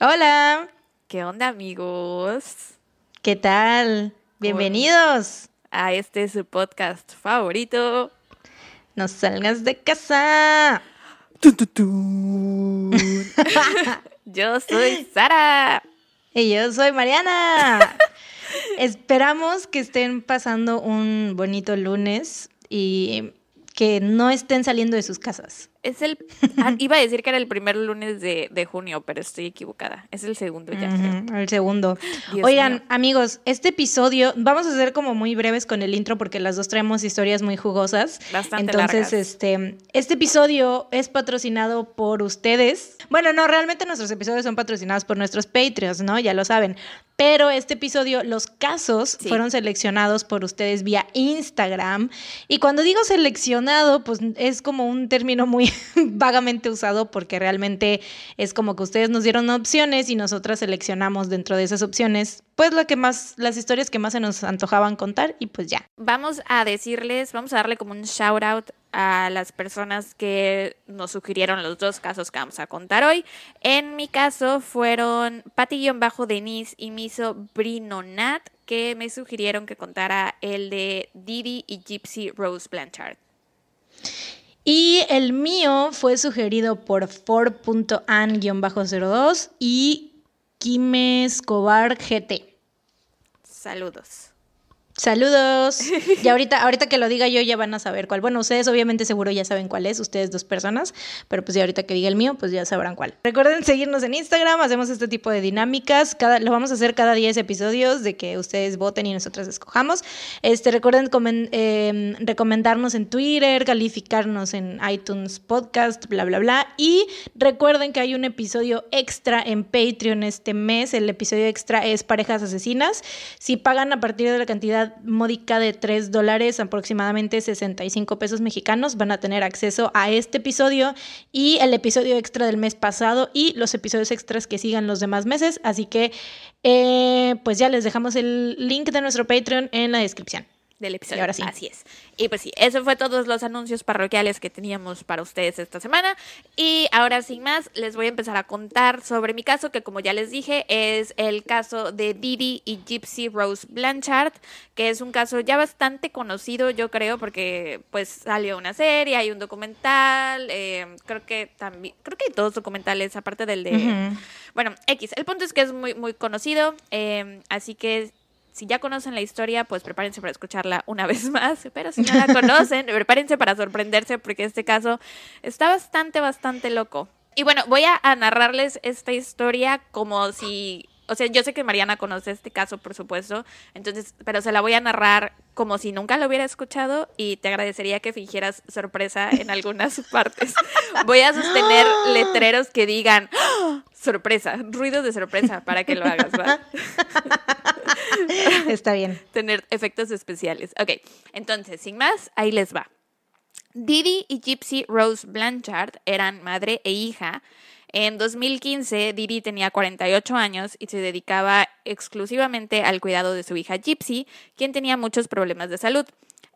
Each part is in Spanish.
Hola, ¿Qué onda, amigos? ¿qué tal? Bienvenidos. A este su podcast favorito. No salgas de casa. Yo soy Sara. Y yo soy Mariana. Esperamos que estén pasando un bonito lunes y que no estén saliendo de sus casas. Es el. ah, iba a decir que era el primer lunes de, de junio, pero estoy equivocada. Es el segundo ya. creo. El segundo. Dios Oigan, mío. amigos, este episodio vamos a ser como muy breves con el intro porque las dos traemos historias muy jugosas. Bastante Entonces, largas. este, este episodio es patrocinado por ustedes. Bueno, no, realmente nuestros episodios son patrocinados por nuestros Patreons, ¿no? Ya lo saben. Pero este episodio, los casos Sí. fueron seleccionados por ustedes vía Instagram. Y cuando digo seleccionado, pues es como un término muy vagamente usado porque realmente es como que ustedes nos dieron opciones y nosotras seleccionamos dentro de esas opciones, pues lo que más, las historias que más se nos antojaban contar y pues ya. Vamos a decirles, vamos a darle como un shout out a las personas que nos sugirieron los dos casos que vamos a contar hoy. En mi caso fueron Pati-Denise y Miso Brinonat, que me sugirieron que contara el de Didi y Gypsy Rose Blanchard. Y el mío fue sugerido por for.an-02 y Kime Escobar GT. Saludos. Saludos. Y ahorita, ahorita que lo diga yo ya van a saber cuál. Bueno, ustedes obviamente seguro ya saben cuál es, ustedes dos personas, pero pues ya ahorita que diga el mío, pues ya sabrán cuál. Recuerden seguirnos en Instagram, hacemos este tipo de dinámicas, cada, lo vamos a hacer cada 10 episodios de que ustedes voten y nosotras escojamos. Este, recuerden comen- eh, recomendarnos en Twitter, calificarnos en iTunes Podcast, bla, bla, bla. Y recuerden que hay un episodio extra en Patreon este mes. El episodio extra es Parejas Asesinas. Si pagan a partir de la cantidad módica de 3 dólares, aproximadamente 65 pesos mexicanos, van a tener acceso a este episodio y el episodio extra del mes pasado y los episodios extras que sigan los demás meses. Así que, eh, pues ya les dejamos el link de nuestro Patreon en la descripción. Del episodio. Y ahora sí. Así es. Y pues sí, eso fue todos los anuncios parroquiales que teníamos para ustedes esta semana. Y ahora sin más, les voy a empezar a contar sobre mi caso, que como ya les dije, es el caso de Didi y Gypsy Rose Blanchard, que es un caso ya bastante conocido, yo creo, porque pues salió una serie, hay un documental, eh, creo que también, creo que hay dos documentales, aparte del de... Bueno, X, el punto es que es muy, muy conocido, eh, así que si ya conocen la historia, pues prepárense para escucharla una vez más, pero si no la conocen, prepárense para sorprenderse porque este caso está bastante, bastante loco. Y bueno, voy a, narrarles esta historia como si... O sea, yo sé que Mariana conoce este caso, por supuesto, entonces, pero se la voy a narrar como si nunca lo hubiera escuchado y te agradecería que fingieras sorpresa en algunas partes. Voy a sostener letreros que digan ¡Ah! sorpresa, ruidos de sorpresa para que lo hagas, ¿va? Está bien. tener efectos especiales. Ok, entonces, sin más, ahí les va. Didi y Gypsy Rose Blanchard eran madre e hija. En 2015, Didi tenía 48 años y se dedicaba exclusivamente al cuidado de su hija Gypsy, quien tenía muchos problemas de salud.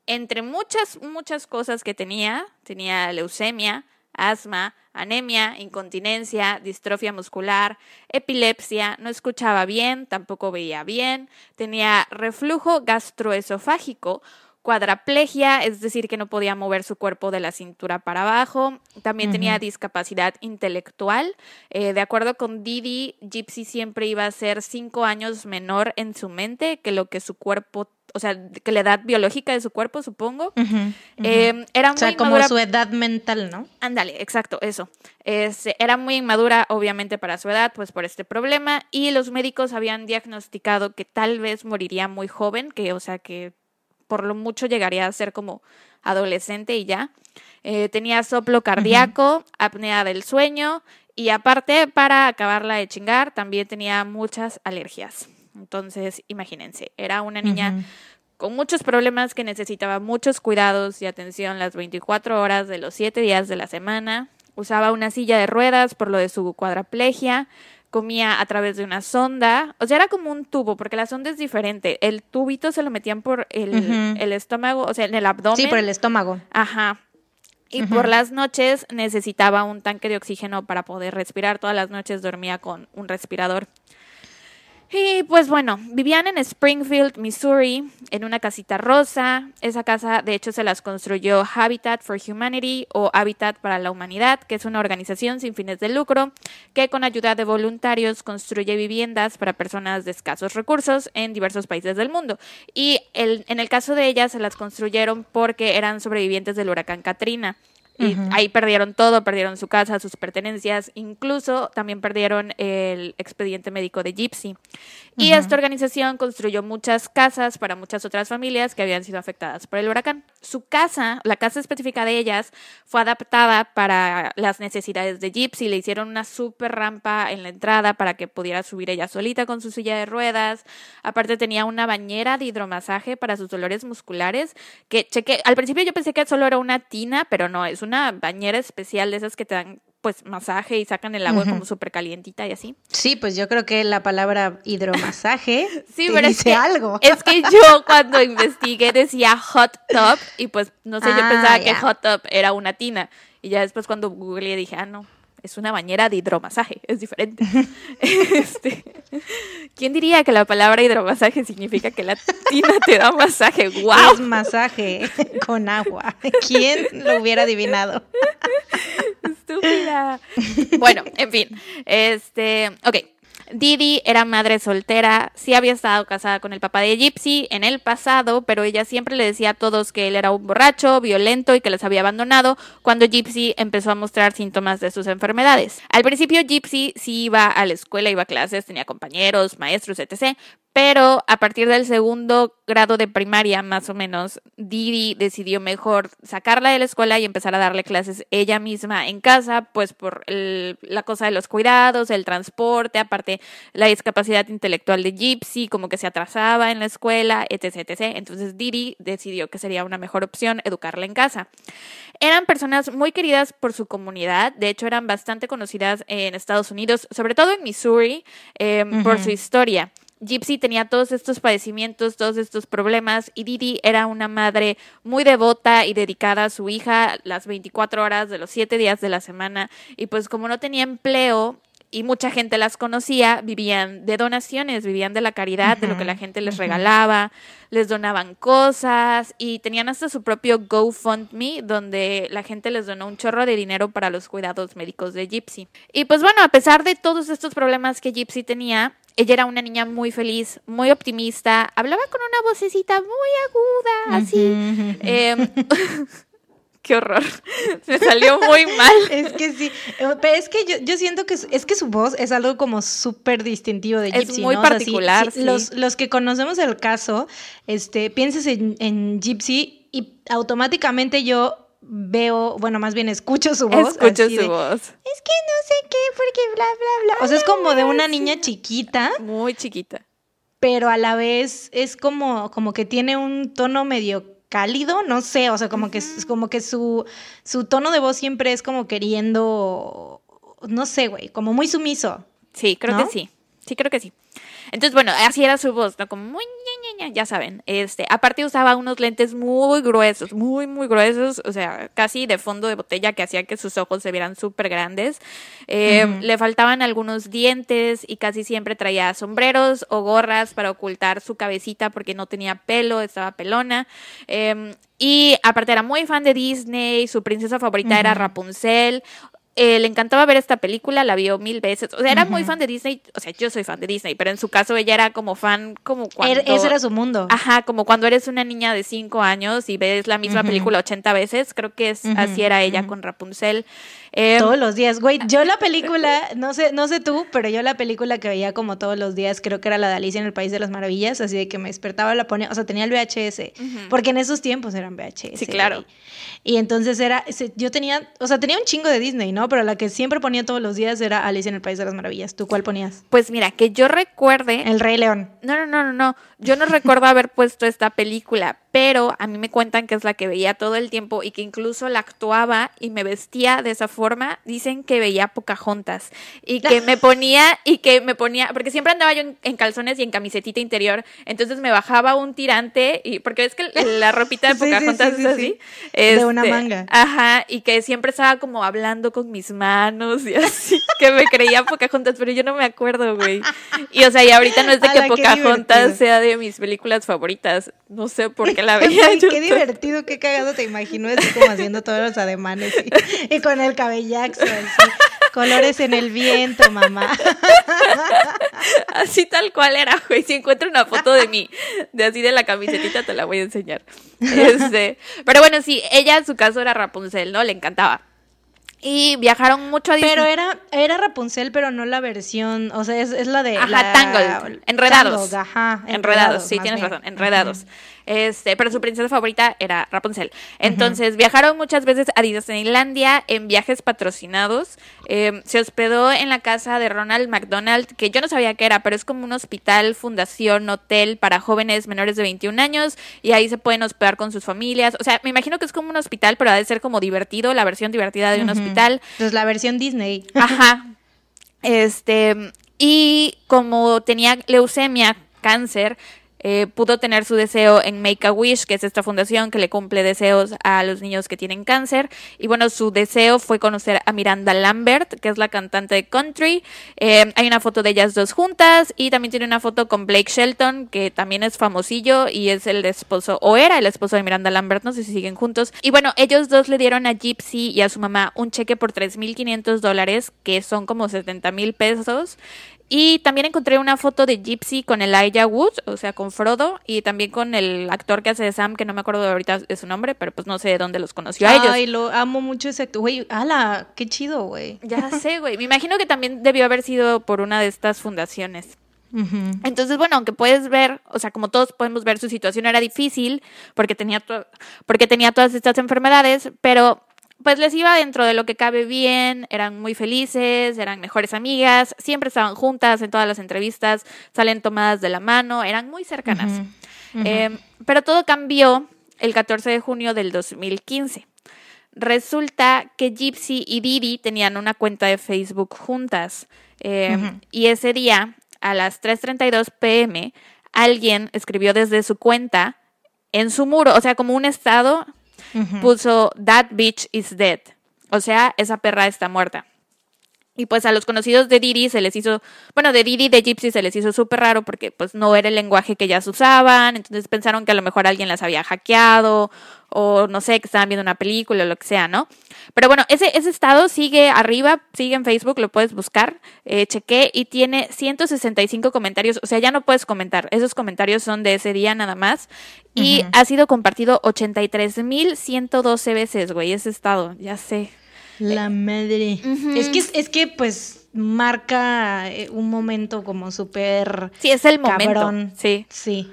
Entre muchas, muchas cosas que tenía, tenía leucemia, asma, anemia, incontinencia, distrofia muscular, epilepsia, no escuchaba bien, tampoco veía bien, tenía reflujo gastroesofágico, cuadraplegia, es decir, que no podía mover su cuerpo de la cintura para abajo, también tenía discapacidad intelectual. Eh, de acuerdo con Didi, Gypsy siempre iba a ser cinco años menor en su mente que lo que su cuerpo, o sea, que la edad biológica de su cuerpo, supongo. Eh, era o muy sea, como inmadura- su edad mental, ¿no? Ándale, exacto, eso. Era muy inmadura, obviamente, para su edad, pues por este problema, y los médicos habían diagnosticado que tal vez moriría muy joven, que, o sea, que por lo mucho llegaría a ser como adolescente y ya. Eh, tenía soplo cardíaco, apnea del sueño, y aparte, para acabarla de chingar, también tenía muchas alergias. Entonces, imagínense, era una niña con muchos problemas que necesitaba muchos cuidados y atención las 24 horas de los 7 días de la semana. Usaba una silla de ruedas por lo de su cuadraplegia. Comía a través de una sonda. O sea, era como un tubo, porque la sonda es diferente. El tubito se lo metían por el, el estómago, o sea, en el abdomen. Sí, por el estómago. Ajá. Y por las noches necesitaba un tanque de oxígeno para poder respirar. Todas las noches dormía con un respirador. Y pues bueno, vivían en Springfield, Missouri, en una casita rosa. Esa casa, de hecho, se las construyó Habitat for Humanity o Habitat para la Humanidad, que es una organización sin fines de lucro que con ayuda de voluntarios construye viviendas para personas de escasos recursos en diversos países del mundo. Y el, en el caso de ellas, se las construyeron porque eran sobrevivientes del huracán Katrina. Y ahí perdieron todo, perdieron su casa, sus pertenencias, incluso también perdieron el expediente médico de Gypsy. Y esta organización construyó muchas casas para muchas otras familias que habían sido afectadas por el huracán. Su casa, la casa específica de ellas, fue adaptada para las necesidades de Gypsy. Le hicieron una super rampa en la entrada para que pudiera subir ella solita con su silla de ruedas. Aparte tenía una bañera de hidromasaje para sus dolores musculares, que cheque, al principio yo pensé que solo era una tina, pero no, es una bañera especial de esas que te dan pues masaje y sacan el agua como súper calientita y así. Sí, pues yo creo que la palabra hidromasaje sí, pero dice algo. Es que yo cuando investigué decía hot tub y pues no sé, yo ah, pensaba que hot tub era una tina y ya después cuando googleé dije, ah, no, es una bañera de hidromasaje, es diferente. este, ¿Quién diría que la palabra hidromasaje significa que la tina te da masaje? ¡Wow! Es masaje con agua. ¿Quién lo hubiera adivinado? Estúpida. Bueno, en fin. Este, ok. Didi era madre soltera, sí había estado casada con el papá de Gypsy en el pasado, pero ella siempre le decía a todos que él era un borracho, violento y que les había abandonado cuando Gypsy empezó a mostrar síntomas de sus enfermedades. Al principio Gypsy sí iba a la escuela, iba a clases, tenía compañeros, maestros, etc., pero a partir del segundo grado de primaria, más o menos, Didi decidió mejor sacarla de la escuela y empezar a darle clases ella misma en casa, pues por la cosa de los cuidados, el transporte, aparte la discapacidad intelectual de Gypsy, como que se atrasaba en la escuela, etc. etc. Entonces Didi decidió que sería una mejor opción educarla en casa. Eran personas muy queridas por su comunidad, de hecho eran bastante conocidas en Estados Unidos, sobre todo en Missouri, em, por su historia. Gypsy tenía todos estos padecimientos, todos estos problemas y Didi era una madre muy devota y dedicada a su hija las 24 horas de los 7 días de la semana y pues como no tenía empleo y mucha gente las conocía, vivían de donaciones, vivían de la caridad, de lo que la gente les regalaba, les donaban cosas y tenían hasta su propio GoFundMe donde la gente les donó un chorro de dinero para los cuidados médicos de Gypsy. Y pues bueno, a pesar de todos estos problemas que Gypsy tenía, ella era una niña muy feliz, muy optimista, hablaba con una vocecita muy aguda, así. Em, qué horror. Me salió muy mal. es que sí. Pero es que yo, siento que es, que su voz es algo como súper distintivo de Gypsy. Es muy particular. Los, los, que conocemos el caso, este, piensas en, en Gypsy y automáticamente yo veo, bueno, más bien escucho su voz. Escucho su voz. Es que no sé qué, porque bla, bla, bla. O sea, es como de una niña chiquita. Muy chiquita. Pero a la vez es como, como que tiene un tono medio cálido, no sé, o sea, como que, como que su, su tono de voz siempre es como queriendo, no sé, güey, como muy sumiso. Sí, creo que sí. Sí, creo que sí. Entonces, bueno, así era su voz, ¿no? Como muy ya saben. Este, aparte usaba unos lentes muy gruesos, muy, muy gruesos, o sea, casi de fondo de botella que hacía que sus ojos se vieran súper grandes. Eh, le faltaban algunos dientes y casi siempre traía sombreros o gorras para ocultar su cabecita porque no tenía pelo, estaba pelona. Em, y aparte era muy fan de Disney, su princesa favorita era Rapunzel. Eh, le encantaba ver esta película, la vio mil veces. O sea, era muy fan de Disney. O sea, yo soy fan de Disney, pero en su caso ella era como fan, como cuando. Ese era su mundo. Ajá, como cuando eres una niña de cinco años y ves la misma película 80 veces. Creo que es, así era ella con Rapunzel. Em, todos los días, güey. Yo la película, no sé, no sé tú, pero yo la película que veía como todos los días, creo que era la de Alicia en el País de las Maravillas, así de que me despertaba, la ponía, o sea, tenía el VHS, porque en esos tiempos eran VHS. Sí, claro. Y, entonces era, yo tenía, o sea, tenía un chingo de Disney, ¿no? ¿No? Pero la que siempre ponía todos los días era Alicia en el País de las Maravillas. ¿Tú cuál ponías? Pues mira, que yo recuerde. El Rey León. No, no, no, no, no. Yo no recuerdo haber puesto esta película, pero a mí me cuentan que es la que veía todo el tiempo y que incluso la actuaba y me vestía de esa forma. Dicen que veía Pocahontas y que me ponía y que me ponía, porque siempre andaba yo en, calzones y en camisetita interior, entonces me bajaba un tirante y porque es que la ropita de Pocahontas es así, de una este, manga. Ajá, y que siempre estaba como hablando con mis manos y así, que me creía Pocahontas, pero yo no me acuerdo, güey. Y o sea, y ahorita no es de que Pocahontas sea de mis películas favoritas, no sé por qué la veía. qué divertido, qué cagado te imagino así como haciendo todos los ademanes y, con el cabellaxo así. Colores en el viento, mamá. Así tal cual era, güey. Si encuentro una foto de mí, de así de la camisetita, te la voy a enseñar. Este, pero bueno, sí, ella, su caso era Rapunzel, ¿no? Le encantaba. Y viajaron mucho a Disney. Pero era, era Rapunzel, pero no la versión, o sea, es, la de... Ajá, Tangled, enredados. ajá, enredados, sí, tienes razón, enredados. Este, pero su princesa favorita era Rapunzel. Entonces, viajaron muchas veces a Disneylandia en viajes patrocinados. Em, se hospedó en la casa de Ronald McDonald, que yo no sabía qué era, pero es como un hospital, fundación, hotel para jóvenes menores de 21 años y ahí se pueden hospedar con sus familias. O sea, me imagino que es como un hospital, pero ha de ser como divertido, la versión divertida de un hospital. Entonces, la versión Disney. Ajá. Este, y como tenía leucemia, cáncer, eh, pudo tener su deseo en Make a Wish, que es esta fundación que le cumple deseos a los niños que tienen cáncer. Y bueno, su deseo fue conocer a Miranda Lambert, que es la cantante de country. Eh, hay una foto de ellas dos juntas y también tiene una foto con Blake Shelton, que también es famosillo y es el esposo, o era el esposo de Miranda Lambert, no sé si siguen juntos. Y bueno, ellos dos le dieron a Gypsy y a su mamá un cheque por 3.500 dólares, que son como 70 mil pesos. Y también encontré una foto de Gypsy con Elijah Wood, o sea, con Frodo, y también con el actor que hace de Sam, que no me acuerdo ahorita de su nombre, pero pues no sé de dónde los conoció a ellos. Ay, lo amo mucho ese actor. Güey, ala, qué chido, güey. Ya sé, güey. Me imagino que también debió haber sido por una de estas fundaciones. Entonces, bueno, aunque puedes ver, o sea, como todos podemos ver, su situación era difícil porque tenía, porque tenía todas estas enfermedades, pero pues les iba dentro de lo que cabe bien, eran muy felices, eran mejores amigas, siempre estaban juntas en todas las entrevistas, salen tomadas de la mano, eran muy cercanas. Em, pero todo cambió el 14 de junio del 2015. Resulta que Gypsy y Didi tenían una cuenta de Facebook juntas em, y ese día, a las 3.32 pm, alguien escribió desde su cuenta en su muro, o sea, como un estado puso That bitch is dead. O sea, esa perra está muerta. Y pues a los conocidos de Didi se les hizo, bueno, de Didi de Gypsy se les hizo súper raro porque pues no era el lenguaje que ellas usaban, entonces pensaron que a lo mejor alguien las había hackeado o no sé, que estaban viendo una película o lo que sea, ¿no? Pero bueno, ese, ese estado sigue arriba, sigue en Facebook, lo puedes buscar, eh, chequé y tiene 165 comentarios, o sea, ya no puedes comentar, esos comentarios son de ese día nada más y ha sido compartido 83.112 veces, güey, ese estado, ya sé. La madre. Es que, es que pues marca eh, un momento como súper... Sí, es el momento. Sí. Sí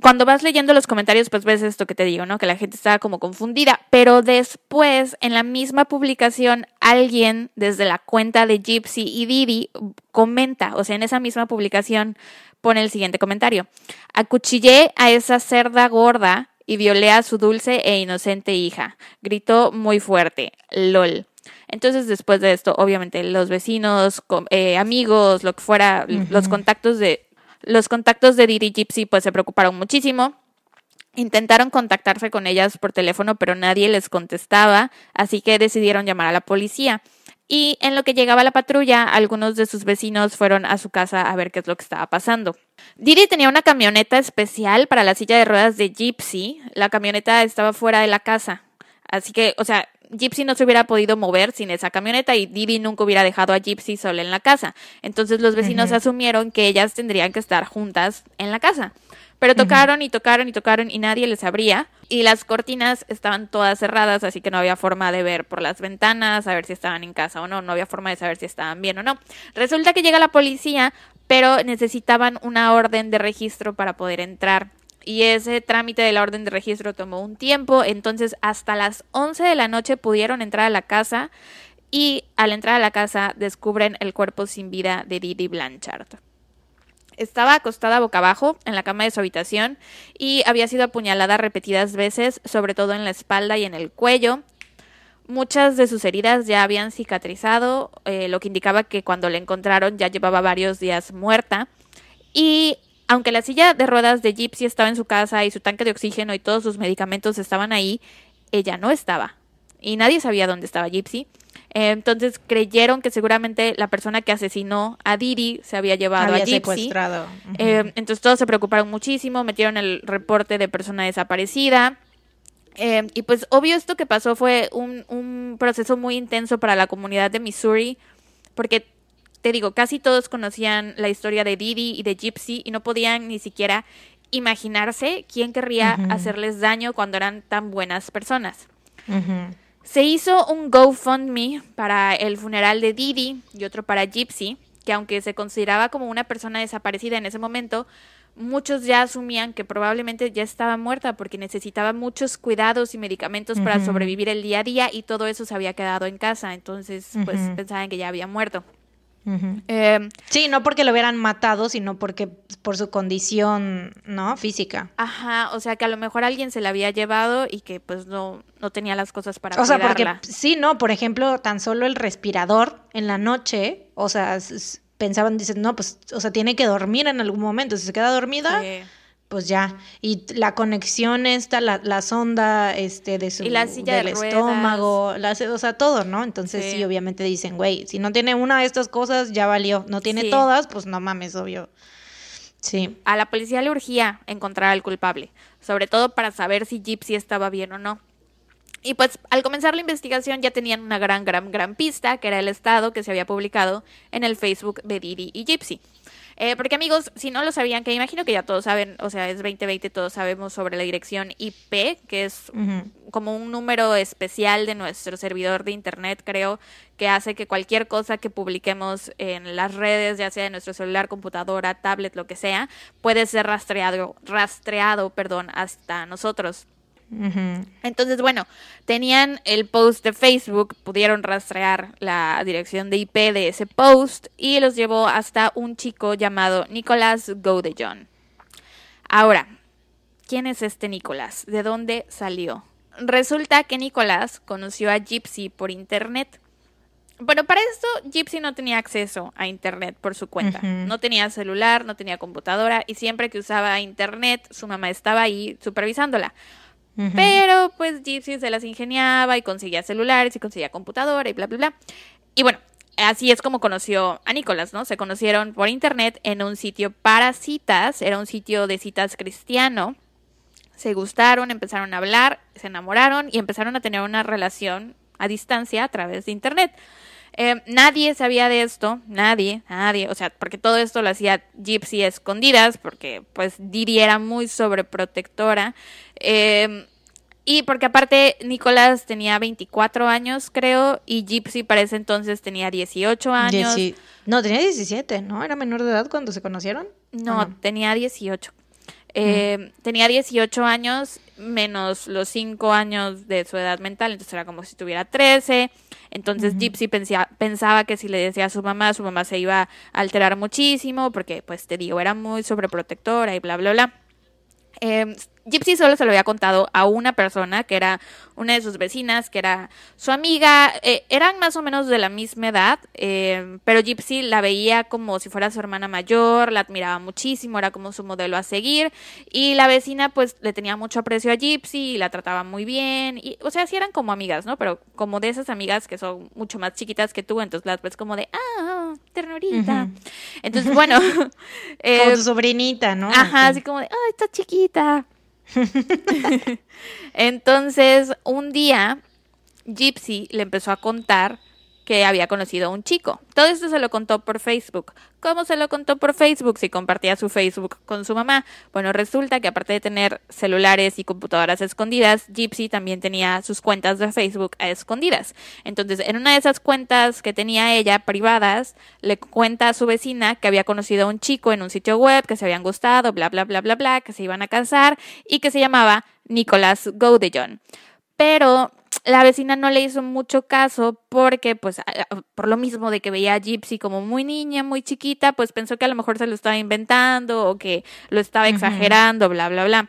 cuando vas leyendo los comentarios, pues ves esto que te digo, ¿no? Que la gente estaba como confundida. Pero después, en la misma publicación, alguien desde la cuenta de Gypsy y Didi comenta, o sea, en esa misma publicación pone el siguiente comentario. Acuchillé a esa cerda gorda y violé a su dulce e inocente hija. Gritó muy fuerte. LOL. Entonces, después de esto, obviamente, los vecinos, eh, amigos, lo que fuera, los contactos de los contactos de Didi Gypsy pues se preocuparon muchísimo. Intentaron contactarse con ellas por teléfono, pero nadie les contestaba, así que decidieron llamar a la policía. Y en lo que llegaba la patrulla, algunos de sus vecinos fueron a su casa a ver qué es lo que estaba pasando. Didi tenía una camioneta especial para la silla de ruedas de Gypsy. La camioneta estaba fuera de la casa. Así que, o sea, Gypsy no se hubiera podido mover sin esa camioneta y Didi nunca hubiera dejado a Gypsy sola en la casa. Entonces los vecinos asumieron que ellas tendrían que estar juntas en la casa. Pero tocaron y tocaron y tocaron y nadie les abría. Y las cortinas estaban todas cerradas, así que no había forma de ver por las ventanas, a ver si estaban en casa o no. No había forma de saber si estaban bien o no. Resulta que llega la policía, pero necesitaban una orden de registro para poder entrar y ese trámite de la orden de registro tomó un tiempo, entonces hasta las 11 de la noche pudieron entrar a la casa y al entrar a la casa descubren el cuerpo sin vida de Didi Blanchard. Estaba acostada boca abajo en la cama de su habitación y había sido apuñalada repetidas veces, sobre todo en la espalda y en el cuello. Muchas de sus heridas ya habían cicatrizado, eh, lo que indicaba que cuando la encontraron ya llevaba varios días muerta. Y aunque la silla de ruedas de Gypsy estaba en su casa y su tanque de oxígeno y todos sus medicamentos estaban ahí, ella no estaba. Y nadie sabía dónde estaba Gypsy. Eh, entonces creyeron que seguramente la persona que asesinó a Didi se había llevado a Gypsy. secuestrado. Eh, entonces todos se preocuparon muchísimo, metieron el reporte de persona desaparecida. Eh, y pues obvio esto que pasó fue un, un proceso muy intenso para la comunidad de Missouri, porque te digo, casi todos conocían la historia de Didi y de Gypsy y no podían ni siquiera imaginarse quién querría hacerles daño cuando eran tan buenas personas. Se hizo un GoFundMe para el funeral de Didi y otro para Gypsy, que aunque se consideraba como una persona desaparecida en ese momento, muchos ya asumían que probablemente ya estaba muerta porque necesitaba muchos cuidados y medicamentos para sobrevivir el día a día y todo eso se había quedado en casa, entonces pues pensaban que ya había muerto. Eh, Sí, no porque lo hubieran matado, sino porque por su condición, ¿no? Física. ajá, o sea que a lo mejor alguien se la había llevado y que pues no, no tenía las cosas para O sea, porque sí, no, por ejemplo, tan solo el respirador en la noche, o sea, pensaban, dicen, no, pues, o sea, tiene que dormir en algún momento. Si se queda dormida, Sí. Pues ya. Y la conexión esta, la, la sonda este, de su Y la silla del de estómago, la, o sea, todo, ¿no? Entonces sí. Sí. obviamente dicen, güey, si no tiene una de estas cosas, ya valió. No tiene Sí. todas, pues no mames, obvio. Sí. A la policía le urgía encontrar al culpable, sobre todo para saber si Gypsy estaba bien o no. Y pues al comenzar la investigación ya tenían una gran, gran, gran pista, que era el estado que se había publicado en el Facebook de Didi y Gypsy. Eh, porque amigos, si no lo sabían, que imagino que ya todos saben, o sea, es 2020, todos sabemos sobre la dirección IP, que es como un número especial de nuestro servidor de internet, creo, que hace que cualquier cosa que publiquemos en las redes, ya sea en nuestro celular, computadora, tablet, lo que sea, puede ser rastreado, rastreado, perdón, hasta nosotros. Entonces, bueno, tenían el post de Facebook, pudieron rastrear la dirección de IP de ese post y los llevó hasta un chico llamado Nicolás Gaudejon. Ahora, ¿quién es este Nicolás? ¿De dónde salió? Resulta que Nicolás conoció a Gypsy por internet. Pero para esto Gypsy no tenía acceso a internet por su cuenta. No tenía celular, no tenía computadora y siempre que usaba internet su mamá estaba ahí supervisándola. Pero pues Gypsy se las ingeniaba y conseguía celulares y conseguía computadora y bla, bla, bla. Y bueno, así es como conoció a Nicolás, ¿no? Se conocieron por internet en un sitio para citas, era un sitio de citas cristiano. Se gustaron, empezaron a hablar, se enamoraron y empezaron a tener una relación a distancia a través de internet. Eh, nadie sabía de esto, nadie, nadie, o sea, porque todo esto lo hacía Gypsy a escondidas, porque pues Didi era muy sobreprotectora, eh, y porque aparte Nicolás tenía 24 años, creo, y Gypsy para ese entonces tenía 18 años. Dieci- No, tenía 17, ¿no? ¿Era menor de edad cuando se conocieron? No, ¿O no? tenía 18. Eh, Tenía 18 años menos los 5 años de su edad mental, entonces era como si tuviera 13. Entonces Gypsy pensia- pensaba que si le decía a su mamá, su mamá se iba a alterar muchísimo, porque pues te digo, era muy sobreprotectora y bla, bla, bla. Eh, Gypsy solo se lo había contado a una persona, que era una de sus vecinas, que era su amiga. eh, eran más o menos de la misma edad, eh, pero Gypsy la veía como si fuera su hermana mayor, la admiraba muchísimo, era como su modelo a seguir. Y la vecina, pues, le tenía mucho aprecio a Gypsy y la trataba muy bien. Y, o sea, sí eran como amigas, ¿no? Pero como de esas amigas que son mucho más chiquitas que tú, entonces las ves como de, ah, ternurita. Entonces, bueno. eh, Como tu sobrinita, ¿no? Ajá, Así. así como de, ay, está chiquita. Entonces, un día, Gypsy le empezó a contar que había conocido a un chico. Todo esto se lo contó por Facebook. ¿Cómo se lo contó por Facebook si compartía su Facebook con su mamá? Bueno, resulta que aparte de tener celulares y computadoras escondidas, Gypsy también tenía sus cuentas de Facebook escondidas. Entonces, en una de esas cuentas que tenía ella privadas, le cuenta a su vecina que había conocido a un chico en un sitio web, que se habían gustado, bla, bla, bla, bla, bla, que se iban a casar y que se llamaba Nicolás Gaudejon. Pero la vecina no le hizo mucho caso porque, pues, por lo mismo de que veía a Gypsy como muy niña, muy chiquita, pues pensó que a lo mejor se lo estaba inventando o que lo estaba exagerando, bla, bla, bla.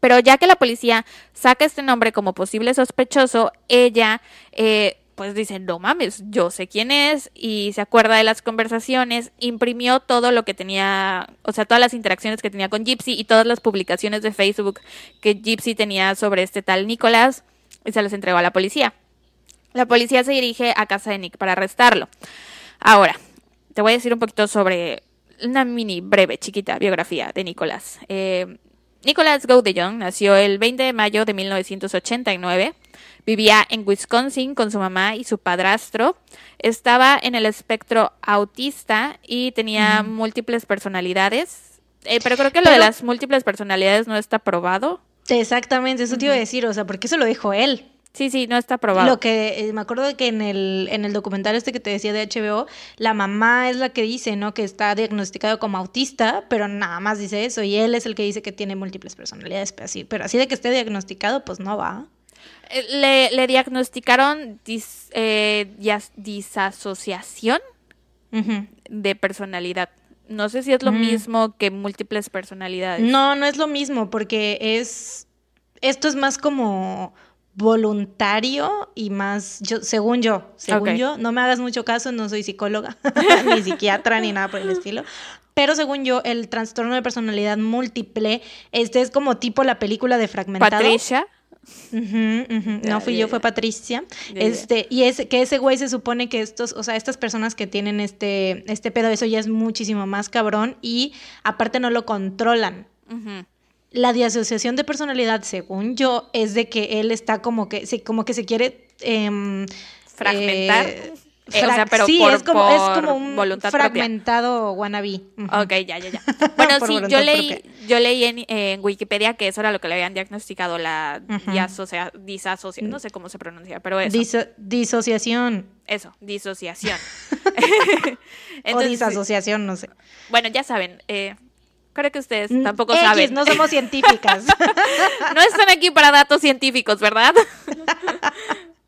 Pero ya que la policía saca este nombre como posible sospechoso, ella eh, pues dice, no mames, yo sé quién es y se acuerda de las conversaciones, imprimió todo lo que tenía, o sea, todas las interacciones que tenía con Gypsy y todas las publicaciones de Facebook que Gypsy tenía sobre este tal Nicolás y se las entregó a la policía. La policía se dirige a casa de Nick para arrestarlo. Ahora, te voy a decir un poquito sobre una mini breve, chiquita biografía de Nicolás. Eh, Nicolás nació el 20 de mayo de 1989. Vivía en Wisconsin con su mamá y su padrastro. Estaba en el espectro autista y tenía múltiples personalidades. Eh, pero creo que lo de las múltiples personalidades no está probado. Exactamente, eso te iba a decir, o sea, porque eso lo dijo él. Sí, sí, no está probado. Lo que eh, me acuerdo de que en el, en el documental este que te decía de HBO, la mamá es la que dice, ¿no? Que está diagnosticado como autista, pero nada más dice eso. Y él es el que dice que tiene múltiples personalidades, pero así, pero así de que esté diagnosticado, pues no va. Eh, le, diagnosticaron eh, disasociación de personalidad. No sé si es lo mismo que múltiples personalidades. No, no es lo mismo, porque es. Esto es más como voluntario y más, yo, según yo, según yo, no me hagas mucho caso, no soy psicóloga, ni psiquiatra, ni nada por el estilo. Pero según yo, el trastorno de personalidad múltiple, este es como tipo la película de Fragmentado. Patricia. No fui yo, fue Patricia. este, y es que ese güey se supone que estos, o sea, estas personas que tienen este, este pedo, eso ya es muchísimo más cabrón y aparte no lo controlan. La disasociación de personalidad, según yo, es de que él está como que, como que se quiere em, fragmentar. Eh, o sea, pero sí, es, como, es como un fragmentado wannabe. Ok, ya, ya, ya. Bueno, sí, yo leí, yo leí en, Wikipedia que eso era lo que le habían diagnosticado, la disasociación, no sé cómo se pronuncia, pero eso. disociación. Eso, disociación. o disasociación, no sé. Bueno, ya saben, eh, creo que ustedes mm, tampoco saben. no somos científicas. no están aquí para datos científicos, ¿verdad?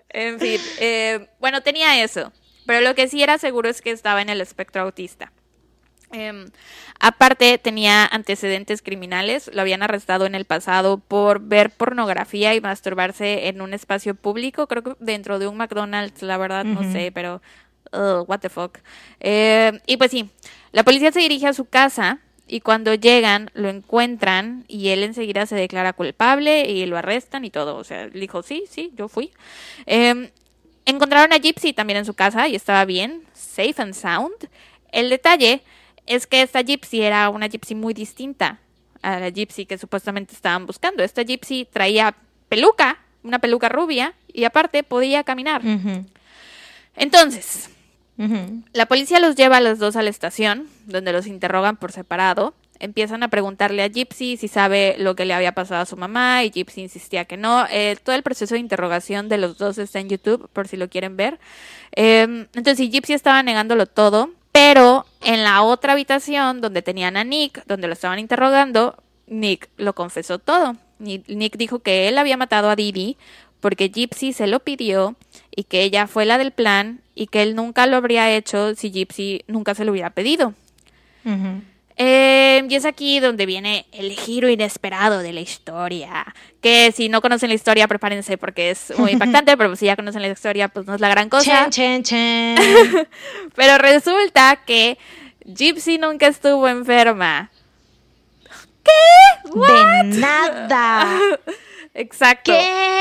en fin, eh, bueno, tenía eso. Pero lo que sí era seguro es que estaba en el espectro autista. Em, aparte, tenía antecedentes criminales. Lo habían arrestado en el pasado por ver pornografía y masturbarse en un espacio público. Creo que dentro de un McDonald's, la verdad, no sé, pero. what the fuck. Eh, y pues sí, la policía se dirige a su casa y cuando llegan lo encuentran y él enseguida se declara culpable y lo arrestan y todo. O sea, dijo, sí, sí, yo fui. Eh, Encontraron a Gypsy también en su casa y estaba bien, safe and sound. El detalle es que esta Gypsy era una Gypsy muy distinta a la Gypsy que supuestamente estaban buscando. Esta Gypsy traía peluca, una peluca rubia, y aparte podía caminar. Entonces, la policía los lleva a los dos a la estación, donde los interrogan por separado empiezan a preguntarle a Gypsy si sabe lo que le había pasado a su mamá y Gypsy insistía que no. Eh, todo el proceso de interrogación de los dos está en YouTube por si lo quieren ver. Eh, entonces Gypsy estaba negándolo todo, pero en la otra habitación donde tenían a Nick, donde lo estaban interrogando, Nick lo confesó todo. Nick dijo que él había matado a Didi porque Gypsy se lo pidió y que ella fue la del plan y que él nunca lo habría hecho si Gypsy nunca se lo hubiera pedido. Eh, y es aquí donde viene el giro inesperado de la historia. Que si no conocen la historia, prepárense porque es muy impactante, pero si ya conocen la historia, pues no es la gran cosa. pero resulta que Gypsy nunca estuvo enferma. ¿Qué? De nada. Exacto. ¿Qué?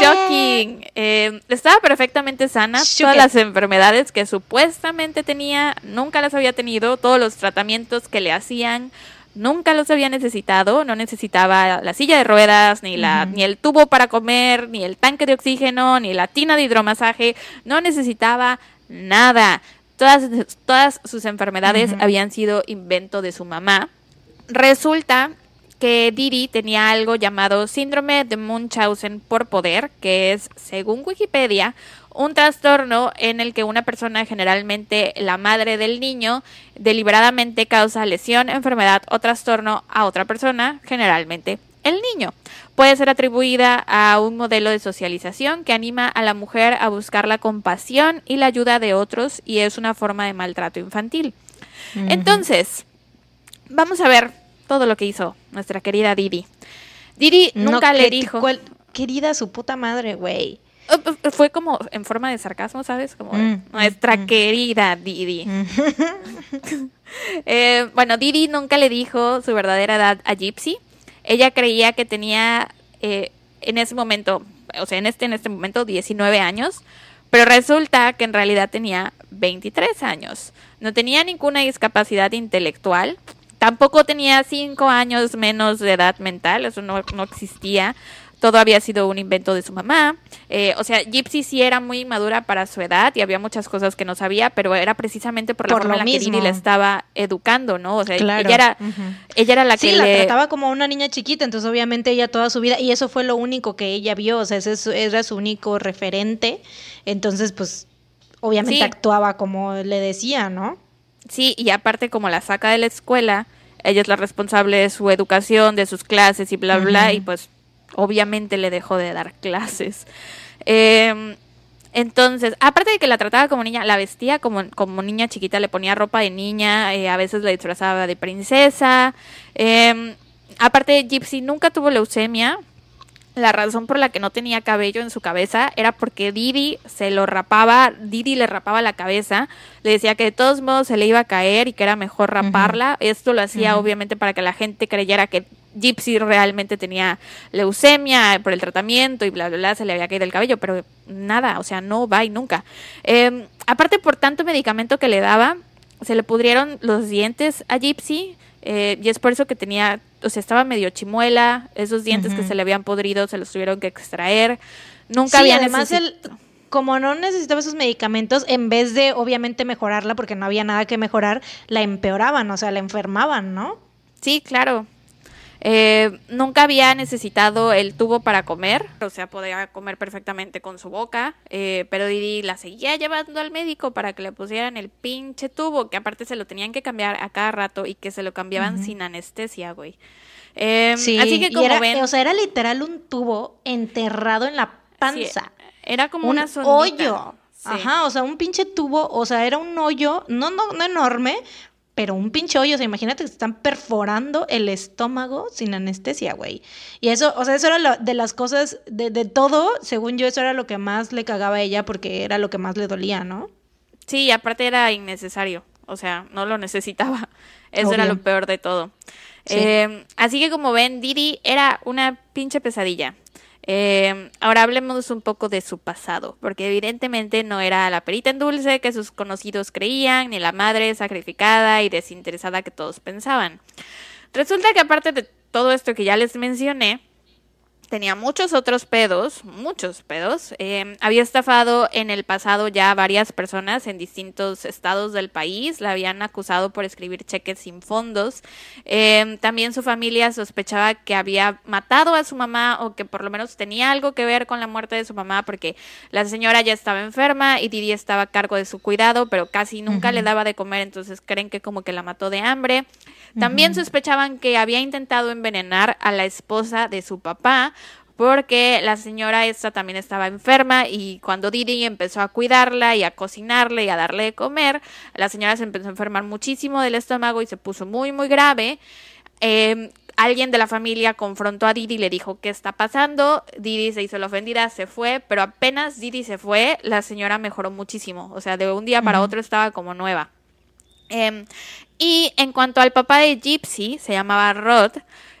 Shocking. Eh, estaba perfectamente sana. Todas las enfermedades que supuestamente tenía, nunca las había tenido. Todos los tratamientos que le hacían, nunca los había necesitado. No necesitaba la silla de ruedas, ni, la, ni el tubo para comer, ni el tanque de oxígeno, ni la tina de hidromasaje. No necesitaba nada. Todas, todas sus enfermedades habían sido invento de su mamá. Resulta que Didi tenía algo llamado síndrome de Munchausen por poder, que es, según Wikipedia, un trastorno en el que una persona, generalmente la madre del niño, deliberadamente causa lesión, enfermedad o trastorno a otra persona, generalmente el niño. Puede ser atribuida a un modelo de socialización que anima a la mujer a buscar la compasión y la ayuda de otros y es una forma de maltrato infantil. Entonces, vamos a ver todo lo que hizo nuestra querida Didi. Didi nunca le dijo... querida su puta madre, güey. Uh, uh, fue como en forma de sarcasmo, ¿sabes? Como mm, nuestra mm, mm. querida Didi. Eh, bueno, Didi nunca le dijo su verdadera edad a Gypsy. Ella creía que tenía eh, en ese momento, o sea, en este, en este momento 19 años, pero resulta que en realidad tenía 23 años. No tenía ninguna discapacidad intelectual, tampoco tenía 5 años menos de edad mental, eso no, no existía todo había sido un invento de su mamá. Eh, o sea, Gypsy sí era muy madura para su edad y había muchas cosas que no sabía, pero era precisamente por la forma en la que Didi le estaba educando, ¿no? O sea, ella, era, ella era la que la trataba como una niña chiquita, entonces obviamente ella toda su vida, y eso fue lo único que ella vio, o sea, ese era su único referente, entonces pues obviamente actuaba como le decía, ¿no? Sí, y aparte como la saca de la escuela, ella es la responsable de su educación, de sus clases y bla, bla, y pues obviamente le dejó de dar clases. Em, entonces, aparte de que la trataba como niña, la vestía como, como niña chiquita, le ponía ropa de niña, eh, a veces la disfrazaba de princesa. Eh, aparte, Gypsy nunca tuvo leucemia. La razón por la que no tenía cabello en su cabeza era porque Didi se lo rapaba, Didi le rapaba la cabeza, le decía que de todos modos se le iba a caer y que era mejor raparla. Esto lo hacía obviamente para que la gente creyera que Gypsy realmente tenía leucemia por el tratamiento y bla, bla, bla, se le había caído el cabello, pero nada, o sea, no va y nunca. Em, aparte, por tanto medicamento que le daba, se le pudrieron los dientes a Gypsy eh, y es por eso que tenía, o sea, estaba medio chimuela, esos dientes que se le habían podrido se los tuvieron que extraer. Nunca había además el como no necesitaba esos medicamentos, en vez de obviamente mejorarla, porque no había nada que mejorar, la empeoraban, o sea, la enfermaban, ¿no? Sí, claro. Eh, nunca había necesitado el tubo para comer, o sea, podía comer perfectamente con su boca, eh, pero Didi la seguía llevando al médico para que le pusieran el pinche tubo, que aparte se lo tenían que cambiar a cada rato y que se lo cambiaban sin anestesia, güey. Em, sí, así que como era, ven, o sea, era literal un tubo enterrado en la panza. era como un una hoyo. Ajá, o sea, un pinche tubo, o sea, era un hoyo, no, no, no enorme, pero un pinche hoyo, o sea, imagínate que se están perforando el estómago sin anestesia, güey. Y eso, o sea, eso era de las cosas, de, de, todo, según yo, eso era lo que más le cagaba a ella porque era lo que más le dolía, ¿no? Sí, aparte era innecesario, o sea, no lo necesitaba. Eso era lo peor de todo. Eh, así que como ven, Didi era una pinche pesadilla. Eh, ahora hablemos un poco de su pasado, porque evidentemente no era la perita en dulce que sus conocidos creían, ni la madre sacrificada y desinteresada que todos pensaban. Resulta que aparte de todo esto que ya les mencioné, tenía muchos otros pedos, muchos pedos. Em, había estafado en el pasado ya varias personas en distintos estados del país. La habían acusado por escribir cheques sin fondos. Em, también su familia sospechaba que había matado a su mamá o que por lo menos tenía algo que ver con la muerte de su mamá porque la señora ya estaba enferma y Didi estaba a cargo de su cuidado, pero casi nunca le daba de comer, entonces creen que como que la mató de hambre. También sospechaban que había intentado envenenar a la esposa de su papá porque la señora esta también estaba enferma y cuando Didi empezó a cuidarla y a cocinarle y a darle de comer, la señora se empezó a enfermar muchísimo del estómago y se puso muy, muy grave. Em, alguien de la familia confrontó a Didi y le dijo qué está pasando. Didi se hizo la ofendida, se fue, pero apenas Didi se fue, la señora mejoró muchísimo. O sea, de un día para otro estaba como nueva. Em, y en cuanto al papá de Gypsy, se llamaba Rod,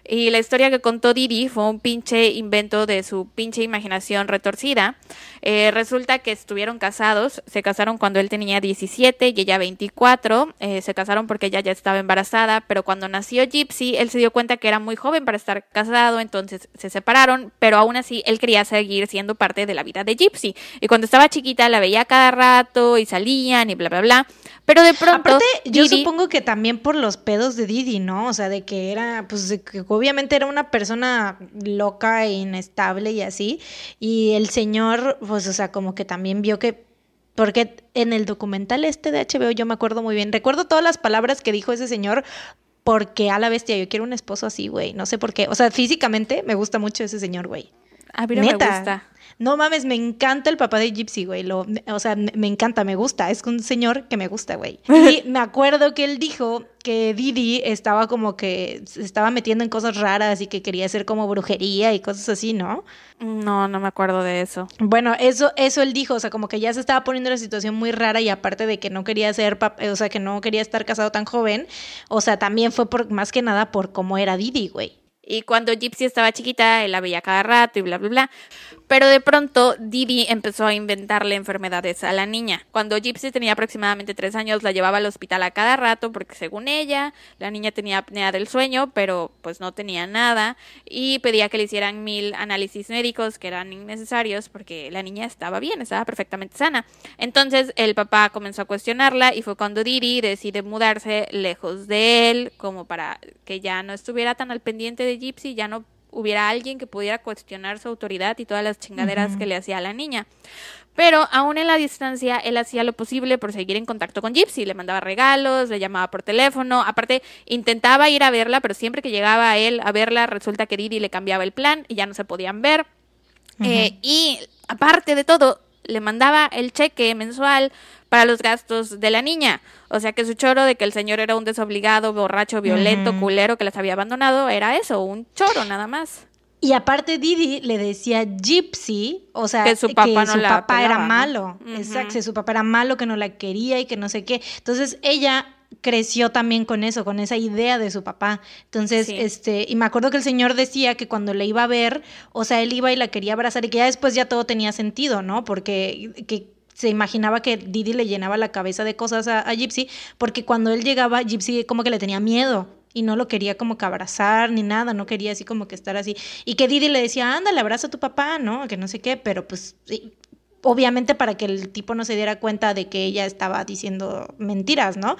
y la historia que contó Didi fue un pinche invento de su pinche imaginación retorcida. Eh, resulta que estuvieron casados, se casaron cuando él tenía 17 y ella 24, eh, se casaron porque ella ya estaba embarazada, pero cuando nació Gypsy, él se dio cuenta que era muy joven para estar casado, entonces se separaron, pero aún así él quería seguir siendo parte de la vida de Gypsy. Y cuando estaba chiquita la veía cada rato y salían y bla, bla, bla. Pero de pronto. Aparte, yo supongo que también por los pedos de Didi, ¿no? O sea, de que era, pues, que obviamente era una persona loca e inestable y así. Y el señor, pues, o sea, como que también vio que. Porque en el documental este de HBO yo me acuerdo muy bien. Recuerdo todas las palabras que dijo ese señor porque a la bestia yo quiero un esposo así, güey. No sé por qué. O sea, físicamente me gusta mucho ese señor, güey. A mí no me gusta. No mames, me encanta el papá de Gypsy, güey. Lo, o sea, me, encanta, me gusta. Es un señor que me gusta, güey. Y me acuerdo que él dijo que Didi estaba como que se estaba metiendo en cosas raras y que quería hacer como brujería y cosas así, ¿no? No, no me acuerdo de eso. Bueno, eso, eso él dijo, o sea, como que ya se estaba poniendo la situación muy rara y aparte de que no quería ser, o sea, que no quería estar casado tan joven, o sea, también fue por más que nada por cómo era Didi, güey. Y cuando Gypsy estaba chiquita, él la veía cada rato y bla, bla, bla. Pero de pronto Didi empezó a inventarle enfermedades a la niña. Cuando Gypsy tenía aproximadamente tres años, la llevaba al hospital a cada rato porque según ella, la niña tenía apnea del sueño, pero pues no tenía nada. Y pedía que le hicieran mil análisis médicos que eran innecesarios porque la niña estaba bien, estaba perfectamente sana. Entonces el papá comenzó a cuestionarla y fue cuando Didi decide mudarse lejos de él, como para que ya no estuviera tan al pendiente de Gypsy, ya no hubiera alguien que pudiera cuestionar su autoridad y todas las chingaderas que le hacía a la niña. Pero aún en la distancia, él hacía lo posible por seguir en contacto con Gypsy. Le mandaba regalos, le llamaba por teléfono. Aparte, intentaba ir a verla, pero siempre que llegaba a él a verla, resulta que Didi le cambiaba el plan y ya no se podían ver. Eh, y aparte de todo, le mandaba el cheque mensual para los gastos de la niña. O sea que su choro de que el señor era un desobligado, borracho, violento, culero que las había abandonado, era eso, un choro nada más. Y aparte Didi le decía Gypsy, o sea, que su papá, era malo. Exacto, que su papá era malo, que no la quería y que no sé qué. Entonces ella creció también con eso, con esa idea de su papá. Entonces, este, y me acuerdo que el señor decía que cuando le iba a ver, o sea, él iba y la quería abrazar y que ya después ya todo tenía sentido, ¿no? Porque que se imaginaba que Didi le llenaba la cabeza de cosas a, Gypsy, porque cuando él llegaba, Gypsy como que le tenía miedo y no lo quería como que abrazar ni nada, no quería así como que estar así. Y que Didi le decía, ándale, abraza a tu papá, ¿no? Que no sé qué, pero pues obviamente para que el tipo no se diera cuenta de que ella estaba diciendo mentiras, ¿no?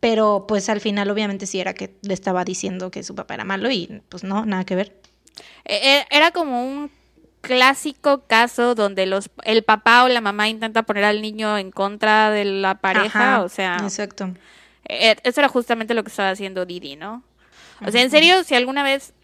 Pero pues al final obviamente sí era que le estaba diciendo que su papá era malo y pues no, nada que ver. E, e, era como un clásico caso donde los el papá o la mamá intenta poner al niño en contra de la pareja, o sea, exacto. E, eso era justamente lo que estaba haciendo Didi, ¿no? O sea, en serio, si alguna vez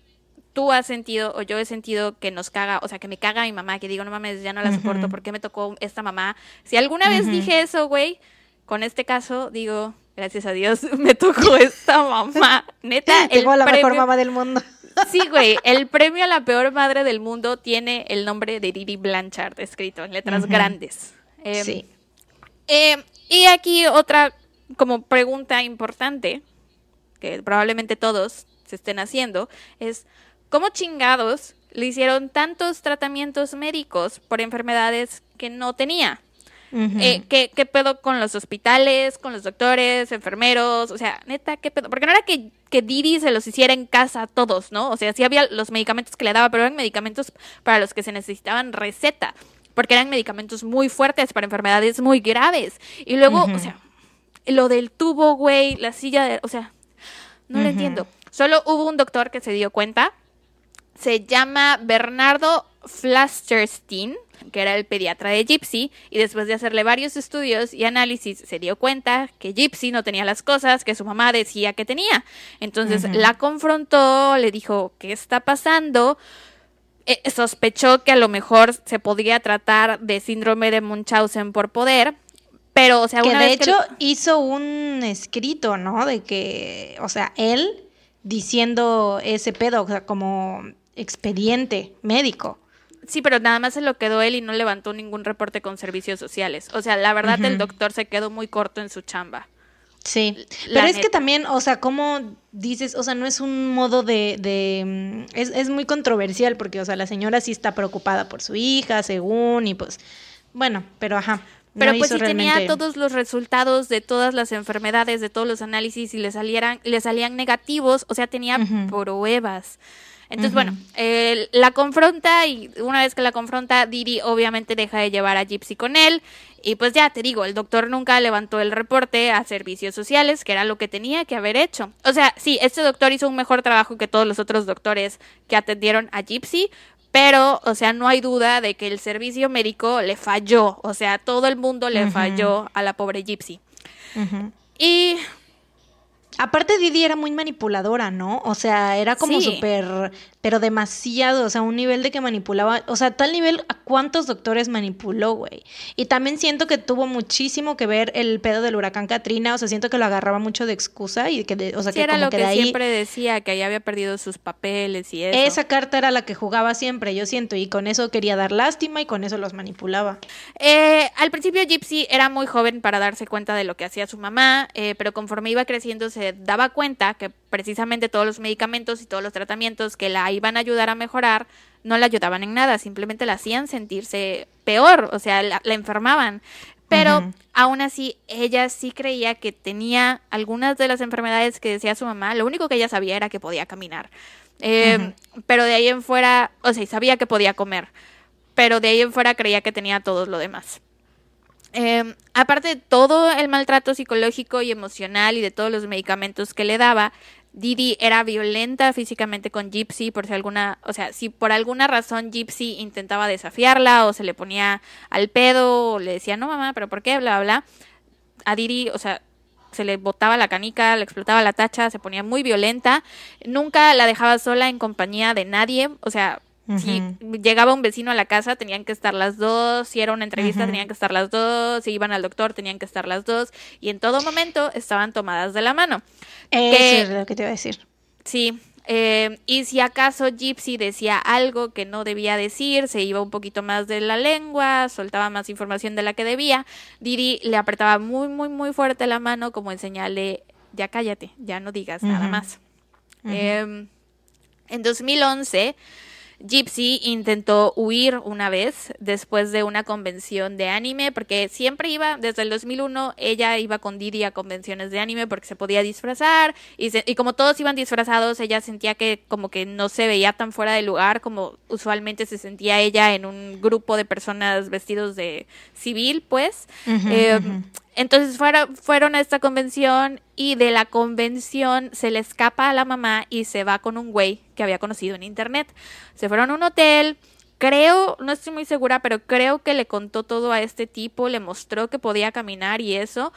tú has sentido o yo he sentido que nos caga, o sea, que me caga mi mamá, que digo, no mames, ya no la soporto, ¿por qué me tocó esta mamá? Si alguna vez dije eso, güey, con este caso digo, gracias a Dios me tocó esta mamá. Neta, el la mejor mamá del mundo. Sí, güey, el premio a la peor madre del mundo tiene el nombre de Didi Blanchard escrito en letras grandes. Em, sí. Em, y aquí otra como pregunta importante, que probablemente todos se estén haciendo, es ¿cómo chingados le hicieron tantos tratamientos médicos por enfermedades que no tenía? Eh, ¿qué, ¿qué, pedo con los hospitales, con los doctores, enfermeros? O sea, neta, ¿qué pedo? Porque no era que, que Didi se los hiciera en casa a todos, ¿no? O sea, sí había los medicamentos que le daba, pero eran medicamentos para los que se necesitaban receta, porque eran medicamentos muy fuertes para enfermedades muy graves. Y luego, o sea, lo del tubo, güey, la silla de... O sea, no lo entiendo. Solo hubo un doctor que se dio cuenta. Se llama Bernardo Flasterstein que era el pediatra de Gypsy, y después de hacerle varios estudios y análisis se dio cuenta que Gypsy no tenía las cosas que su mamá decía que tenía. Entonces la confrontó, le dijo, ¿qué está pasando? Eh, sospechó que a lo mejor se podría tratar de síndrome de Munchausen por poder, pero, o sea, que de hecho hizo un escrito, ¿no? De que, o sea, él diciendo ese pedo, o sea, como expediente médico. Sí, pero nada más se lo quedó él y no levantó ningún reporte con servicios sociales. O sea, la verdad el doctor se quedó muy corto en su chamba. Sí, pero es que también, o sea, como dices, o sea, no es un modo de... de mm, es, es, muy controversial porque, o sea, la señora sí está preocupada por su hija, según, y pues, bueno, pero ajá. Pero pues si tenía todos los resultados de todas las enfermedades, de todos los análisis y le salieran, le salían negativos, o sea, tenía pruebas. Entonces, bueno, la confronta y una vez que la confronta, Didi obviamente deja de llevar a Gypsy con él. Y pues ya te digo, el doctor nunca levantó el reporte a servicios sociales, que era lo que tenía que haber hecho. O sea, sí, este doctor hizo un mejor trabajo que todos los otros doctores que atendieron a Gypsy, pero, o sea, no hay duda de que el servicio médico le falló. O sea, todo el mundo le falló a la pobre Gypsy. Y Aparte Didi era muy manipuladora, ¿no? O sea, era como Sí. súper, pero demasiado, o sea, un nivel de que manipulaba, o sea, tal nivel a cuántos doctores manipuló, güey. Y también siento que tuvo muchísimo que ver el pedo del huracán Katrina, o sea, siento que lo agarraba mucho de excusa y que, de- o sea, Sí, que era como lo que que, de ahí siempre decía, que ya había perdido sus papeles y eso. esa carta era la que jugaba siempre, yo siento, y con eso quería dar lástima y con eso los manipulaba. Eh, al principio Gypsy era muy joven para darse cuenta de lo que hacía su mamá, eh, pero conforme iba creciendo se daba cuenta que precisamente todos los medicamentos y todos los tratamientos que la iban a ayudar a mejorar no la ayudaban en nada, simplemente la hacían sentirse peor, o sea, la, la enfermaban. Pero Ujú. aún así, ella sí creía que tenía algunas de las enfermedades que decía su mamá. Lo único que ella sabía era que podía caminar. Eh, Pero de ahí en fuera, o sea, sabía que podía comer. Pero de ahí en fuera creía que tenía todo lo demás. Eh, aparte de todo el maltrato psicológico y emocional y de todos los medicamentos que le daba, Didi era violenta físicamente con Gypsy por si alguna, o sea, si por alguna razón Gypsy intentaba desafiarla o se le ponía al pedo o le decía, no mamá, pero ¿por qué? Bla, bla, bla. A Didi, o sea, se le botaba la canica, le explotaba la tacha, se ponía muy violenta. Nunca la dejaba sola en compañía de nadie, o sea, si llegaba un vecino a la casa, tenían que estar las dos. Si era una entrevista, Ujú. tenían que estar las dos. Si iban al doctor, tenían que estar las dos. Y en todo momento estaban tomadas de la mano. Eso Que- es lo que te iba a decir. Sí. eh, y si acaso Gypsy decía algo que no debía decir, se iba un poquito más de la lengua, soltaba más información de la que debía, Didi le apretaba muy, muy, muy fuerte la mano como en señal de ya cállate, ya no digas nada Ujú. más. Em, en 2011, Gypsy intentó huir una vez después de una convención de anime, porque siempre iba, desde el 2001, ella iba con Didi a convenciones de anime porque se podía disfrazar y, se- y como todos iban disfrazados, ella sentía que como que no se veía tan fuera de lugar como usualmente se sentía ella en un grupo de personas vestidos de civil, pues. Eh. Entonces fueron, a esta convención y de la convención se le escapa a la mamá y se va con un güey que había conocido en internet. Se fueron a un hotel. Creo, no estoy muy segura, pero creo que le contó todo a este tipo, le mostró que podía caminar y eso.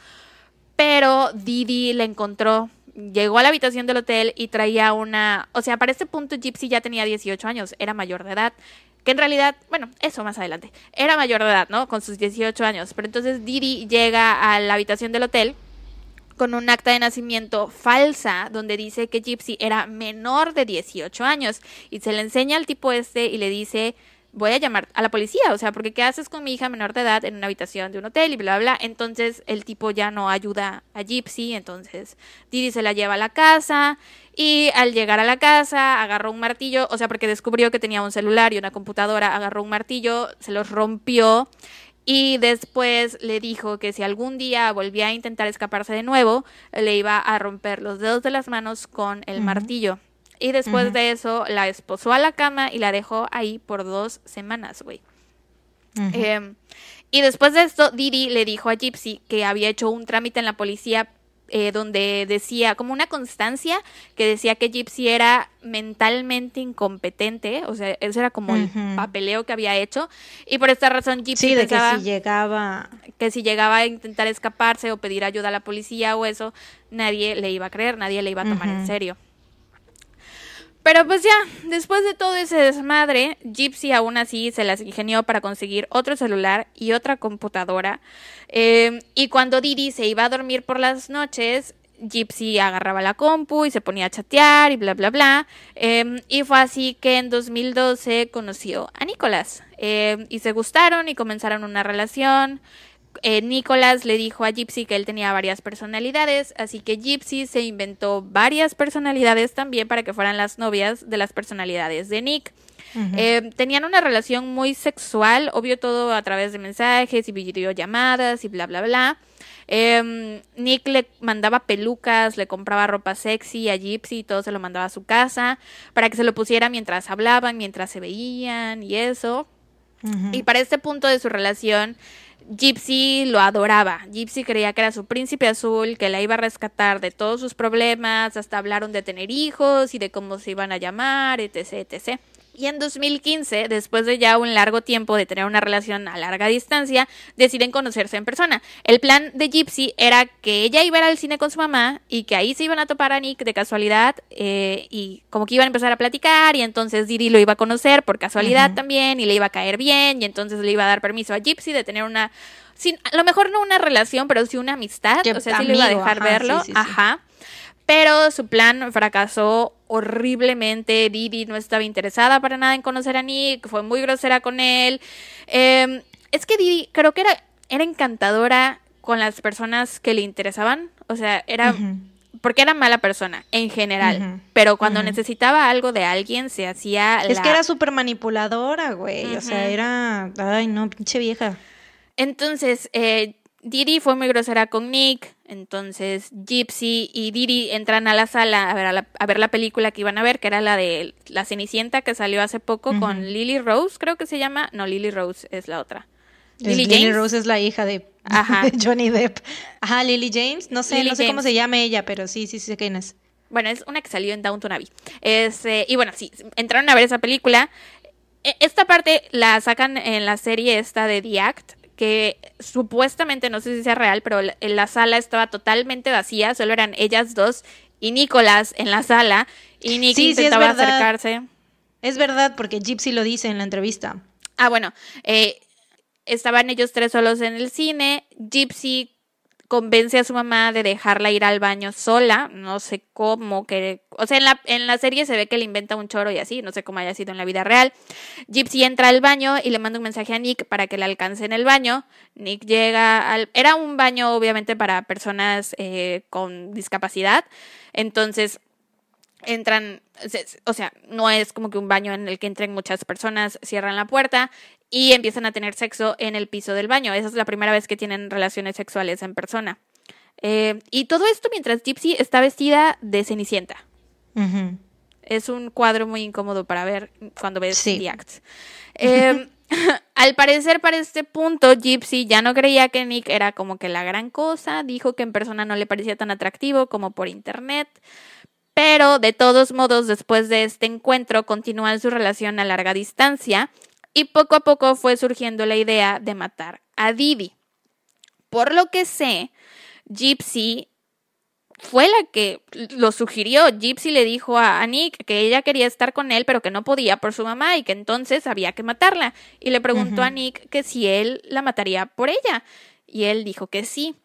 Pero Didi le encontró, llegó a la habitación del hotel y traía una, o sea, para este punto Gypsy ya tenía 18 años, era mayor de edad. Que en realidad, bueno, eso más adelante. Era mayor de edad, ¿no? Con sus 18 años. Pero entonces Didi llega a la habitación del hotel con un acta de nacimiento falsa donde dice que Gypsy era menor de 18 años y se le enseña al tipo este y le dice voy a llamar a la policía, o sea, porque ¿qué haces con mi hija menor de edad en una habitación de un hotel y bla, bla, bla? Entonces el tipo ya no ayuda a Gypsy, entonces Didi se la lleva a la casa y al llegar a la casa agarró un martillo, o sea, porque descubrió que tenía un celular y una computadora, agarró un martillo, se los rompió y después le dijo que si algún día volvía a intentar escaparse de nuevo, le iba a romper los dedos de las manos con el martillo. Y después de eso la esposó a la cama y la dejó ahí por dos semanas, güey. Eh, y después de esto, Didi le dijo a Gypsy que había hecho un trámite en la policía eh, donde decía, como una constancia, que decía que Gypsy era mentalmente incompetente, o sea, ese era como el papeleo que había hecho, y por esta razón Gypsy Sí, de que si llegaba. que si llegaba a intentar escaparse o pedir ayuda a la policía o eso, nadie le iba a creer, nadie le iba a tomar en serio. Pero pues ya, después de todo ese desmadre, Gypsy aún así se las ingenió para conseguir otro celular y otra computadora. Eh, y cuando Didi se iba a dormir por las noches, Gypsy agarraba la compu y se ponía a chatear y bla, bla, bla. Eh, y fue así que en 2012 conoció a Nicolás. Eh, y se gustaron y comenzaron una relación. Eh, Nicolás le dijo a Gypsy que él tenía varias personalidades, así que Gypsy se inventó varias personalidades también para que fueran las novias de las personalidades de Nick. Eh, tenían una relación muy sexual, obvio todo a través de mensajes y videollamadas y bla, bla, bla. Eh, Nick le mandaba pelucas, le compraba ropa sexy a Gypsy y todo se lo mandaba a su casa para que se lo pusiera mientras hablaban, mientras se veían y eso. Y para este punto de su relación, Gypsy lo adoraba. Gypsy creía que era su príncipe azul, que la iba a rescatar de todos sus problemas, hasta hablaron de tener hijos y de cómo se iban a llamar, etc, etc. Y en 2015, después de ya un largo tiempo de tener una relación a larga distancia, deciden conocerse en persona. El plan de Gypsy era que ella iba al cine con su mamá y que ahí se iban a topar a Nick de casualidad eh, y como que iban a empezar a platicar y entonces Didi lo iba a conocer por casualidad también y le iba a caer bien y entonces le iba a dar permiso a Gypsy de tener una, sin, a lo mejor no una relación, pero sí una amistad, o sea, sí le iba a dejar verlo, ajá. Pero su plan fracasó horriblemente. Didi no estaba interesada para nada en conocer a Nick, fue muy grosera con él. Em, es que Didi creo que era, era encantadora con las personas que le interesaban. O sea, era... Porque era mala persona, en general. Pero cuando necesitaba algo de alguien, se hacía... Es que era súper manipuladora, güey. O sea, era... Ay, no, pinche vieja. Entonces, eh, Didi fue muy grosera con Nick, entonces Gypsy y Didi entran a la sala a ver, a, ver la película que iban a ver, que era la de La Cenicienta que salió hace poco con Lily Rose, creo que se llama. No, Lily Rose es la otra. Lily, Rose es la hija de, Johnny Depp. Ajá, Lily James, no sé, no sé cómo se llama ella, pero sí, sí, sí sé quién es. Bueno, es una que salió en Downton Abbey. Este, y bueno, sí, entraron a ver esa película. E, esta parte la sacan en la serie esta de The Act, que supuestamente, no sé si sea real, pero la sala estaba totalmente vacía, solo eran ellas dos y Nicolás en la sala y Nick intentaba acercarse. Es verdad, porque Gypsy lo dice en la entrevista. Ah, bueno, eh, estaban ellos tres solos en el cine, Gypsy convence a su mamá de dejarla ir al baño sola, no sé cómo, que, o sea, en la, en la serie se ve que le inventa un choro y así, no sé cómo haya sido en la vida real. Gypsy entra al baño y le manda un mensaje a Nick para que le alcance en el baño. Nick llega al... Era un baño obviamente para personas eh, con discapacidad, entonces entran, o sea, no es como que un baño en el que entren muchas personas, cierran la puerta y empiezan a tener sexo en el piso del baño. Esa es la primera vez que tienen relaciones sexuales en persona. Eh, y todo esto mientras Gypsy está vestida de Cenicienta. Es un cuadro muy incómodo para ver cuando ves The Act. Eh, al parecer, para este punto, Gypsy ya no creía que Nick era como que la gran cosa. Dijo que en persona no le parecía tan atractivo como por internet. Pero de todos modos, después de este encuentro, continúan su relación a larga distancia y poco a poco fue surgiendo la idea de matar a Didi. Por lo que sé, Gypsy fue la que lo sugirió. Gypsy le dijo a, Nick que ella quería estar con él, pero que no podía por su mamá y que entonces había que matarla. Y le preguntó a Nick que si él la mataría por ella. Y él dijo que sí.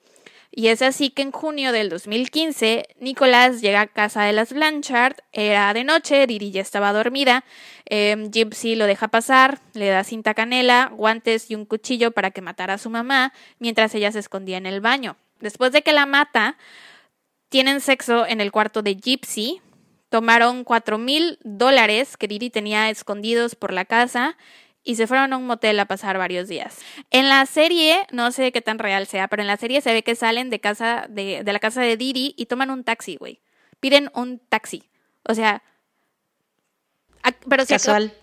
Y es así que en junio del 2015, Nicolás llega a casa de las Blanchard, era de noche, Didi ya estaba dormida, eh, Gypsy lo deja pasar, le da cinta canela, guantes y un cuchillo para que matara a su mamá, mientras ella se escondía en el baño. Después de que la mata, tienen sexo en el cuarto de Gypsy, tomaron cuatro mil dólares que Didi tenía escondidos por la casa y se fueron a un motel a pasar varios días. En la serie, no sé qué tan real sea, pero en la serie se ve que salen de casa de, de la casa de Didi y toman un taxi, güey. Piden un taxi. O sea, pero si casual.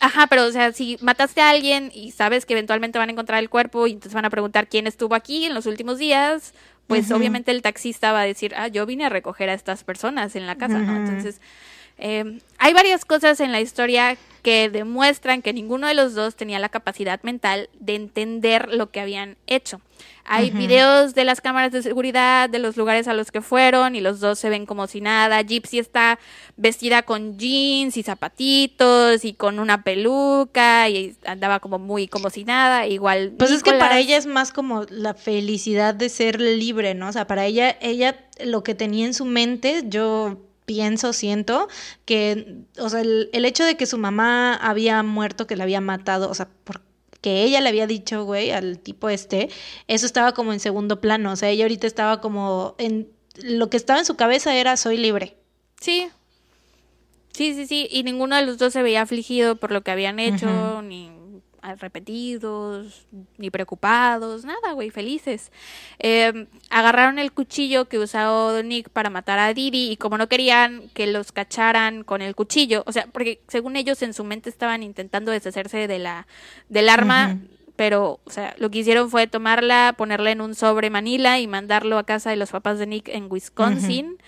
Ajá, pero o sea, si mataste a alguien y sabes que eventualmente van a encontrar el cuerpo y entonces van a preguntar quién estuvo aquí en los últimos días, pues obviamente el taxista va a decir, ah, yo vine a recoger a estas personas en la casa, ¿no? Entonces, eh, hay varias cosas en la historia que demuestran que ninguno de los dos tenía la capacidad mental de entender lo que habían hecho. Hay videos de las cámaras de seguridad, de los lugares a los que fueron, y los dos se ven como si nada. Gypsy está vestida con jeans y zapatitos y con una peluca y andaba como muy como si nada, igual. Pues es que para ella es más como la felicidad de ser libre, ¿no? O sea, para ella, ella lo que tenía en su mente, yo pienso, siento, que, o sea, el, hecho de que su mamá había muerto, que la había matado, o sea, porque ella le había dicho, güey, al tipo este, eso estaba como en segundo plano, o sea, ella ahorita estaba como en, lo que estaba en su cabeza era soy libre. Sí. Sí, sí, sí, y ninguno de los dos se veía afligido por lo que habían hecho, ni arrepentidos, ni preocupados, nada, güey, felices. Em, agarraron el cuchillo que usó Nick para matar a Didi y como no querían que los cacharan con el cuchillo, o sea, porque según ellos en su mente estaban intentando deshacerse de la, del arma. Pero, o sea, lo que hicieron fue tomarla, ponerla en un sobre Manila y mandarlo a casa de los papás de Nick en Wisconsin.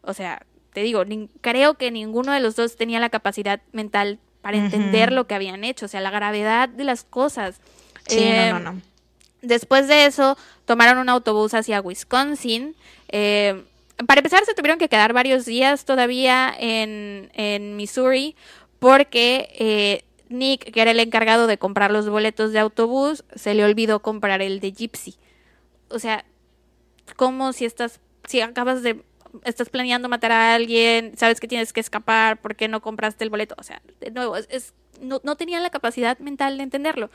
O sea, te digo, creo que ninguno de los dos tenía la capacidad mental para entender lo que habían hecho, o sea, la gravedad de las cosas. Sí, no, Eh, no, no. Después de eso, tomaron un autobús hacia Wisconsin. Eh, para empezar, se tuvieron que quedar varios días todavía en, en Missouri porque eh, Nick, que era el encargado de comprar los boletos de autobús, se le olvidó comprar el de Gypsy. O sea, como si estás, si acabas de, estás planeando matar a alguien, sabes que tienes que escapar, ¿por qué no compraste el boleto? O sea, de nuevo, es, es- no, no tenían la capacidad mental de entenderlo.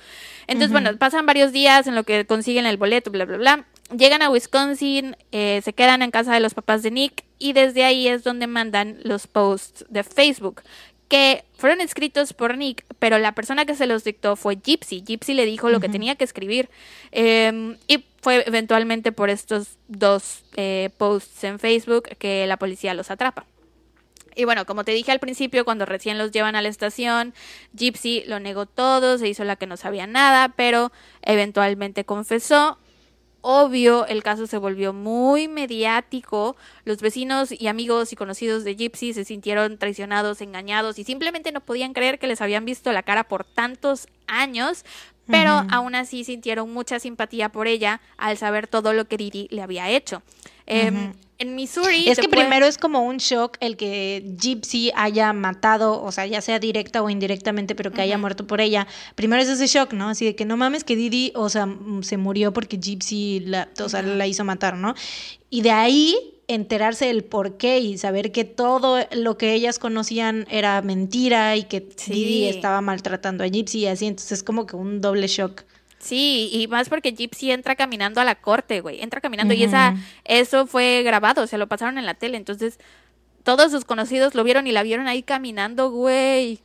Entonces, bueno, pasan varios días en lo que consiguen el boleto, bla, bla, bla. Llegan a Wisconsin, eh, se quedan en casa de los papás de Nick y desde ahí es donde mandan los posts de Facebook que fueron escritos por Nick, pero la persona que se los dictó fue Gypsy. Gypsy le dijo lo que tenía que escribir. Eh, y fue eventualmente por estos dos eh, posts en Facebook que la policía los atrapa. Y bueno, como te dije al principio, cuando recién los llevan a la estación, Gypsy lo negó todo, se hizo la que no sabía nada, pero eventualmente confesó. Obvio, el caso se volvió muy mediático. Los vecinos y amigos y conocidos de Gypsy se sintieron traicionados, engañados y simplemente no podían creer que les habían visto la cara por tantos años, pero aún así sintieron mucha simpatía por ella al saber todo lo que Didi le había hecho. Em, En Missouri. Es que primero es como un shock el que Gypsy haya matado, o sea, ya sea directa o indirectamente, pero que haya muerto por ella. Primero es ese shock, ¿no? Así de que no mames que Didi, o sea, se murió porque Gypsy la, o sea, la hizo matar, ¿no? Y de ahí enterarse del por qué y saber que todo lo que ellas conocían era mentira y que Sí. Didi estaba maltratando a Gypsy y así, entonces es como que un doble shock. Sí, y más porque Gypsy entra caminando a la corte, güey. Entra caminando y esa, eso fue grabado, se lo pasaron en la tele. Entonces, todos sus conocidos lo vieron y la vieron ahí caminando, güey.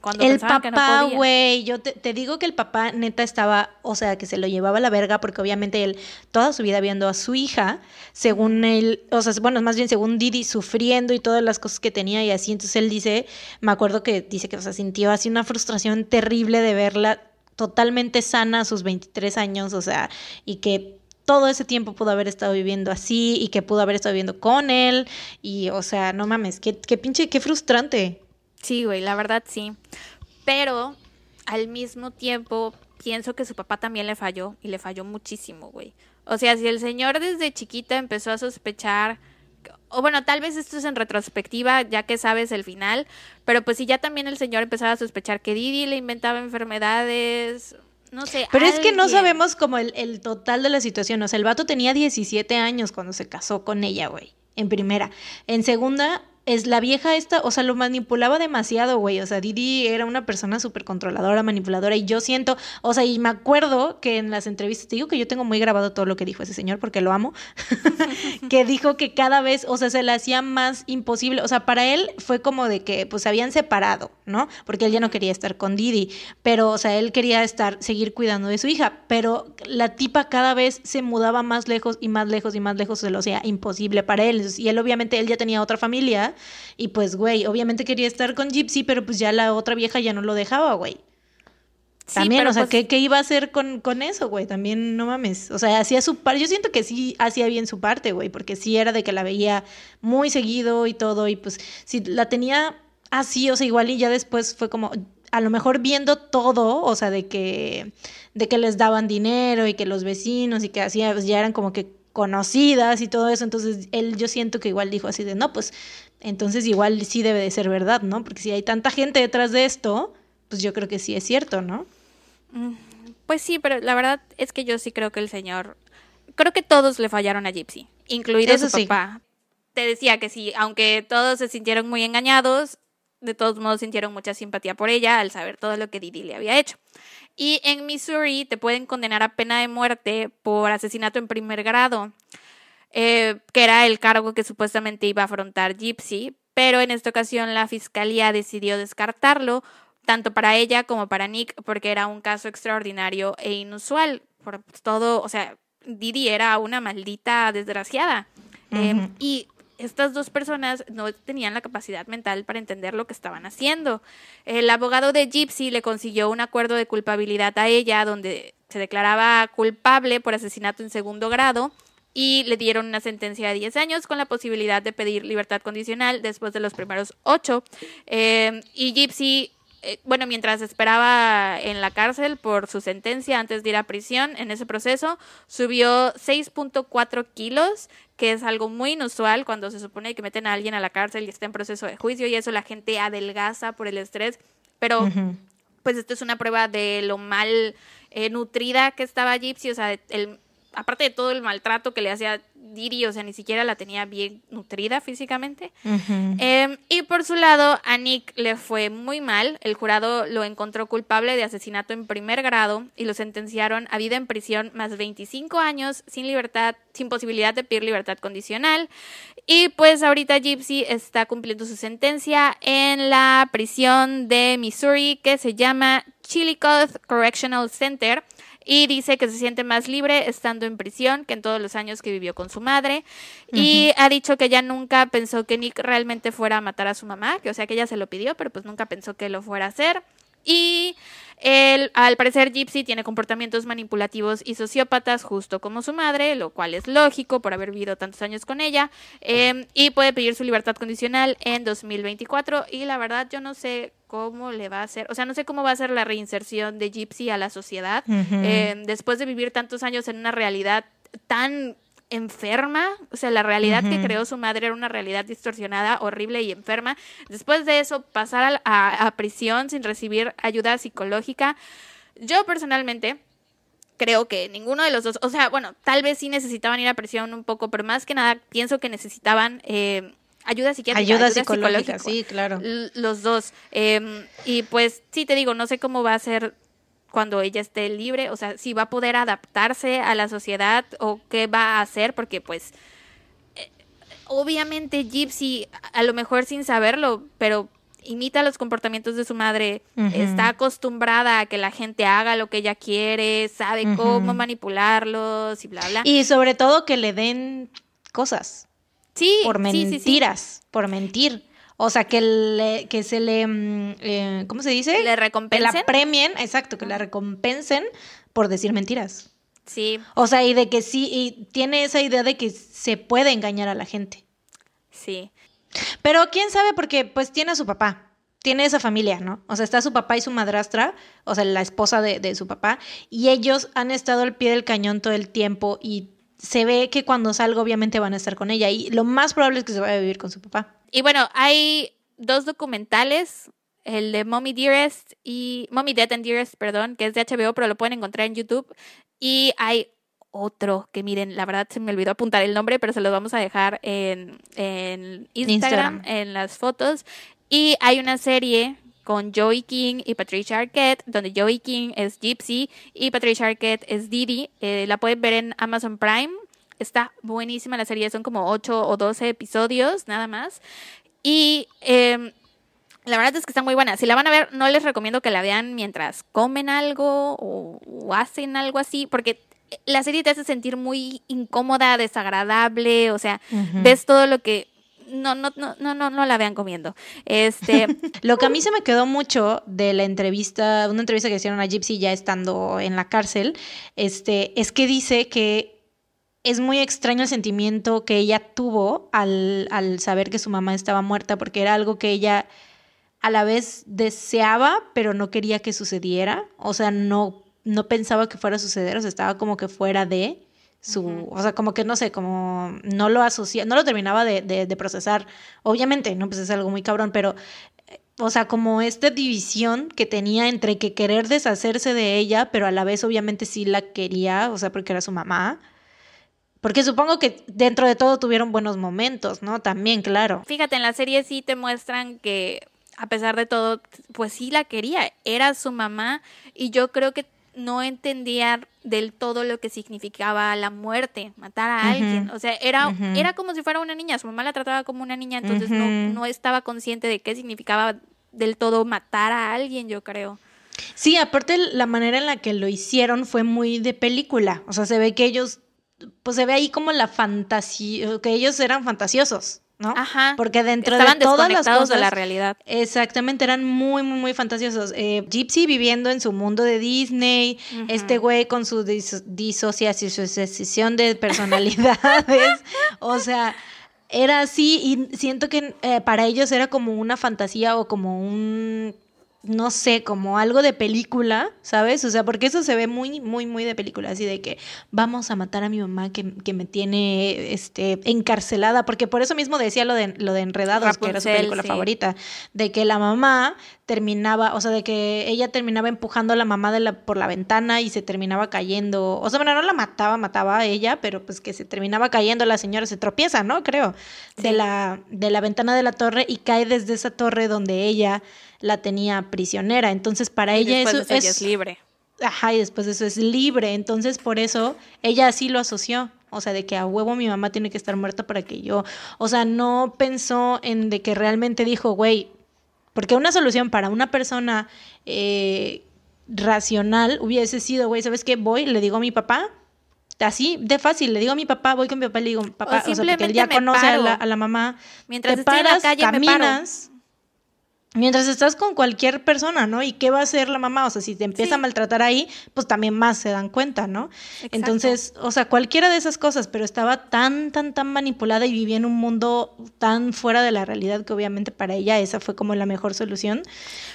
Cuando el no papá, güey, yo te, te digo que el papá neta estaba, o sea, que se lo llevaba a la verga porque obviamente él toda su vida viendo a su hija, según él, o sea, bueno, más bien según Didi, sufriendo y todas las cosas que tenía y así, entonces él dice, me acuerdo que dice que, o sea, sintió así una frustración terrible de verla totalmente sana a sus 23 años, o sea, y que todo ese tiempo pudo haber estado viviendo así y que pudo haber estado viviendo con él y, o sea, no mames, qué, qué pinche, qué frustrante. Sí, güey, la verdad sí. Pero al mismo tiempo pienso que su papá también le falló y le falló muchísimo, güey. O sea, si el señor desde chiquita empezó a sospechar, o bueno, tal vez esto es en retrospectiva, ya que sabes el final, pero pues si ya también el señor empezaba a sospechar que Didi le inventaba enfermedades, no sé. Pero es que no sabemos como el, el total de la situación. O sea, el vato tenía 17 años cuando se casó con ella, güey. En primera. En segunda, es la vieja esta, o sea, lo manipulaba demasiado, güey. O sea, Didi era una persona súper controladora, manipuladora. Y yo siento, o sea, y me acuerdo que en las entrevistas, te digo que yo tengo muy grabado todo lo que dijo ese señor porque lo amo. que dijo que cada vez, o sea, se le hacía más imposible. O sea, para él fue como de que, pues, se habían separado, ¿no? Porque él ya no quería estar con Didi. Pero, o sea, él quería estar, seguir cuidando de su hija. Pero la tipa cada vez se mudaba más lejos y más lejos y más lejos, se lo hacía imposible para él. Y él, obviamente, él ya tenía otra familia. Y pues, güey, obviamente quería estar con Gypsy, pero pues ya la otra vieja ya no lo dejaba, güey. Sí, También, o sea, pues- ¿qué, qué iba a hacer con, con eso, güey? También, no mames. O sea, hacía su parte. Yo siento que sí hacía bien su parte, güey, porque sí era de que la veía muy seguido y todo. Y pues, si la tenía así, o sea, igual y ya después fue como. A lo mejor viendo todo, o sea, de que, de que les daban dinero y que los vecinos y que hacía, pues ya eran como que conocidas y todo eso. Entonces, él yo siento que igual dijo así de, no, pues, entonces igual sí debe de ser verdad, ¿no? Porque si hay tanta gente detrás de esto, pues yo creo que sí es cierto, ¿no? Pues sí, pero la verdad es que yo sí creo que el señor. Creo que todos le fallaron a Gypsy, incluido Eso su sí. papá. Te decía que sí, aunque todos se sintieron muy engañados, de todos modos sintieron mucha simpatía por ella al saber todo lo que Didi le había hecho. Y en Missouri te pueden condenar a pena de muerte por asesinato en primer grado, eh, que era el cargo que supuestamente iba a afrontar Gypsy, pero en esta ocasión la fiscalía decidió descartarlo, tanto para ella como para Nick, porque era un caso extraordinario e inusual. Por todo, o sea, Didi era una maldita desgraciada. Eh, Ujú. y estas dos personas no tenían la capacidad mental para entender lo que estaban haciendo. El abogado de Gypsy le consiguió un acuerdo de culpabilidad a ella donde se declaraba culpable por asesinato en segundo grado y le dieron una sentencia de 10 años con la posibilidad de pedir libertad condicional después de los primeros 8. y Gypsy eh, bueno, mientras esperaba en la cárcel por su sentencia antes de ir a prisión, en ese proceso subió 6.4 kilos, que es algo muy inusual cuando se supone que meten a alguien a la cárcel y está en proceso de juicio y eso la gente adelgaza por el estrés, pero pues esto es una prueba de lo mal eh, nutrida que estaba Gypsy, o sea, el, aparte de todo el maltrato que le hacía Diri, o sea, ni siquiera la tenía bien nutrida físicamente. Em, y por su lado, a Nick le fue muy mal. El jurado lo encontró culpable de asesinato en primer grado y lo sentenciaron a vida en prisión más 25 años sin libertad, sin posibilidad de pedir libertad condicional. Y pues ahorita Gypsy está cumpliendo su sentencia en la prisión de Missouri que se llama Chillicothe Correctional Center y dice que se siente más libre estando en prisión que en todos los años que vivió con su madre y ha dicho que ella nunca pensó que Nick realmente fuera a matar a su mamá, que o sea que ella se lo pidió, pero pues nunca pensó que lo fuera a hacer. Y él, al parecer, Gypsy tiene comportamientos manipulativos y sociópatas, justo como su madre, lo cual es lógico por haber vivido tantos años con ella. Em, y puede pedir su libertad condicional en 2024. Y la verdad, yo no sé cómo le va a hacer, o sea, no sé cómo va a ser la reinserción de Gypsy a la sociedad em, después de vivir tantos años en una realidad tan enferma, o sea, la realidad que creó su madre era una realidad distorsionada, horrible y enferma. Después de eso, pasar a, prisión sin recibir ayuda psicológica. Yo personalmente creo que ninguno de los dos, o sea, bueno, tal vez sí necesitaban ir a prisión un poco, pero más que nada pienso que necesitaban eh, ayuda psiquiátrica, ayuda, psicológica, sí, claro. Los dos. Em, y pues sí te digo, no sé cómo va a ser cuando ella esté libre, o sea, si va a poder adaptarse a la sociedad o qué va a hacer, porque pues eh, obviamente Gypsy, a lo mejor sin saberlo, pero imita los comportamientos de su madre, está acostumbrada a que la gente haga lo que ella quiere, sabe cómo manipularlos y bla, bla. Y sobre todo que le den cosas. Sí, por mentiras, por mentir. O sea, que, le, que se le, mm, eh, ¿cómo se dice? Le recompensen. Que la premien, exacto, que la recompensen por decir mentiras. Sí. O sea, y de que sí, y tiene esa idea de que se puede engañar a la gente. Sí. Pero quién sabe, porque pues tiene a su papá, tiene esa familia, ¿no? O sea, está su papá y su madrastra, o sea, la esposa de, de su papá, y ellos han estado al pie del cañón todo el tiempo y se ve que cuando salga obviamente van a estar con ella y lo más probable es que se vaya a vivir con su papá. Y bueno, hay dos documentales, el de Mommy Dearest y Mommy Dead and Dearest, perdón, que es de HBO, pero lo pueden encontrar en YouTube. Y hay otro que miren, la verdad se me olvidó apuntar el nombre, pero se los vamos a dejar en, en Instagram, en las fotos. Y hay una serie con Joey King y Patricia Arquette, donde Joey King es Gypsy y Patricia Arquette es Didi. Eh, la pueden ver en Amazon Prime. Está buenísima la serie, son como 8 o 12 episodios nada más. Y em, la verdad es que está muy buena. Si la van a ver, no les recomiendo que la vean mientras comen algo o, hacen algo así, porque la serie te hace sentir muy incómoda, desagradable, o sea, ves todo lo que no, no, no, no, no, no la vean comiendo. Este. Lo que a mí se me quedó mucho de la entrevista, una entrevista que hicieron a Gypsy ya estando en la cárcel, este, es que dice que es muy extraño el sentimiento que ella tuvo al, al saber que su mamá estaba muerta, porque era algo que ella a la vez deseaba, pero no quería que sucediera. O sea, no, no pensaba que fuera a suceder, o sea, estaba como que fuera de su, o sea, como que no sé, como no lo asocia, no lo terminaba de, de, procesar. Obviamente, no, pues es algo muy cabrón, pero o sea, como esta división que tenía entre que querer deshacerse de ella, pero a la vez obviamente sí la quería, o sea, porque era su mamá. Porque supongo que dentro de todo tuvieron buenos momentos, ¿no? También, claro. Fíjate, en la serie sí te muestran que a pesar de todo, pues sí la quería, era su mamá y yo creo que no entendía del todo lo que significaba la muerte, matar a alguien. O sea, era, era como si fuera una niña, su mamá la trataba como una niña, entonces no, no estaba consciente de qué significaba del todo matar a alguien, yo creo. Sí, aparte la manera en la que lo hicieron fue muy de película. O sea, se ve que ellos pues se ve ahí como la fantasía, que ellos eran fantasiosos. ¿No? Ajá. Porque dentro de todas las cosas de la realidad. Exactamente, eran muy, muy, muy fantasiosos. Eh, Gypsy viviendo en su mundo de Disney, este güey con su disociación de personalidades. o sea, era así y siento que eh, para ellos era como una fantasía o como un no sé, como algo de película, ¿sabes? O sea, porque eso se ve muy, muy, muy de película, así de que vamos a matar a mi mamá que, que me tiene este, encarcelada, porque por eso mismo decía lo de, lo de Enredados, que era su película sí. favorita, de que la mamá terminaba, o sea, de que ella terminaba empujando a la mamá de la, por la ventana y se terminaba cayendo, o sea, bueno, no la mataba, mataba a ella, pero pues que se terminaba cayendo, la señora se tropieza, ¿no? Creo, de, la, de la ventana de la torre y cae desde esa torre donde ella la tenía prisionera. Entonces, para Y ella después eso de eso es es libre. Ajá, y después de eso es libre. Entonces, por eso ella así lo asoció. O sea, de que a huevo mi mamá tiene que estar muerta para que yo. O sea, no pensó en de que realmente dijo, güey, porque una solución para una persona eh, racional hubiese sido, güey, ¿sabes qué? Voy, le digo a mi papá. Así, de fácil, le digo a mi papá, voy con mi papá y le digo, papá, o, sea, porque él ya conoce a la, a la mamá. Mientras te estoy en la paras, me paro. Mientras estás con cualquier persona, ¿no? ¿Y qué va a hacer la mamá? O sea, si te empieza Sí. a maltratar ahí, pues también más se dan cuenta, ¿no? Exacto. Entonces, o sea, cualquiera de esas cosas, pero estaba tan, tan, tan manipulada y vivía en un mundo tan fuera de la realidad que obviamente para ella esa fue como la mejor solución.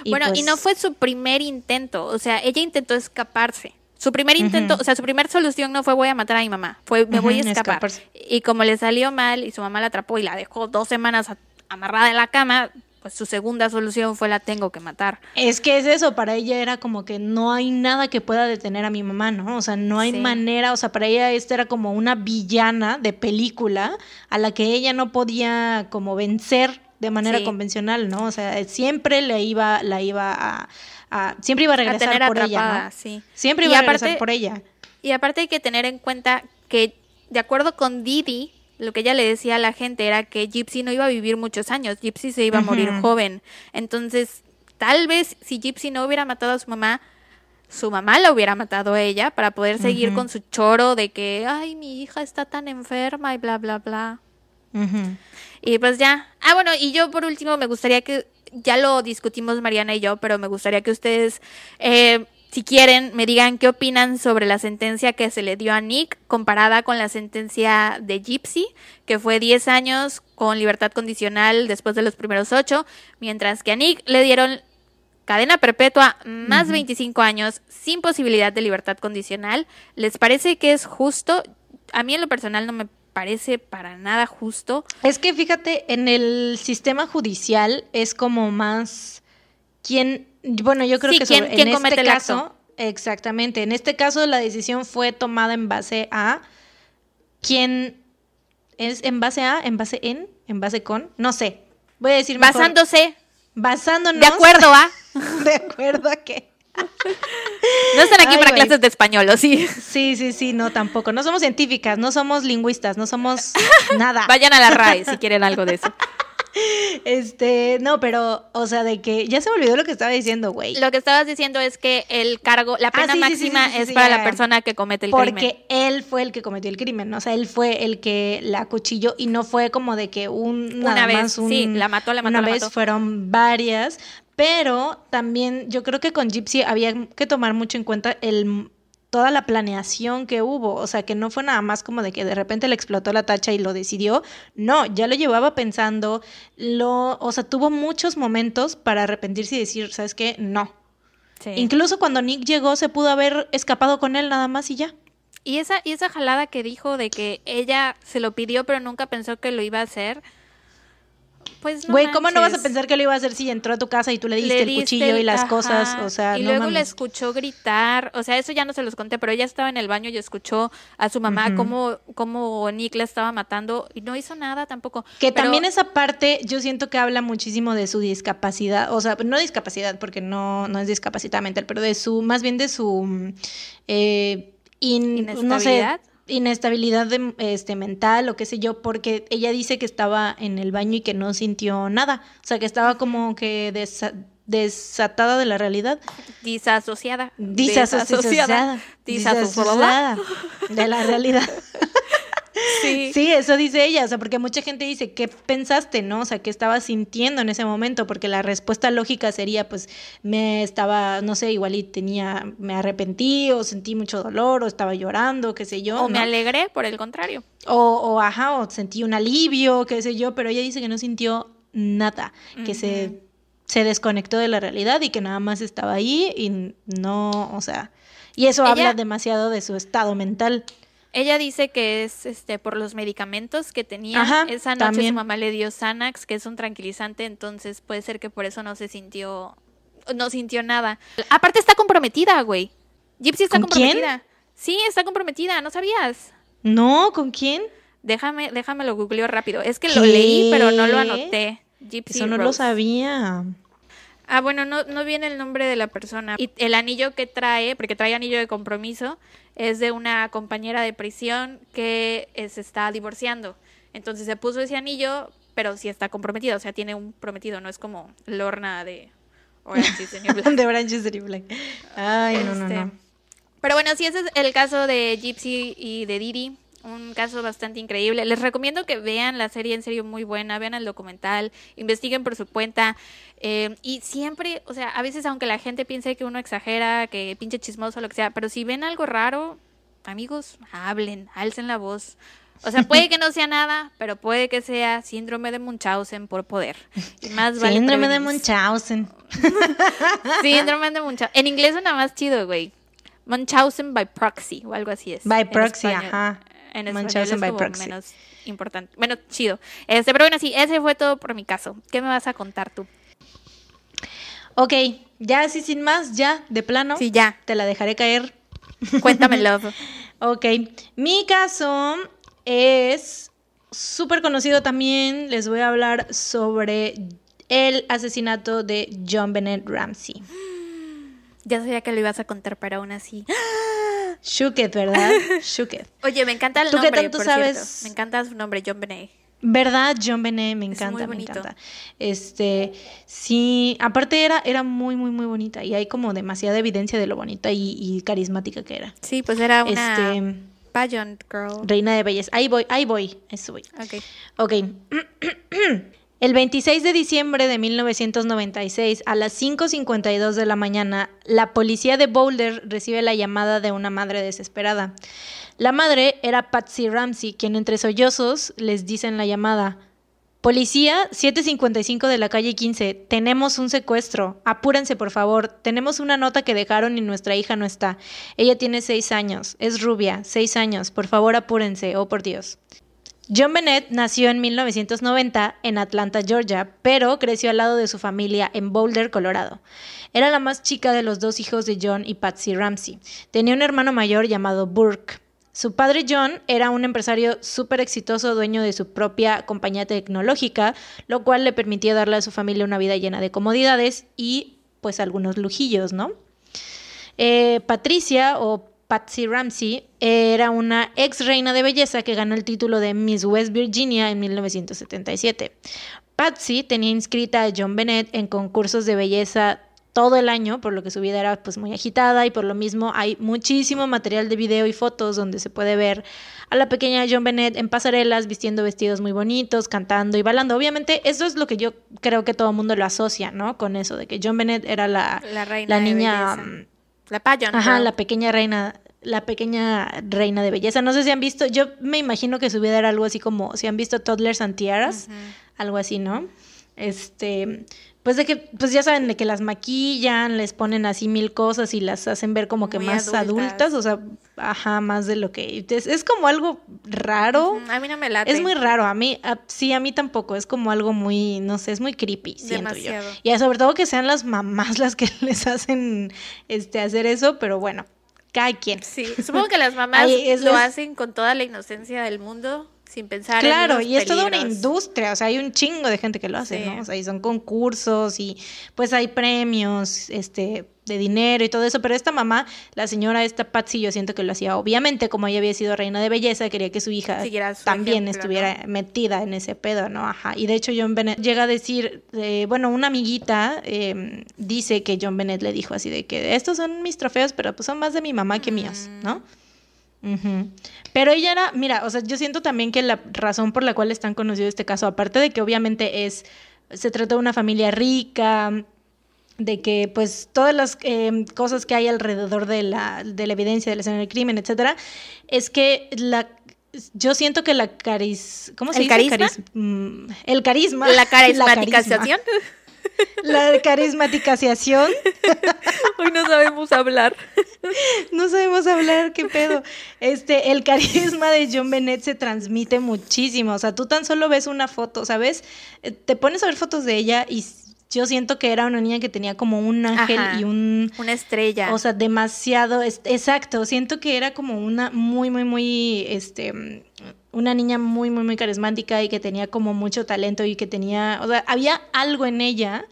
bueno, y pues, no fue su primer intento, o sea, ella intentó escaparse. Su primer intento, o sea, su primer solución no fue voy a matar a mi mamá, fue me voy a escapar. escaparse. Y como le salió mal y su mamá la atrapó y la dejó dos semanas amarrada en la cama, pues su segunda solución fue la tengo que matar. Es que es eso, para ella era como que no hay nada que pueda detener a mi mamá, ¿no? O sea, no hay Sí. manera, o sea, para ella esta era como una villana de película a la que ella no podía como vencer de manera Sí. convencional, ¿no? O sea, siempre le iba, la iba a, a- siempre iba a A regresar tener por atrapada, ella, ¿no? sí. Siempre Y iba a aparte- regresar por ella. Y aparte hay que tener en cuenta que, de acuerdo con Didi, lo que ella le decía a la gente era que Gypsy no iba a vivir muchos años, Gypsy se iba a morir joven. Entonces, tal vez si Gypsy no hubiera matado a su mamá, su mamá la hubiera matado a ella para poder seguir con su choro de que, ay, mi hija está tan enferma y bla, bla, bla. Y pues ya. Ah, bueno, y yo por último me gustaría que, ya lo discutimos Mariana y yo, pero me gustaría que ustedes, eh, si quieren, me digan qué opinan sobre la sentencia que se le dio a Nick comparada con la sentencia de Gypsy, que fue 10 años con libertad condicional después de los primeros 8, mientras que a Nick le dieron cadena perpetua más 25 años sin posibilidad de libertad condicional. ¿Les parece que es justo? A mí en lo personal no me parece para nada justo. Es que fíjate, en el sistema judicial es como más quién, bueno, yo creo Sí, que quién- sobre- quién en comete este el caso, acto. exactamente, en este caso la decisión fue tomada en base a quién es en base a, en base en, en base con, no sé. Voy a decir mejor, Basándose, basándonos de acuerdo a... de acuerdo a que No están aquí Ay, para clases de español, ¿o sí? Sí, sí, sí, no tampoco. No somos científicas, no somos lingüistas, no somos nada. Vayan a la RAE si quieren algo de eso. Este, no, pero, o sea, de que ya se me olvidó lo que estaba diciendo, güey. Lo que estabas diciendo es que el cargo, la pena Ah, sí, máxima sí, sí, es para la persona que comete el crimen. Porque él fue el que cometió el crimen, ¿no? o sea, él fue el que la cuchilló y no fue como de que un, Una nada vez, más un- sí, la mató, la mató, una la vez mató. fueron varias, pero también yo creo que con Gypsy había que tomar mucho en cuenta el toda la planeación que hubo, o sea, que no fue nada más como de que de repente le explotó la tacha y lo decidió, no, ya lo llevaba pensando, lo, o sea, tuvo muchos momentos para arrepentirse y decir, ¿sabes qué? No. Sí. Incluso cuando Nick llegó se pudo haber escapado con él nada más y ya. Y esa, y esa jalada que dijo de que ella se lo pidió pero nunca pensó que lo iba a hacer, pues no Güey, ¿cómo no vas a pensar que lo iba a hacer si entró a tu casa y tú le diste Le el cuchillo y las ajá, cosas? O sea, y no luego la escuchó gritar, o sea, eso ya no se los conté, pero ella estaba en el baño y escuchó a su mamá cómo, cómo Nick la estaba matando y no hizo nada tampoco. Que Pero- también esa parte yo siento que habla muchísimo de su discapacidad, o sea, no discapacidad porque no, no es discapacidad mental, pero de su, más bien de su, mm, eh, in- no sé, ¿Inestabilidad? de, este, mental o qué sé yo, porque ella dice que estaba en el baño y que no sintió nada, o sea, que estaba como que desa- desatada de la realidad. Disasociada. Disasociada. Disasociada. Disasociada de la realidad. Sí. Sí, eso dice ella, o sea, porque mucha gente dice, ¿qué pensaste, no? O sea, ¿qué estabas sintiendo en ese momento? Porque la respuesta lógica sería, pues, me estaba, no sé, igual y tenía, me arrepentí, o sentí mucho dolor, o estaba llorando, qué sé yo. O me alegré, por el contrario. O, o, ajá, o sentí un alivio, qué sé yo, pero ella dice que no sintió nada, que se se desconectó de la realidad y que nada más estaba ahí y no, o sea, y eso Ella- habla demasiado de su estado mental. Ella dice que es este por los medicamentos que tenía. Ajá, Esa noche también. su mamá le dio Xanax, que es un tranquilizante, entonces puede ser que por eso no se sintió no sintió nada. Aparte está comprometida, güey. Gypsy está ¿Con quién? comprometida. Sí, está comprometida, ¿no sabías? No, ¿con quién? Déjame, déjame lo googleo rápido. Es que lo leí, pero no lo anoté. Gypsy Eso no lo sabía. Ah, bueno, no, no viene el nombre de la persona. Y el anillo que trae, porque trae anillo de compromiso, es de una compañera de prisión que se está divorciando. Entonces se puso ese anillo, pero sí está comprometida, o sea, tiene un prometido, no es como Lorna de Orange is the New Black. de Orange is the New Black. Ay, no, no, Este, no. Pero bueno, sí, ese es el caso de Gypsy y de Didi. Un caso bastante increíble. Les recomiendo que vean la serie, en serio, muy buena. Vean el documental, investiguen por su cuenta. eh, y siempre, o sea, a veces, aunque la gente piense que uno exagera, que pinche chismoso, lo que sea, pero si ven algo raro, amigos, hablen, alcen la voz. O sea, puede que no sea nada, pero puede que sea síndrome de Munchausen por poder. Y más vale Síndrome de. Munchausen. Síndrome de Munchausen. En inglés suena más chido, güey. Munchausen by proxy o algo así es. By proxy, ajá. En español es como menos importante. Bueno, chido. Este, pero bueno, sí, ese fue todo por mi caso. ¿Qué me vas a contar tú? Ok, ya así sin más, ya, de plano. Sí, ya. Te la dejaré caer. Cuéntame, love. Ok, mi caso es súper conocido también. Les voy a hablar sobre el asesinato de John Bennett Ramsey. Ya sabía que lo ibas a contar, pero aún así. Shooketh, ¿verdad? Shooketh. Oye, me encanta el ¿Tú qué nombre, tanto por sabes? cierto. Me encanta su nombre, John Benet. ¿Verdad? John Benet, me encanta, me encanta. Este, sí, aparte era, era muy, muy, muy bonita y hay como demasiada evidencia de lo bonita y, y carismática que era. Sí, pues era una Este, pageant girl. reina de belleza. Ahí voy, ahí voy, eso voy. Ok. Ok. El 26 de diciembre de 1996, a las 5.52 de la mañana, la policía de Boulder recibe la llamada de una madre desesperada. La madre era Patsy Ramsey, quien entre sollozos les dice en la llamada, Policía 755 de la calle 15, tenemos un secuestro, apúrense por favor, tenemos una nota que dejaron y nuestra hija no está. Ella tiene seis años, es rubia, seis años, por favor apúrense, oh por Dios. John Bennett nació en 1990 en Atlanta, Georgia, pero creció al lado de su familia en Boulder, Colorado. Era la más chica de los dos hijos de John y Patsy Ramsey. Tenía un hermano mayor llamado Burke. Su padre John era un empresario súper exitoso, dueño de su propia compañía tecnológica, lo cual le permitía darle a su familia una vida llena de comodidades y pues algunos lujillos, ¿no? Eh, Patricia o Patsy Ramsey era una ex reina de belleza que ganó el título de Miss West Virginia en 1977. Patsy tenía inscrita a John Bennett en concursos de belleza todo el año, por lo que su vida era pues muy agitada y por lo mismo hay muchísimo material de video y fotos donde se puede ver a la pequeña John Bennett en pasarelas vistiendo vestidos muy bonitos, cantando y bailando. Obviamente eso es lo que yo creo que todo el mundo lo asocia, ¿no? Con eso de que John Bennett era la, La reina la niña belleza. mm, La pageant Ajá, girl. la pequeña reina, la pequeña reina de belleza. No sé si han visto, yo me imagino que su vida era algo así como, si han visto Toddlers and Tiaras, algo así, ¿no? Este, pues de que, pues ya saben, de que las maquillan, les ponen así mil cosas y las hacen ver como que Muy más adultas. adultas, o sea, ajá, más de lo que, es, es como algo raro. A mí no me late. Es muy raro, a mí, a- sí, a mí tampoco, es como algo muy, no sé, es muy creepy, siento Demasiado. yo. Y sobre todo que sean las mamás las que les hacen este, hacer eso, pero bueno, cada quien. Sí, supongo que las mamás Ay, es- lo hacen con toda la inocencia del mundo, sin pensar en Claro, los y es toda una industria, o sea, hay un chingo de gente que lo hace, Sí. ¿no? O sea, y son concursos y pues hay premios, este, de dinero y todo eso, pero esta mamá, la señora esta Patsy, yo siento que lo hacía, obviamente, como ella había sido reina de belleza, quería que su hija su también ejemplo, estuviera metida en ese pedo, ¿no? Ajá, y de hecho John Bennett llega a decir, eh, bueno, una amiguita eh, dice que John Bennett le dijo así de que estos son mis trofeos, pero pues son más de mi mamá que míos, ¿no? Ujú. Pero ella era, mira, o sea, yo siento también que la razón por la cual es tan conocido este caso, aparte de que obviamente es, se trata de una familia rica, de que pues todas las eh, cosas que hay alrededor de la, de la evidencia de la escena del crimen, etcétera, es que la yo siento que la caris ¿cómo se ¿El dice? carisma? Caris- mm, el carisma. La carisma. La carismaticación. Hoy no sabemos hablar. No sabemos hablar, qué pedo. Este, el carisma de John Bennett se transmite muchísimo. O sea, tú tan solo ves una foto, ¿sabes? Eh, te pones a ver fotos de ella y yo siento que era una niña que tenía como un ángel y un... Una estrella. O sea, demasiado... exacto, siento que era como una muy, muy, muy, este... Una niña muy, muy, muy carismática y que tenía como mucho talento y que tenía... O sea, había algo en ella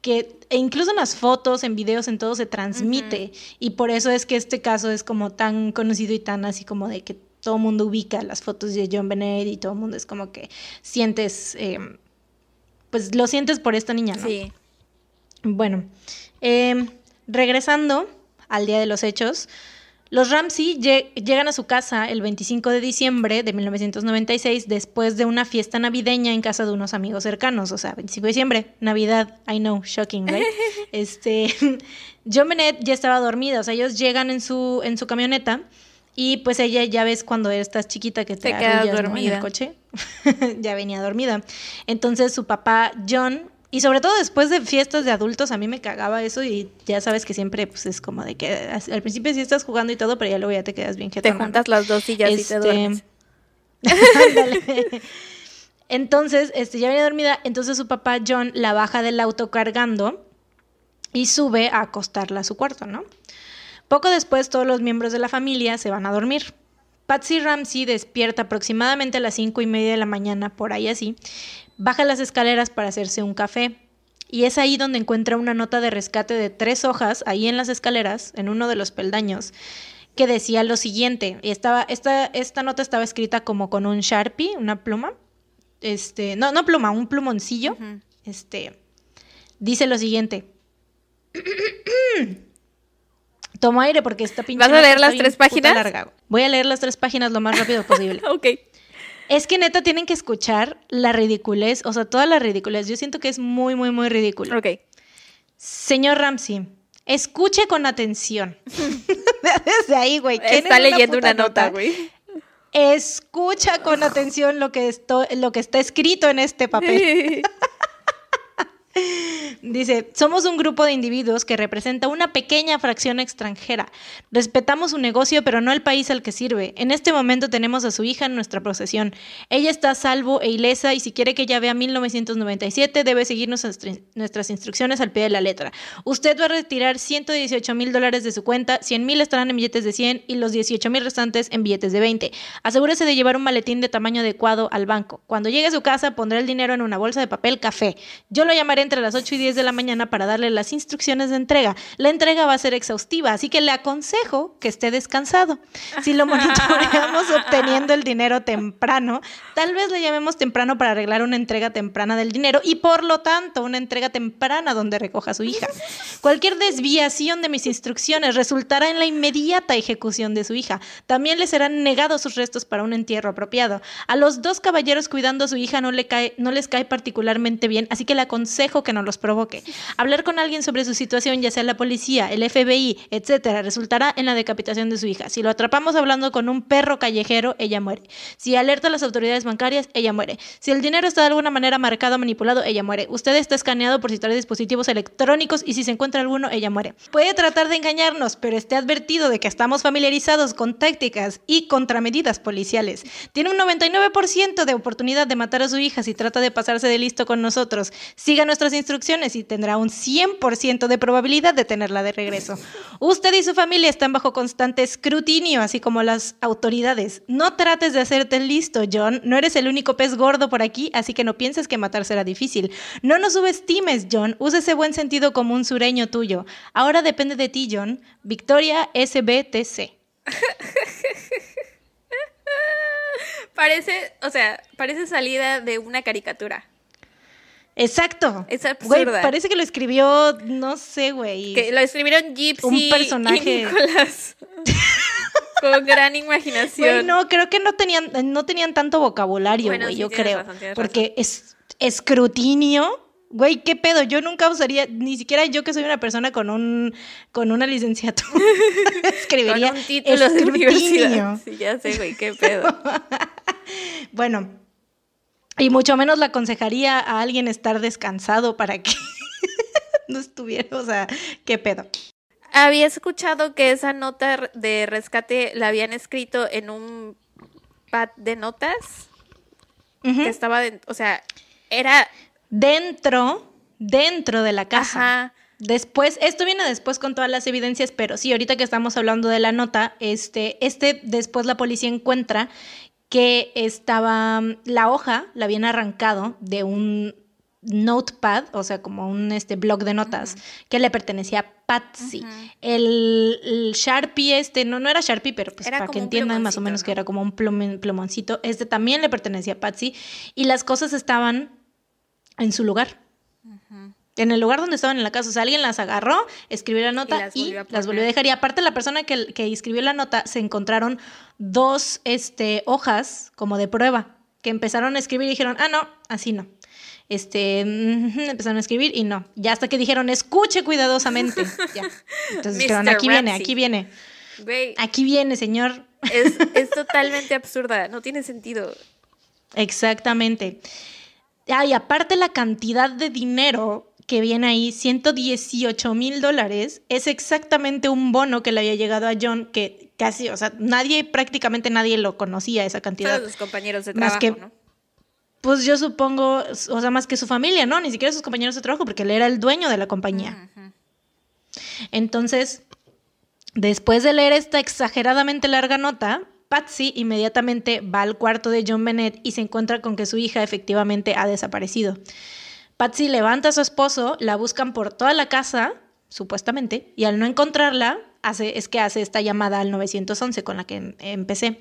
que e incluso en las fotos, en videos, en todo se transmite. Y por eso es que este caso es como tan conocido y tan así como de que todo el mundo ubica las fotos de John Bennett y todo el mundo es como que sientes... Eh, pues lo sientes por esta niña, ¿no? Sí. Bueno, em, regresando al día de los hechos, los Ramsey llegan a su casa el 25 de diciembre de 1996 después de una fiesta navideña en casa de unos amigos cercanos, o sea, 25 de diciembre, Navidad, I know, shocking, right? este, John Bennett ya estaba dormida, o sea, ellos llegan en su, en su camioneta y pues ella ya ves cuando estás chiquita que te, quedas dormida en el coche, ya venía dormida. Entonces su papá John y sobre todo después de fiestas de adultos, a mí me cagaba eso y ya sabes que siempre pues es como de que al principio sí estás jugando y todo, pero ya luego ya te quedas bien Te juntas las dos sillas y te este, duermes. entonces, este, ya venía dormida, entonces su papá John la baja del auto cargando y sube a acostarla a su cuarto, ¿no? Poco después todos los miembros de la familia se van a dormir. Patsy Ramsey despierta aproximadamente a las cinco y media de la mañana, por ahí así, baja las escaleras para hacerse un café. Y es ahí donde encuentra una nota de rescate de tres hojas, ahí en las escaleras, en uno de los peldaños, que decía lo siguiente. Y estaba, esta, esta nota estaba escrita como con un Sharpie, una pluma. Este, no, no pluma, un plumoncillo. Este, dice lo siguiente. Tomo aire porque esta pinche. ¿Vas a leer las tres páginas? Larga. Voy a leer las tres páginas lo más rápido posible. ok. Es que neta tienen que escuchar la ridiculez, o sea, toda la ridiculez. Yo siento que es muy, muy, muy ridículo. Ok. Señor Ramsey, escuche con atención. Desde ahí, güey. Está leyendo una, nota, güey. Escucha con atención lo que, esto, lo que está escrito en este papel. Dice, somos un grupo de individuos que representa una pequeña fracción extranjera. Respetamos su negocio, pero no el país al que sirve. En este momento tenemos a su hija en nuestra procesión. Ella está salvo e ilesa y si quiere que ella vea 1997 debe seguir nuestras instrucciones al pie de la letra. Usted va a retirar 118 mil dólares de su cuenta, 100 mil estarán en billetes de 100 y los 18 mil restantes en billetes de 20. Asegúrese de llevar un maletín de tamaño adecuado al banco. Cuando llegue a su casa pondrá el dinero en una bolsa de papel café. Yo lo llamaré entre las 8 y 10 de la mañana para darle las instrucciones de entrega. La entrega va a ser exhaustiva, así que le aconsejo que esté descansado. Si lo monitoreamos obteniendo el dinero temprano, tal vez le llamemos temprano para arreglar una entrega temprana del dinero y por lo tanto una entrega temprana donde recoja a su hija. Cualquier desviación de mis instrucciones resultará en la inmediata ejecución de su hija. También le serán negados sus restos para un entierro apropiado. A los dos caballeros cuidando a su hija no, le cae, no les cae particularmente bien, así que le aconsejo que no los provoque. Hablar con alguien sobre su situación, ya sea la policía, el FBI, etcétera, resultará en la decapitación de su hija. Si lo atrapamos hablando con un perro callejero, ella muere. Si alerta a las autoridades bancarias, ella muere. Si el dinero está de alguna manera marcado o manipulado, ella muere. Usted está escaneado por si trae dispositivos electrónicos y si se encuentra alguno, ella muere. Puede tratar de engañarnos, pero esté advertido de que estamos familiarizados con tácticas y contramedidas policiales. Tiene un 99% de oportunidad de matar a su hija si trata de pasarse de listo con nosotros. Siga instrucciones y tendrá un 100% de probabilidad de tenerla de regreso. Usted y su familia están bajo constante escrutinio, así como las autoridades. No trates de hacerte listo, John. No eres el único pez gordo por aquí, así que no pienses que matar será difícil. No nos subestimes, John. Usa ese buen sentido común sureño tuyo. Ahora depende de ti, John. Victoria SBTC. parece, o sea, parece salida de una caricatura. Exacto. Es absurda. parece que lo escribió, no sé, güey. Que lo escribieron Gypsy un personaje. y Nicolás. Con gran imaginación. Güey, no, creo que no tenían, no tenían tanto vocabulario, güey, yo creo. porque es escrutinio. Güey, qué pedo, yo nunca usaría, ni siquiera yo que soy una persona con un con una licenciatura, escribiría con un título de universidad. Sí, ya sé, güey, qué pedo. bueno, y mucho menos le aconsejaría a alguien estar descansado para que no estuviera, o sea, qué pedo. Había escuchado que esa nota de rescate la habían escrito en un pad de notas que estaba, de, o sea, era dentro, dentro de la casa. Ajá. Después, esto viene después con todas las evidencias, pero sí, ahorita que estamos hablando de la nota, este, este después la policía encuentra que estaba, la hoja la habían arrancado de un notepad, o sea, como un este, blog de notas, que le pertenecía a Patsy. el, Sharpie este, no, no era Sharpie, pero pues para que entiendan más o menos que era como un plumoncito, este también le pertenecía a Patsy, y las cosas estaban en su lugar. En el lugar donde estaban en la casa. O sea, alguien las agarró, escribió la nota y, las, volvió a dejar. Y aparte, la persona que, que, escribió la nota se encontraron dos este, hojas como de prueba que empezaron a escribir y dijeron, ah, no, así no. Este, empezaron a escribir y no. Ya hasta que dijeron, escuche cuidadosamente. ya. Entonces dijeron, aquí viene, aquí viene. Aquí viene, señor. Es, es totalmente absurda, no tiene sentido. Exactamente. Ah, y aparte la cantidad de dinero que viene ahí, 118 mil dólares, es exactamente un bono que le había llegado a John, que casi, o sea, nadie, prácticamente nadie lo conocía esa cantidad. Todos sus compañeros de trabajo, que, ¿no? Pues yo supongo, o sea, más que su familia, ¿no? Ni siquiera sus compañeros de trabajo, porque él era el dueño de la compañía. Entonces, después de leer esta exageradamente larga nota, Patsy inmediatamente va al cuarto de John Bennett y se encuentra con que su hija efectivamente ha desaparecido. Patsy levanta a su esposo, la buscan por toda la casa, supuestamente, y al no encontrarla, es que hace esta llamada al 911 con la que em, empecé.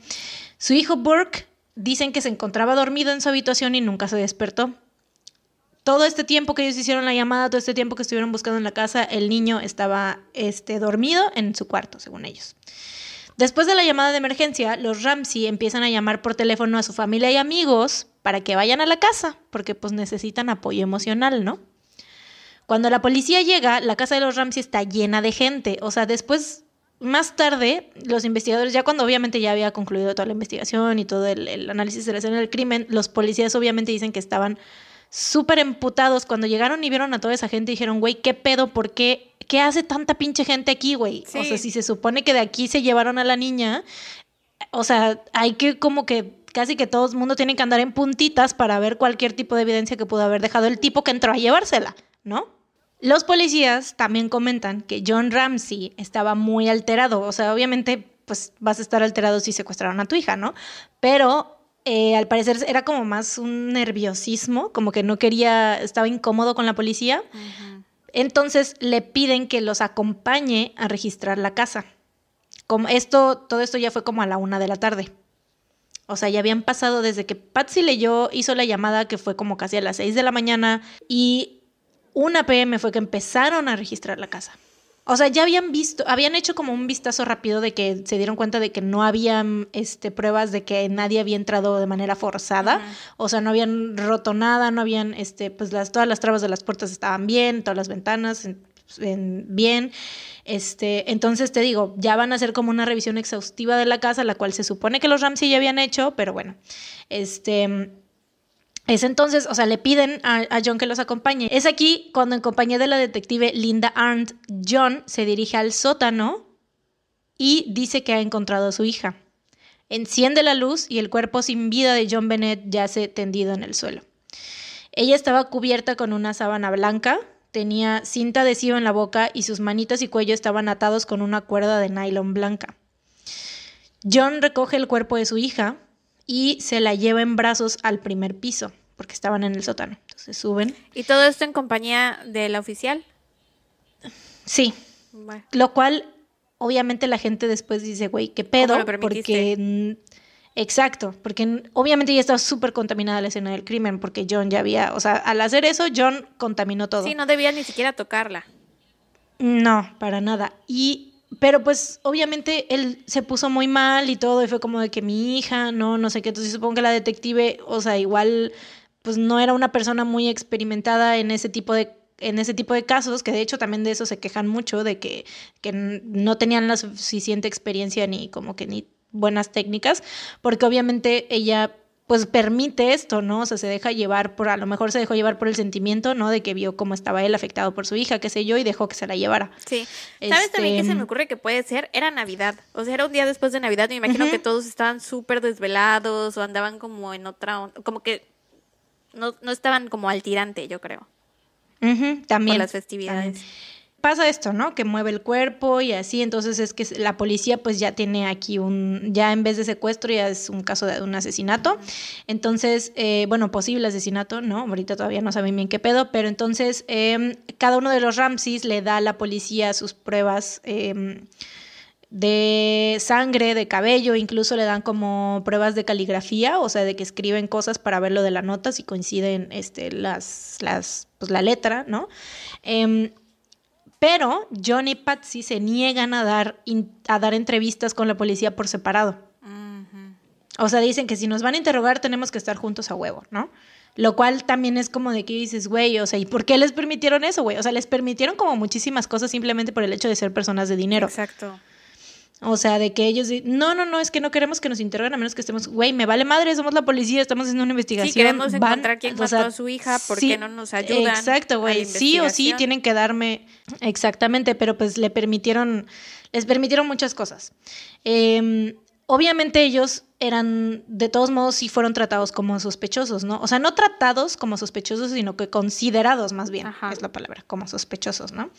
Su hijo Burke dicen que se encontraba dormido en su habitación y nunca se despertó. Todo este tiempo que ellos hicieron la llamada, todo este tiempo que estuvieron buscando en la casa, el niño estaba este, dormido en su cuarto, según ellos. Después de la llamada de emergencia, los Ramsey empiezan a llamar por teléfono a su familia y amigos para que vayan a la casa, porque pues necesitan apoyo emocional, ¿no? Cuando la policía llega, la casa de los Ramsey está llena de gente. O sea, después, más tarde, los investigadores, ya cuando obviamente ya había concluido toda la investigación y todo el, análisis de la escena del crimen, los policías obviamente dicen que estaban súper emputados. Cuando llegaron y vieron a toda esa gente, dijeron, güey, ¿qué pedo? ¿Por qué? ¿Qué hace tanta pinche gente aquí, güey? O sea, si se supone que de aquí se llevaron a la niña, o sea, hay que como que casi que todo el mundo tiene que andar en puntitas para ver cualquier tipo de evidencia que pudo haber dejado el tipo que entró a llevársela, ¿no? Los policías también comentan que John Ramsey estaba muy alterado, o sea, obviamente pues vas a estar alterado si secuestraron a tu hija, ¿no? Pero eh, al parecer era como más un nerviosismo, como que no quería, estaba incómodo con la policía. Entonces le piden que los acompañe a registrar la casa. Como esto, todo esto ya fue como a la una de la tarde. O sea, ya habían pasado desde que Patsy leyó, hizo la llamada que fue como casi a las seis de la mañana y una PM fue que empezaron a registrar la casa. O sea, ya habían visto, habían hecho como un vistazo rápido de que se dieron cuenta de que no habían este, pruebas de que nadie había entrado de manera forzada. O sea, no habían roto nada, no habían, este, pues las, todas las trabas de las puertas estaban bien, todas las ventanas bien. Este, entonces te digo, ya van a hacer como una revisión exhaustiva de la casa, la cual se supone que los Ramsey ya habían hecho, pero bueno, este es entonces, o sea, le piden a, John que los acompañe. Es aquí cuando en compañía de la detective Linda Arndt, John se dirige al sótano y dice que ha encontrado a su hija. Enciende la luz y el cuerpo sin vida de John Bennett yace tendido en el suelo. Ella estaba cubierta con una sábana blanca, tenía cinta adhesiva en la boca y sus manitas y cuello estaban atados con una cuerda de nylon blanca. John recoge el cuerpo de su hija, y se la lleva en brazos al primer piso, porque estaban en el sótano. Entonces suben. ¿Y todo esto en compañía de la oficial? Sí. Lo cual, obviamente, la gente después dice, güey, qué pedo, porque. Exacto, porque obviamente ya estaba súper contaminada la escena del crimen, porque John ya había, o sea, al hacer eso, John contaminó todo. Sí, no debía ni siquiera tocarla. No, para nada. Y pero pues obviamente él se puso muy mal y todo, y fue como de que mi hija, no, no sé qué. Entonces supongo que la detective, o sea, igual, pues no era una persona muy experimentada en ese tipo de en ese tipo de casos, que de hecho también de eso se quejan mucho, de que, que no tenían la suficiente experiencia ni como que ni buenas técnicas, porque obviamente ella pues permite esto, ¿no? O sea, se deja llevar por, a lo mejor se dejó llevar por el sentimiento, ¿no? De que vio cómo estaba él afectado por su hija, qué sé yo, y dejó que se la llevara. Sí. ¿Sabes también qué se Este, me ocurre que puede ser? Era Navidad. O sea, era un día después de Navidad. Me imagino que todos estaban súper desvelados o andaban como en otra como que no, no estaban como al tirante, yo creo, también. por las festividades. también. Pasa esto, ¿no? Que mueve el cuerpo y así, entonces es que la policía pues ya tiene aquí un, ya en vez de secuestro ya es un caso de un asesinato. Entonces, eh, bueno, posible asesinato, ¿no? Ahorita todavía no saben bien qué pedo, pero entonces eh, cada uno de los Ramses le da a la policía sus pruebas. eh, de sangre, de cabello, incluso le dan como pruebas de caligrafía, o sea, de que escriben cosas para ver lo de la nota, si coinciden este, las, las, pues, la letra, ¿no? Em, pero John y Patsy se niegan a dar, a dar entrevistas con la policía por separado. O sea, dicen que si nos van a interrogar tenemos que estar juntos a huevo, ¿no? Lo cual también es como de que dices, güey, o sea, ¿y por qué les permitieron eso, güey? O sea, les permitieron como muchísimas cosas simplemente por el hecho de ser personas de dinero. Exacto. O sea, de que ellos, di- no, no, no, es que no queremos que nos interroguen a menos que estemos, güey, me vale madre, somos la policía, estamos haciendo una investigación. Sí, queremos van- encontrar quién mató sea, a su hija, ¿por sí, qué no nos ayudan? Exacto, güey, sí o sí tienen que darme, exactamente, pero pues le permitieron, les permitieron muchas cosas. Eh, obviamente ellos eran, de todos modos, sí fueron tratados como sospechosos, ¿no? O sea, no tratados como sospechosos, sino que considerados más bien, Ajá. es la palabra, como sospechosos, ¿no?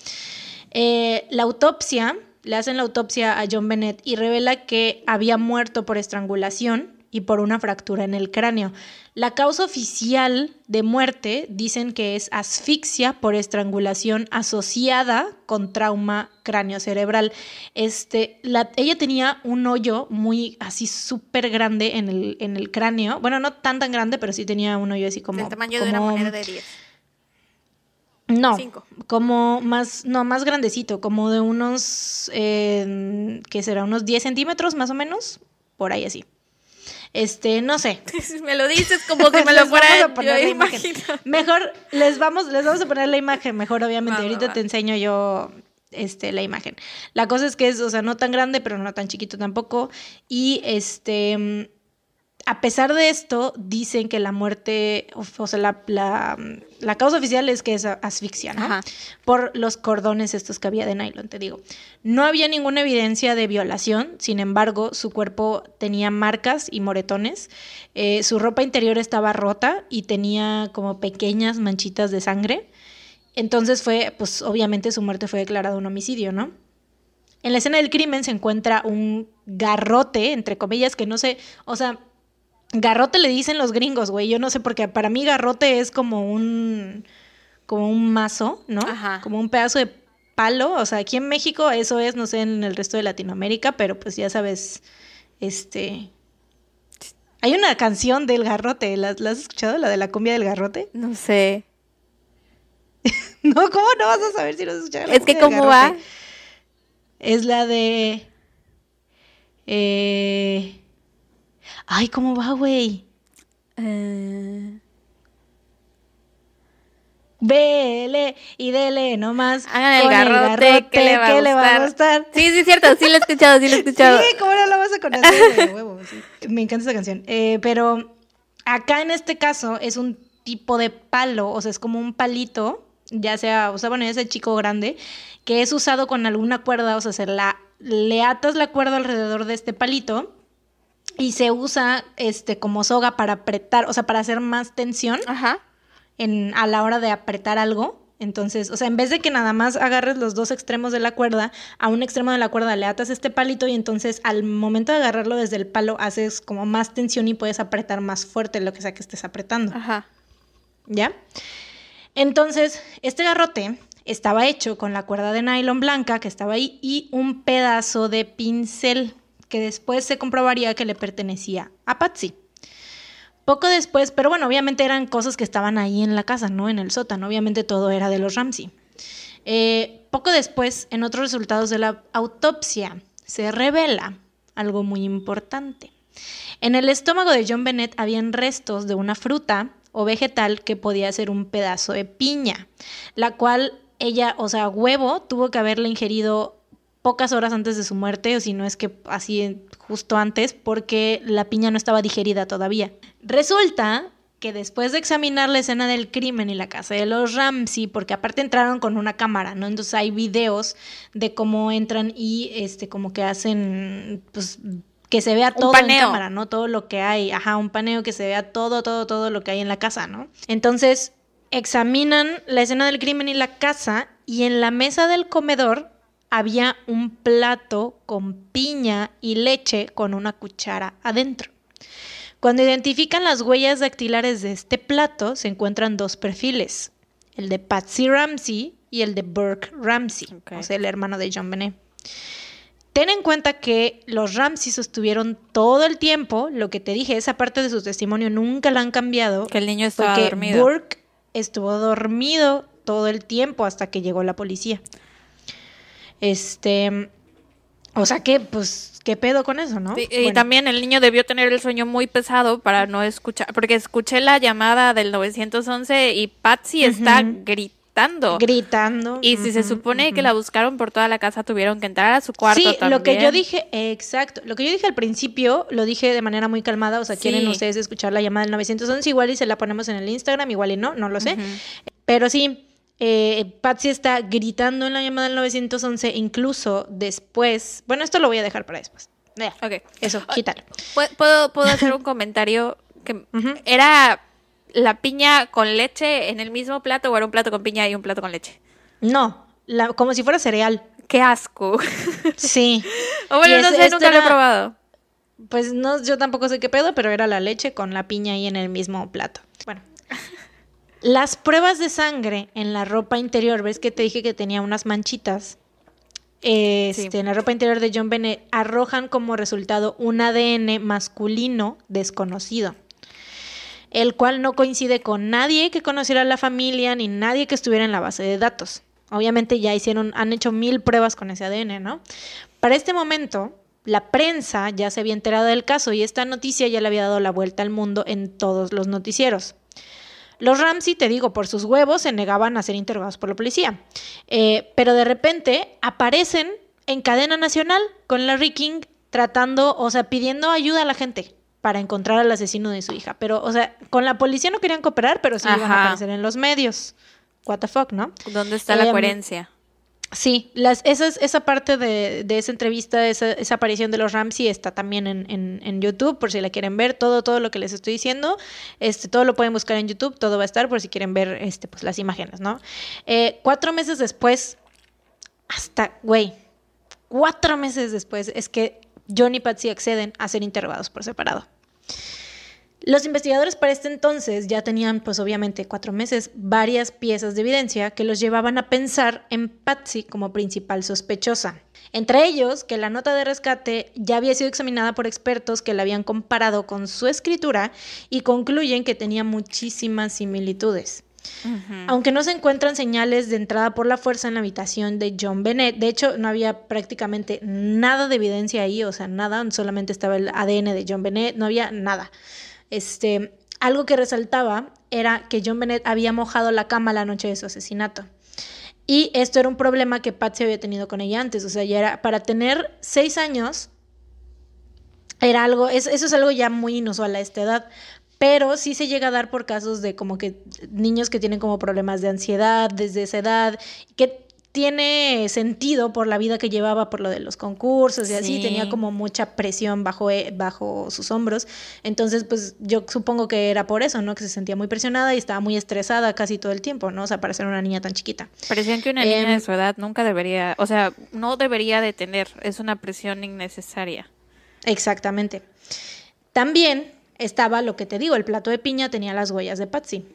Eh, la autopsia, le hacen la autopsia a John Bennett y revela que había muerto por estrangulación y por una fractura en el cráneo. La causa oficial de muerte dicen que es asfixia por estrangulación asociada con trauma craneocerebral. Este, la, ella tenía un hoyo muy así súper grande en el, en el cráneo. Bueno, no tan tan grande, pero sí tenía un hoyo así como... Del tamaño de una moneda de 10. No, Cinco. como más, no, más grandecito, como de unos, eh, ¿qué será? Unos 10 centímetros más o menos, por ahí así. Este, no sé. me lo dices como si me lo fuera vamos a yo poner la imagen. imagino. Mejor, les vamos, les vamos a poner la imagen, mejor obviamente. Va, Ahorita va. te enseño yo este, la imagen. La cosa es que es, o sea, no tan grande, pero no tan chiquito tampoco. Y este, a pesar de esto, dicen que la muerte, o, sea, la, la, la causa oficial es que es asfixia, ¿no? Ajá. Por los cordones estos que había de nylon, te digo. No había ninguna evidencia de violación, sin embargo, su cuerpo tenía marcas y moretones. Eh, su ropa interior estaba rota y tenía como pequeñas manchitas de sangre. Entonces fue, pues obviamente su muerte fue declarada un homicidio, ¿no? En la escena del crimen se encuentra un garrote, entre comillas, que no sé, o sea, garrote le dicen los gringos, güey, yo no sé porque para mí garrote es como un como un mazo, ¿no? Ajá. Como un pedazo de palo, o sea, aquí en México eso es, no sé, en el resto de Latinoamérica, pero pues ya sabes, este hay una canción del garrote, ¿la, la has escuchado? La de la cumbia del garrote. No sé. No, ¿cómo no vas a saber si no has escuchado? la Es que cómo va. Es la de. Eh... Ay, ¿cómo va, güey? Eh, Vele y dele nomás. Hagan el garrote, ¿qué le va a ¿qué le va a gustar? Sí, sí, es cierto, sí lo he escuchado, sí lo he escuchado. Sí, ¿cómo no la vas a conocer? güey? Huevo, sí. Me encanta esa canción. Eh, pero acá en este caso es un tipo de palo, o sea, es como un palito, ya sea, o sea, bueno, ese chico grande, que es usado con alguna cuerda, o sea, se la, le atas la cuerda alrededor de este palito y se usa este como soga para apretar, o sea, para hacer más tensión Ajá. en, a la hora de apretar algo. Entonces, o sea, en vez de que nada más agarres los dos extremos de la cuerda, a un extremo de la cuerda le atas este palito y entonces al momento de agarrarlo desde el palo haces como más tensión y puedes apretar más fuerte lo que sea que estés apretando. Ajá. ¿Ya? Entonces, este garrote estaba hecho con la cuerda de nylon blanca que estaba ahí y un pedazo de pincel que después se comprobaría que le pertenecía a Patsy. Poco después, pero bueno, obviamente eran cosas que estaban ahí en la casa, ¿no? En el sótano. Obviamente todo era de los Ramsey. Eh, poco después, en otros resultados de la autopsia, se revela algo muy importante. En el estómago de John Bennett habían restos de una fruta o vegetal que podía ser un pedazo de piña, la cual ella, o sea, huevo, tuvo que haberla ingerido pocas horas antes de su muerte, o si no es que así justo antes, porque la piña no estaba digerida todavía. Resulta que después de examinar la escena del crimen y la casa de los Ramsey, porque aparte entraron con una cámara, ¿no? Entonces hay videos de cómo entran y este como que hacen pues que se vea todo en cámara, ¿no? Todo lo que hay, ajá, un paneo que se vea todo, todo, todo lo que hay en la casa, ¿no? Entonces, examinan la escena del crimen y la casa y en la mesa del comedor había un plato con piña y leche con una cuchara adentro. Cuando identifican las huellas dactilares de este plato, se encuentran dos perfiles, el de Patsy Ramsey y el de Burke Ramsey, o sea, el hermano de John Benet. Ten en cuenta que los Ramsey sostuvieron todo el tiempo, lo que te dije, esa parte de su testimonio nunca la han cambiado. Que el niño estaba dormido. Burke estuvo dormido todo el tiempo hasta que llegó la policía. Este, o sea que, pues, ¿qué pedo con eso, no? y también el niño debió tener el sueño muy pesado para no escuchar, porque escuché la llamada del 911 y Patsy está gritando gritando. Y si se supone que la buscaron por toda la casa, tuvieron que entrar a su cuarto. Sí, lo que yo dije, exacto. Lo que yo dije al principio, lo dije de manera muy calmada. O sea, quieren ustedes escuchar la llamada del 911, igual y se la ponemos en el Instagram, igual y no, no lo sé. Pero sí, eh, Patsy está gritando en la llamada del 911, incluso después. Bueno, esto lo voy a dejar para después. ok. Eso, quítalo. ¿Puedo, puedo hacer un comentario? que Era la piña con leche en el mismo plato o era un plato con piña y un plato con leche? No, como si fuera cereal. Qué asco. Sí. o bueno, no sé, nunca lo he probado. Pues no, yo tampoco sé qué pedo, pero era la leche con la piña ahí en el mismo plato. Bueno. Las pruebas de sangre en la ropa interior, ves que te dije que tenía unas manchitas. Este, En la ropa interior de John Bennett arrojan como resultado un ADN masculino desconocido el cual no coincide con nadie que conociera a la familia ni nadie que estuviera en la base de datos. Obviamente ya hicieron, han hecho mil pruebas con ese ADN, ¿no? Para este momento, la prensa ya se había enterado del caso y esta noticia ya le había dado la vuelta al mundo en todos los noticieros. Los Ramsey, te digo, por sus huevos se negaban a ser interrogados por la policía. Eh, pero de repente aparecen en cadena nacional con Larry King tratando, o sea, pidiendo ayuda a la gente para encontrar al asesino de su hija. Pero, o sea, con la policía no querían cooperar, pero sí iban a aparecer en los medios. What the fuck, ¿no? ¿Dónde está la em, coherencia? Sí, las, esa, esa parte de, esa entrevista, esa, esa, aparición de los Ramsey está también en, en, YouTube, por si la quieren ver, todo, todo lo que les estoy diciendo, este, todo lo pueden buscar en YouTube, todo va a estar por si quieren ver este, pues, las imágenes, ¿no? Eh, cuatro meses después, hasta, güey, cuatro meses después, es que John y Patsy acceden a ser interrogados por separado. Los investigadores para este entonces ya tenían, pues obviamente, cuatro meses, varias piezas de evidencia que los llevaban a pensar en Patsy como principal sospechosa. Entre ellos, que la nota de rescate ya había sido examinada por expertos que la habían comparado con su escritura y concluyen que tenía muchísimas similitudes. Aunque no se encuentran señales de entrada por la fuerza en la habitación de John Bennett, de hecho no había prácticamente nada de evidencia ahí, o sea, nada, solamente estaba el ADN de John Bennett, no había nada. Este, algo que resaltaba era que John Bennett había mojado la cama la noche de su asesinato. Y esto era un problema que Patsy había tenido con ella antes. O sea, ya era para tener seis años, era algo, eso es algo ya muy inusual a esta edad. Pero sí se llega a dar por casos de como que niños que tienen como problemas de ansiedad desde esa edad, que tiene sentido por la vida que llevaba, por lo de los concursos y así, tenía como mucha presión bajo, e, bajo sus hombros. Entonces, pues yo supongo que era por eso, ¿no? Que se sentía muy presionada y estaba muy estresada casi todo el tiempo, ¿no? O sea, para ser una niña tan chiquita. Parecían que una niña de em, su edad nunca debería, o sea, no debería de tener, es una presión innecesaria. Exactamente. También estaba lo que te digo, el plato de piña tenía las huellas de Patsy.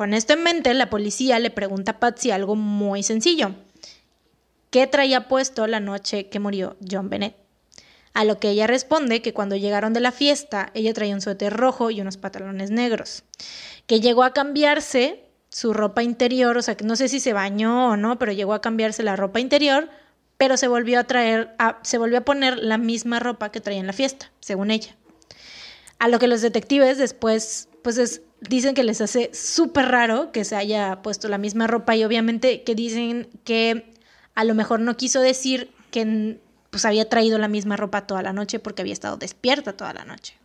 Con esto en mente, la policía le pregunta a Patsy algo muy sencillo. ¿Qué traía puesto la noche que murió John Bennett? A lo que ella responde que cuando llegaron de la fiesta, ella traía un suéter rojo y unos pantalones negros. Que llegó a cambiarse su ropa interior, o sea, que no sé si se bañó o no, pero llegó a cambiarse la ropa interior, pero se volvió a traer, se volvió a poner la misma ropa que traía en la fiesta, según ella. A lo que los detectives después, pues es, dicen que les hace súper raro que se haya puesto la misma ropa y obviamente que dicen que a lo mejor no quiso decir que pues había traído la misma ropa toda la noche porque había estado despierta toda la noche.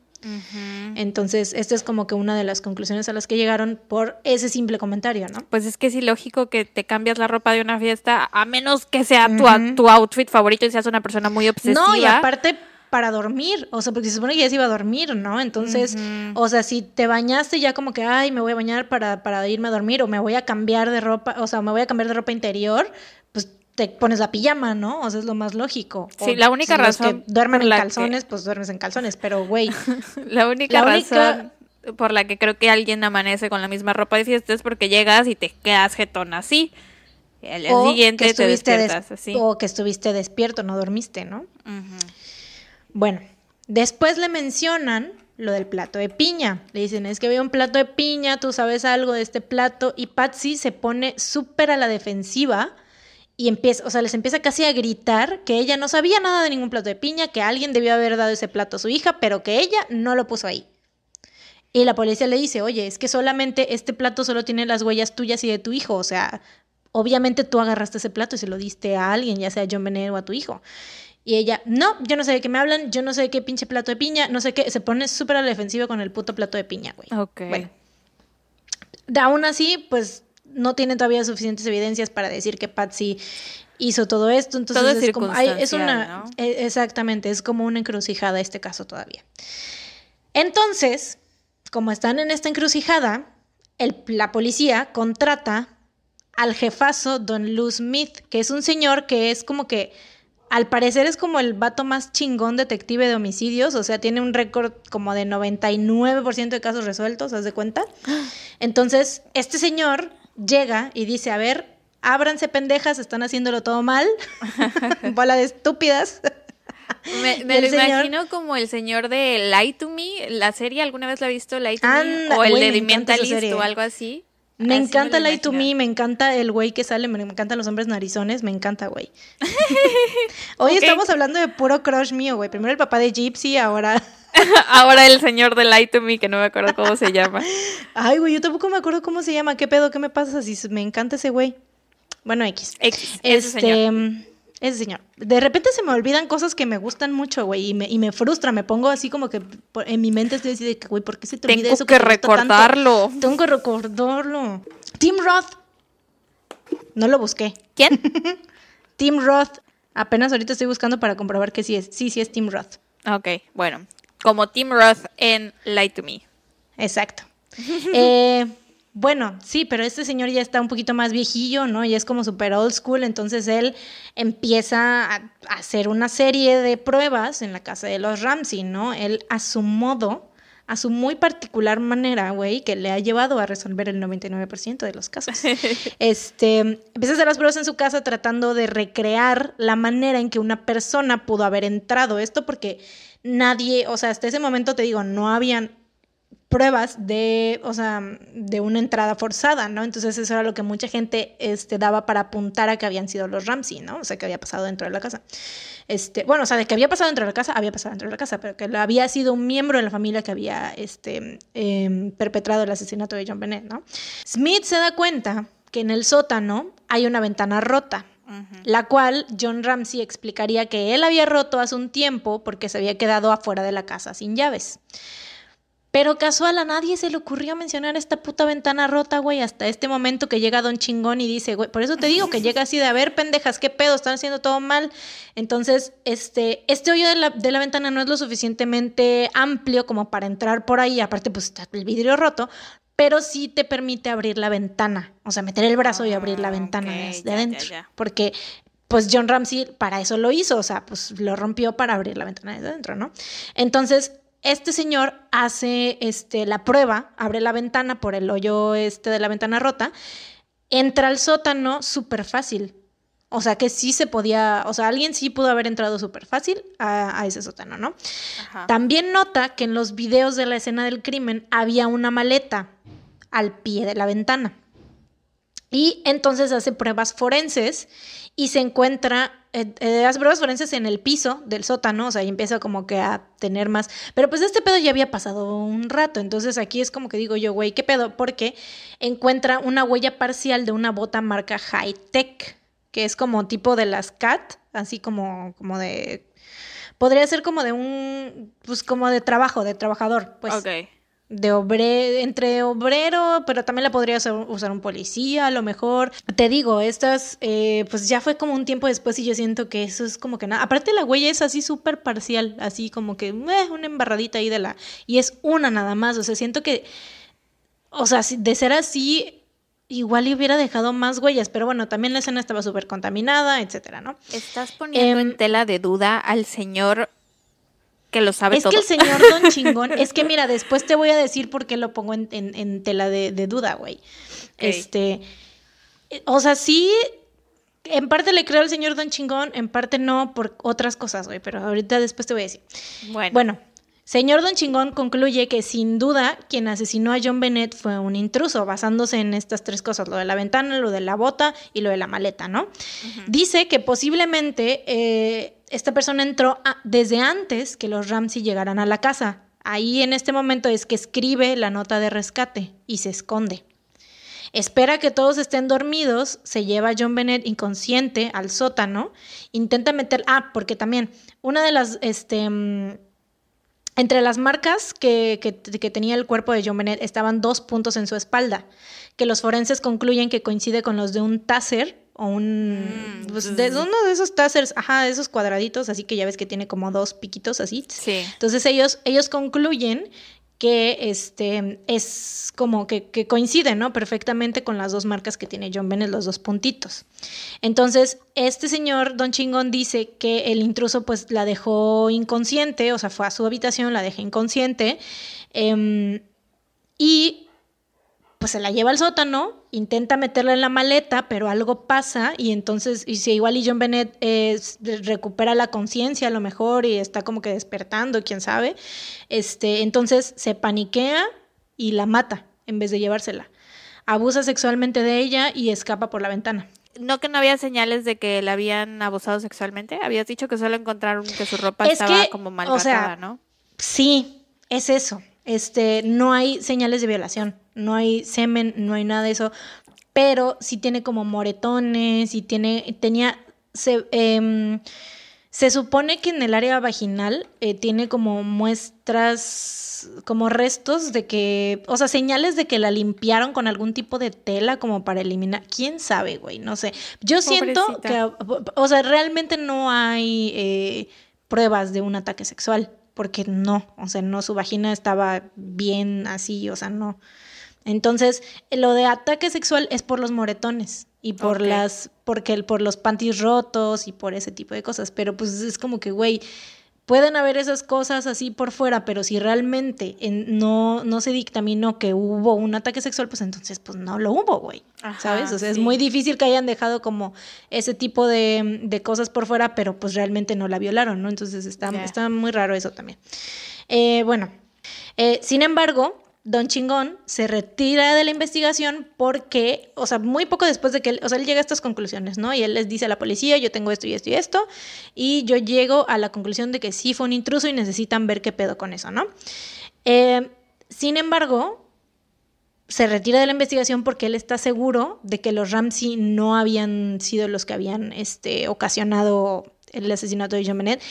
Entonces, esta es como que una de las conclusiones a las que llegaron por ese simple comentario, ¿no? Pues es que es ilógico que te cambias la ropa de una fiesta, a menos que sea tu, tu outfit favorito y seas una persona muy obsesiva. No, y aparte para dormir, o sea, porque se supone que ya se iba a dormir, ¿no? Entonces, o sea, si te bañaste ya como que, ay, me voy a bañar para, para irme a dormir, o me voy a cambiar de ropa, o sea, me voy a cambiar de ropa interior, pues te pones la pijama, ¿no? O sea, es lo más lógico. Sí, la única razón. que duermen en calzones, pues duermes en calzones, pero güey. la única razón por la que creo que alguien amanece con la misma ropa de fiesta es porque llegas y te quedas jetón así. Y al día siguiente te despiertas así. O que estuviste despierto, no dormiste, ¿no? Bueno, después le mencionan lo del plato de piña. Le dicen, es que había un plato de piña, tú sabes algo de este plato. Y Patsy se pone súper a la defensiva y empieza, o sea, les empieza casi a gritar que ella no sabía nada de ningún plato de piña, que alguien debió haber dado ese plato a su hija, pero que ella no lo puso ahí. Y la policía le dice, oye, es que solamente este plato solo tiene las huellas tuyas y de tu hijo, o sea, obviamente tú agarraste ese plato y se lo diste a alguien, ya sea a John Benet o a tu hijo. Y ella, no, yo no sé de qué me hablan, yo no sé de qué pinche plato de piña, no sé qué, se pone súper a la defensiva con el puto plato de piña, güey. Ok. Bueno. Aún así, pues no tienen todavía suficientes evidencias para decir que Patsy hizo todo esto. Entonces es, como, es una, e, exactamente, es como una encrucijada este caso todavía. Entonces, como están en esta encrucijada, el, la policía contrata al jefazo Don Lou Smith, que es un señor que es como que al parecer es como el vato más chingón detective de homicidios, o sea, tiene un récord como de 99% de casos resueltos, ¿haz de cuenta? Entonces, este señor llega y dice, a ver, ábranse pendejas, están haciéndolo todo mal, bola de estúpidas. Me, lo imagino como el señor de Lie to Me, la serie, ¿alguna vez la ha visto Lie to Me? O el de Mentalist o algo así. Me encanta Lie to Me, me encanta el güey que sale, me, encantan los hombres narizones, me encanta, güey. Hoy estamos hablando de puro crush mío, güey. Primero el papá de Gypsy, ahora Ahora el señor de Light to Me, que no me acuerdo cómo se llama. Ay, güey, yo tampoco me acuerdo cómo se llama. ¿Qué pedo? ¿Qué me pasa si me encanta ese güey? Bueno, X. X. Ese este, señor. Ese señor. De repente se me olvidan cosas que me gustan mucho, güey, y me, y me frustra. Me pongo así como que en mi mente estoy así de que, güey, ¿por qué se te olvida eso? Que, que recordarlo. Tengo que recordarlo. Tim Roth. No lo busqué. ¿Quién? Tim Roth. Apenas ahorita estoy buscando para comprobar que sí es. Sí, sí es Tim Roth. Ok, bueno como Tim Roth en Lie to Me. Exacto. Eh, bueno, sí, pero este señor ya está un poquito más viejillo, ¿no? Y es como super old school, entonces él empieza a hacer una serie de pruebas en la casa de los Ramsey, ¿no? Él a su modo, a su muy particular manera, güey, que le ha llevado a resolver el 99% de los casos. este, empieza a hacer las pruebas en su casa tratando de recrear la manera en que una persona pudo haber entrado. Esto porque nadie, o sea, hasta ese momento te digo, no habían pruebas de, o sea, de una entrada forzada, ¿no? Entonces eso era lo que mucha gente este, daba para apuntar a que habían sido los Ramsey, ¿no? O sea, que había pasado dentro de la casa. Este, bueno, o sea, de que había pasado dentro de la casa, había pasado dentro de la casa, pero que había sido un miembro de la familia que había este, em, perpetrado el asesinato de John Bennett, ¿no? Smith se da cuenta que en el sótano hay una ventana rota la cual John Ramsey explicaría que él había roto hace un tiempo porque se había quedado afuera de la casa sin llaves. Pero casual, a nadie se le ocurrió mencionar esta puta ventana rota, güey, hasta este momento que llega Don Chingón y dice, güey, por eso te digo que llega así de, a ver, pendejas, qué pedo, están haciendo todo mal. Entonces, este, este hoyo de la, de la ventana no es lo suficientemente amplio como para entrar por ahí, aparte pues está el vidrio roto, pero sí te permite abrir la ventana, o sea, meter el brazo y abrir la ah, ventana desde adentro, porque pues John Ramsey para eso lo hizo, o sea, pues lo rompió para abrir la ventana desde adentro, ¿no? Entonces, este señor hace este, la prueba, abre la ventana por el hoyo este de la ventana rota, entra al sótano súper fácil. O sea que sí se podía, o sea, alguien sí pudo haber entrado súper fácil a, ese sótano, ¿no? También nota que en los videos de la escena del crimen había una maleta al pie de la ventana. Y entonces hace pruebas forenses y se encuentra, eh, eh, las pruebas forenses en el piso del sótano, o sea, y empieza como que a tener más. Pero pues este pedo ya había pasado un rato, entonces aquí es como que digo yo, güey, ¿qué pedo? Porque encuentra una huella parcial de una bota marca High Tech que es como tipo de las CAT, así como, como de... Podría ser como de un, pues como de trabajo, de trabajador, pues. Ok. De obrero, entre obrero, pero también la podría usar, un policía, a lo mejor. Te digo, estas, eh, pues ya fue como un tiempo después y yo siento que eso es como que nada. Aparte la huella es así súper parcial, así como que eh, una embarradita ahí de la... Y es una nada más, o sea, siento que, o sea, de ser así, igual y hubiera dejado más huellas, pero bueno, también la escena estaba súper contaminada, etcétera, ¿no? Estás poniendo Em, en tela de duda al señor que lo sabe Es todo. que el señor Don Chingón, es que mira, después te voy a decir por qué lo pongo en, en- en tela de, de duda, güey. Este, eh, o sea, sí, en parte le creo al señor Don Chingón, en parte no, por otras cosas, güey, pero ahorita después te voy a decir. Bueno, Bueno, señor Don Chingón concluye que sin duda quien asesinó a John Bennett fue un intruso, basándose en estas tres cosas, lo de la ventana, lo de la bota y lo de la maleta, ¿no? Dice que posiblemente eh, esta persona entró a- desde antes que los Ramsey llegaran a la casa. Ahí en este momento es que escribe la nota de rescate y se esconde. Espera que todos estén dormidos, se lleva a John Bennett inconsciente al sótano, intenta meter, ah, porque también una de las, este, mm, entre las marcas que, que- que tenía el cuerpo de John Bennett estaban dos puntos en su espalda, que los forenses concluyen que coincide con los de un taser o un... Mm, pues, de uno de esos tasers, ajá, de esos cuadraditos, así que ya ves que tiene como dos piquitos así. sí. Entonces ellos, ellos concluyen que este es como que, que coincide, ¿no? Perfectamente con las dos marcas que tiene John Bennett, los dos puntitos. Entonces, este señor, Don Chingón, dice que el intruso pues la dejó inconsciente, o sea, fue a su habitación, la dejó inconsciente, em, y pues se la lleva al sótano, intenta meterla en la maleta, pero algo pasa y entonces, y si igual y John Bennett eh, recupera la conciencia a lo mejor y está como que despertando, quién sabe, este, entonces se paniquea y la mata en vez de llevársela. Abusa sexualmente de ella y escapa por la ventana. No que no había señales de que la habían abusado sexualmente. Habías dicho que solo encontraron que su ropa Es estaba que, como o maltratada, sea, ¿no? Sí, es eso. Este, no hay señales de violación, no hay semen, no hay nada de eso, pero sí tiene como moretones y tiene, tenía, se, em, se supone que en el área vaginal eh, tiene como muestras, como restos de que, o sea, señales de que la limpiaron con algún tipo de tela como para eliminar, quién sabe, güey, no sé. Yo siento que, o sea, realmente no hay eh, pruebas de un ataque sexual, porque no, o sea, no, su vagina estaba bien así, o sea, no. Entonces, lo de ataque sexual es por los moretones y por las, porque el, por los panties rotos y por ese tipo de cosas. Pero pues es como que, güey, pueden haber esas cosas así por fuera, pero si realmente en- no, no se dictaminó que hubo un ataque sexual, pues entonces pues no lo hubo, güey. Ajá, ¿Sabes? O sea, es muy difícil que hayan dejado como ese tipo de, de cosas por fuera, pero pues realmente no la violaron, ¿no? Entonces está muy raro eso también. Eh, bueno, eh, sin embargo, Don Chingón se retira de la investigación porque, o sea, muy poco después de que él, o sea, él llega a estas conclusiones, ¿no? Y él les dice a la policía, yo tengo esto y esto y esto, y yo llego a la conclusión de que sí fue un intruso y necesitan ver qué pedo con eso, ¿no? Eh, sin embargo, se retira de la investigación porque él está seguro de que los Ramsey no habían sido los que habían este, ocasionado el asesinato de John Bennett.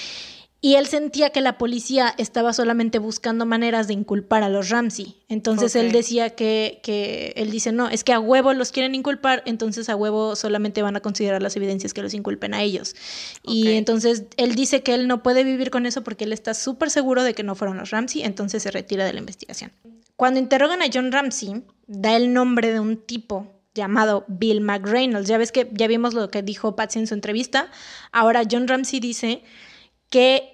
Y él sentía que la policía estaba solamente buscando maneras de inculpar a los Ramsey. Entonces él decía que, que, él dice, no, es que a huevo los quieren inculpar, entonces a huevo solamente van a considerar las evidencias que los inculpen a ellos. Y entonces él dice que él no puede vivir con eso porque él está súper seguro de que no fueron los Ramsey, entonces se retira de la investigación. Cuando interrogan a John Ramsey, da el nombre de un tipo llamado Bill McReynolds. Ya ves que ya vimos lo que dijo Patsy en su entrevista. Ahora John Ramsey dice que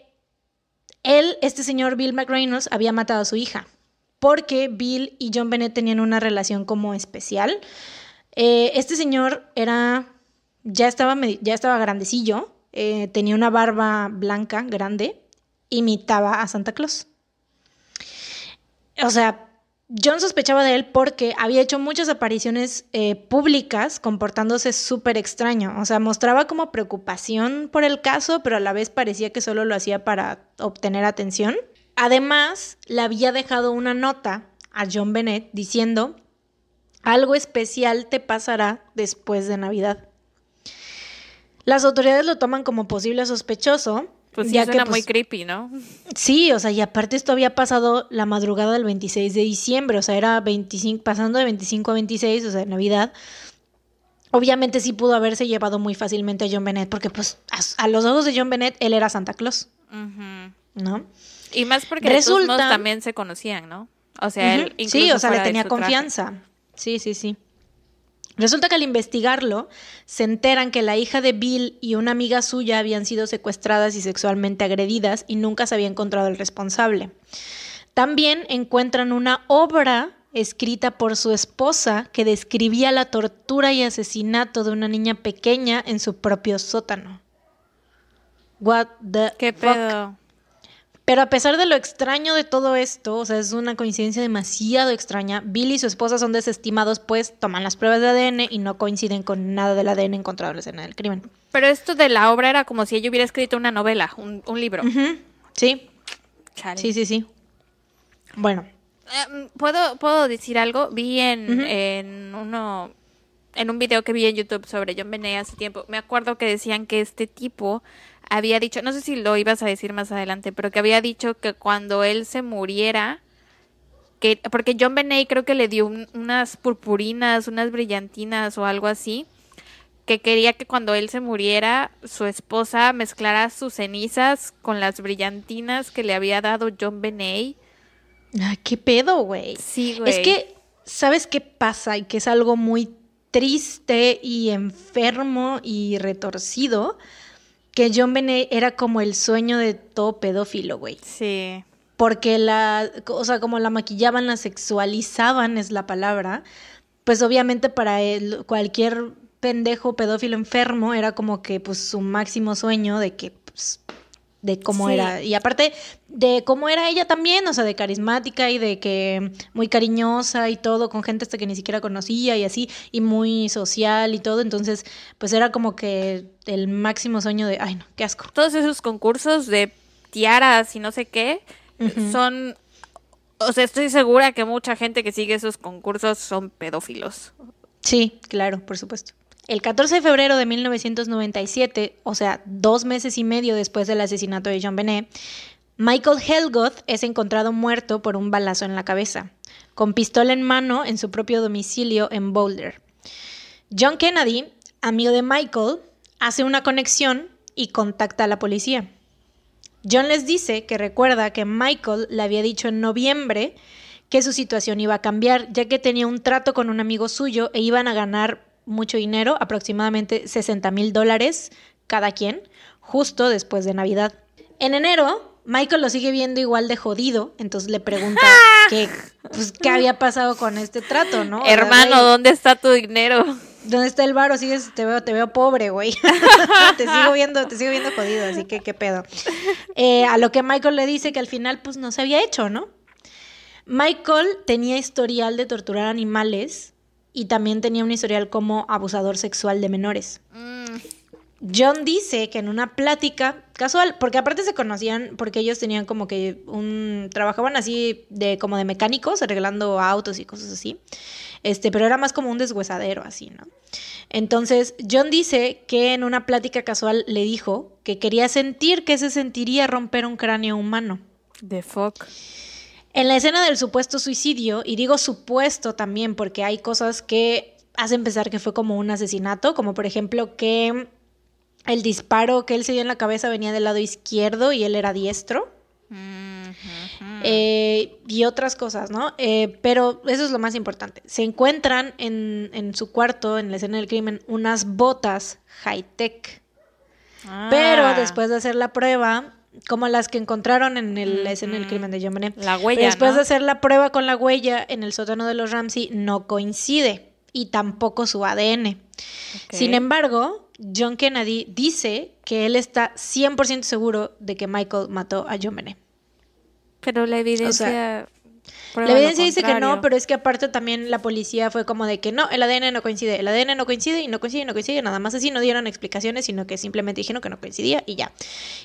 él, este señor Bill McReynolds, había matado a su hija porque Bill y John Bennett tenían una relación como especial. Eh, este señor era, ya estaba, ya estaba grandecillo, eh, tenía una barba blanca grande, imitaba a Santa Claus. O sea, John sospechaba de él porque había hecho muchas apariciones eh, públicas comportándose súper extraño. O sea, mostraba como preocupación por el caso, pero a la vez parecía que solo lo hacía para obtener atención. Además, le había dejado una nota a John Bennett diciendo, algo especial te pasará después de Navidad. Las autoridades lo toman como posible sospechoso. Pues sí, ya suena que, muy pues, creepy, ¿no? Sí, o sea, y aparte esto había pasado la madrugada del 26 de diciembre, o sea, era 25, pasando de 25 a 26, o sea, Navidad. Obviamente sí pudo haberse llevado muy fácilmente a John Bennett, porque pues a, a los ojos de John Bennett él era Santa Claus. ¿no? Y más porque de todos modos Resulta- también se conocían, ¿no? O sea, él incluso Sí, o sea, le de tenía traje. confianza. Sí, sí, sí. Resulta que al investigarlo, se enteran que la hija de Bill y una amiga suya habían sido secuestradas y sexualmente agredidas y nunca se había encontrado el responsable. También encuentran una obra escrita por su esposa que describía la tortura y asesinato de una niña pequeña en su propio sótano. What the ¿Qué fuck? pedo? Pero a pesar de lo extraño de todo esto, o sea, es una coincidencia demasiado extraña, Bill y su esposa son desestimados, pues toman las pruebas de ADN y no coinciden con nada del ADN encontrado en la escena del crimen. Pero esto de la obra era como si ella hubiera escrito una novela, un, un libro. Sí, Chale. sí, sí, sí. Bueno, Eh, ¿Puedo, ¿Puedo decir algo? Vi en, en uno en un video que vi en YouTube sobre John Benet hace tiempo. Me acuerdo que decían que este tipo había dicho, no sé si lo ibas a decir más adelante, pero que había dicho que cuando él se muriera, que porque John Benet creo que le dio un- unas purpurinas, unas brillantinas o algo así, que quería que cuando él se muriera, su esposa mezclara sus cenizas con las brillantinas que le había dado John Benet. Ay, ¿qué pedo, güey? Sí, güey. Es que, ¿sabes qué pasa? Y que es algo muy triste y enfermo y retorcido, que John Benet era como el sueño de todo pedófilo, güey. Sí. porque la, o sea, como la maquillaban, la sexualizaban es la palabra, pues obviamente para él, cualquier pendejo pedófilo enfermo era como que pues su máximo sueño de que de cómo Sí. era y aparte de cómo era ella también, o sea, de carismática y de que muy cariñosa y todo con gente hasta que ni siquiera conocía y así y muy social y todo, entonces pues era como que el máximo sueño de, ay no, qué asco. Todos esos concursos de tiaras y no sé qué son. O sea, estoy segura que mucha gente que sigue esos concursos son pedófilos. Sí, claro, por supuesto. El 14 de febrero de 1997, o sea, dos meses y medio después del asesinato de John Benet, Michael Helgoth es encontrado muerto por un balazo en la cabeza, con pistola en mano en su propio domicilio en Boulder. John Kennedy, amigo de Michael, hace una conexión y contacta a la policía. John les dice que recuerda que Michael le había dicho en noviembre que su situación iba a cambiar, ya que tenía un trato con un amigo suyo e iban a ganar mucho dinero, aproximadamente 60 mil dólares cada quien, justo después de Navidad. En enero, Michael lo sigue viendo igual de jodido, entonces le pregunta qué, pues, qué había pasado con este trato, ¿no? Hermano, ¿dónde está tu dinero? ¿Dónde está el varo? Sigues, te veo, te veo pobre, güey. te sigo viendo, te sigo viendo jodido, así que qué pedo. Eh, a lo que Michael le dice que al final, pues no se había hecho, ¿no? Michael tenía historial de torturar animales y también tenía un historial como abusador sexual de menores. Mm, John dice que en una plática casual, porque aparte se conocían, porque ellos tenían como que un, trabajaban así de como de mecánicos, arreglando autos y cosas así, este, pero era más como un deshuesadero así, ¿no? Entonces, John dice que en una plática casual le dijo que quería sentir que se sentiría romper un cráneo humano. the fuck. En la escena del supuesto suicidio, y digo supuesto también porque hay cosas que hacen pensar que fue como un asesinato, como por ejemplo que el disparo que él se dio en la cabeza venía del lado izquierdo y él era diestro, Mm, eh, y otras cosas, ¿no? Eh, pero eso es lo más importante. Se encuentran en, en su cuarto, en la escena del crimen, unas botas high-tech. Pero Ah, después de hacer la prueba, como las que encontraron en el- escena del crimen de Benet, La huella, después ¿no? de hacer la prueba con la huella en el sótano de los Ramsey, no coincide y tampoco su ADN. Sin embargo, John Kennedy dice que él está 100% seguro de que Michael mató a John Benet. Pero la evidencia. La evidencia dice que no, pero es que aparte también la policía fue como de que no, el ADN no coincide, el ADN no coincide y no coincide y no coincide, nada más así no dieron explicaciones, sino que simplemente dijeron que no coincidía y ya.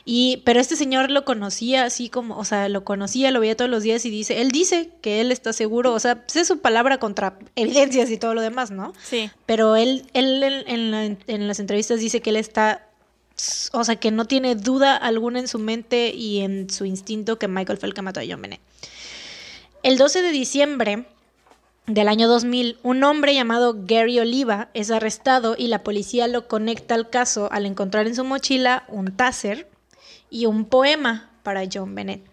Y pero este señor lo conocía así como, o sea, lo conocía, lo veía todos los días y dice, él dice que él está seguro, o sea, pues es su palabra contra evidencias y todo lo demás, ¿no? Sí. Pero él, él en, en la- en las entrevistas dice que él está o sea, que no tiene duda alguna en su mente y en su instinto que Michael fue el que mató a John Bennett. El 12 de diciembre del año 2000, un hombre llamado Gary Oliva es arrestado y la policía lo conecta al caso al encontrar en su mochila un taser y un poema para John Bennett.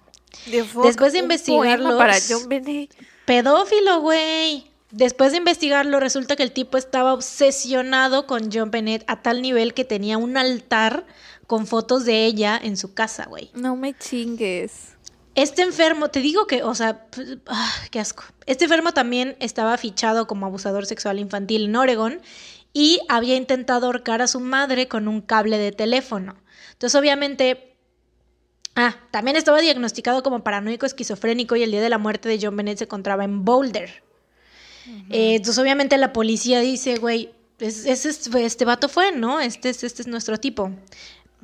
Después de investigarlo, para John Bennett. Pedófilo, güey. Después de investigarlo, resulta que el tipo estaba obsesionado con John Bennett a tal nivel que tenía un altar con fotos de ella en su casa, güey. No me chingues. Este enfermo, te digo que, o sea, ah, qué asco. Este enfermo también estaba fichado como abusador sexual infantil en Oregon y había intentado ahorcar a su madre con un cable de teléfono. Entonces, obviamente, ah, también estaba diagnosticado como paranoico esquizofrénico y el día de la muerte de John Bennett se encontraba en Boulder. Eh, entonces, obviamente, la policía dice, güey, este vato fue, ¿no? Este, este es nuestro tipo.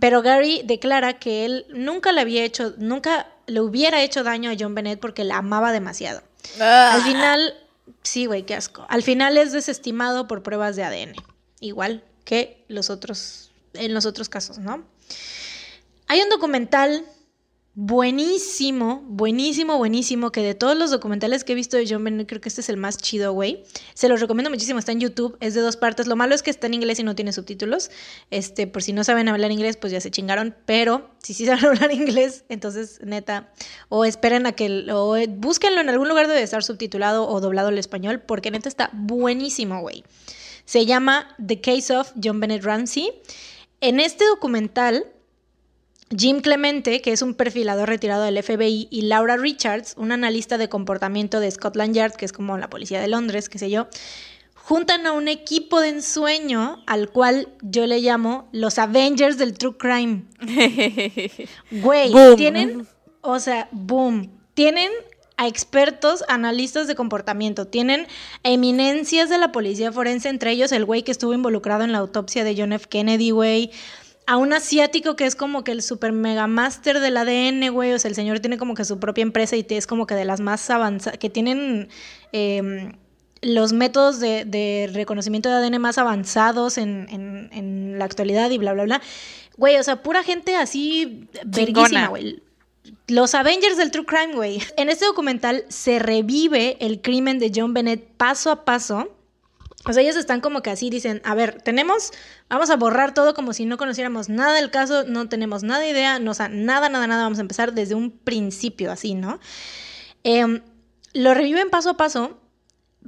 Pero Gary declara que él nunca le había hecho, nunca le hubiera hecho daño a John Bennett porque la amaba demasiado. Ah. Al final, sí, güey, qué asco. Al final es desestimado por pruebas de ADN, igual que los otros, en los otros casos, ¿no? Hay un documental buenísimo, buenísimo, buenísimo, que de todos los documentales que he visto de John Bennett, creo que este es el más chido, güey. Se los recomiendo muchísimo, está en YouTube, es de dos partes. Lo malo es que está en inglés y no tiene subtítulos. Este, por si no saben hablar inglés, pues ya se chingaron, pero si sí saben hablar inglés, entonces neta, o esperen a que, o búsquenlo en algún lugar debe estar subtitulado o doblado al español, porque neta está buenísimo, güey. Se llama The Case of John Bennett Ramsey. En este documental Jim Clemente, que es un perfilador retirado del FBI, y Laura Richards, un analista de comportamiento de Scotland Yard, que es como la policía de Londres, qué sé yo, juntan a un equipo de ensueño al cual yo le llamo los Avengers del True Crime. Güey, tienen, o sea, boom, tienen a expertos analistas de comportamiento, tienen eminencias de la policía forense, entre ellos el güey que estuvo involucrado en la autopsia de John F. Kennedy, güey a un asiático que es como que el super mega master del ADN, güey. O sea, el señor tiene como que su propia empresa y es como que de las más avanzadas, que tienen em, los métodos de, reconocimiento de ADN más avanzados en, la actualidad y bla, bla, bla. Güey, o sea, pura gente así verguísima, güey. Los Avengers del True Crime, güey. En este documental se revive el crimen de John Bennett paso a paso o sea, ellos están como que así, dicen, a ver, tenemos, vamos a borrar todo como si no conociéramos nada del caso, no tenemos nada de idea, no, o sea, nada, nada, nada, vamos a empezar desde un principio, así, ¿no? Em, lo reviven paso a paso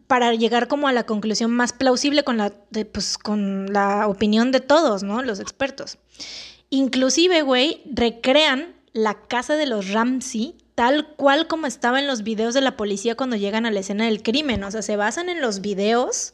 para llegar como a la conclusión más plausible con la, pues, con la opinión de todos, ¿no? Los expertos. Inclusive, güey, recrean la casa de los Ramsey tal cual como estaba en los videos de la policía cuando llegan a la escena del crimen. O sea, se basan en los videos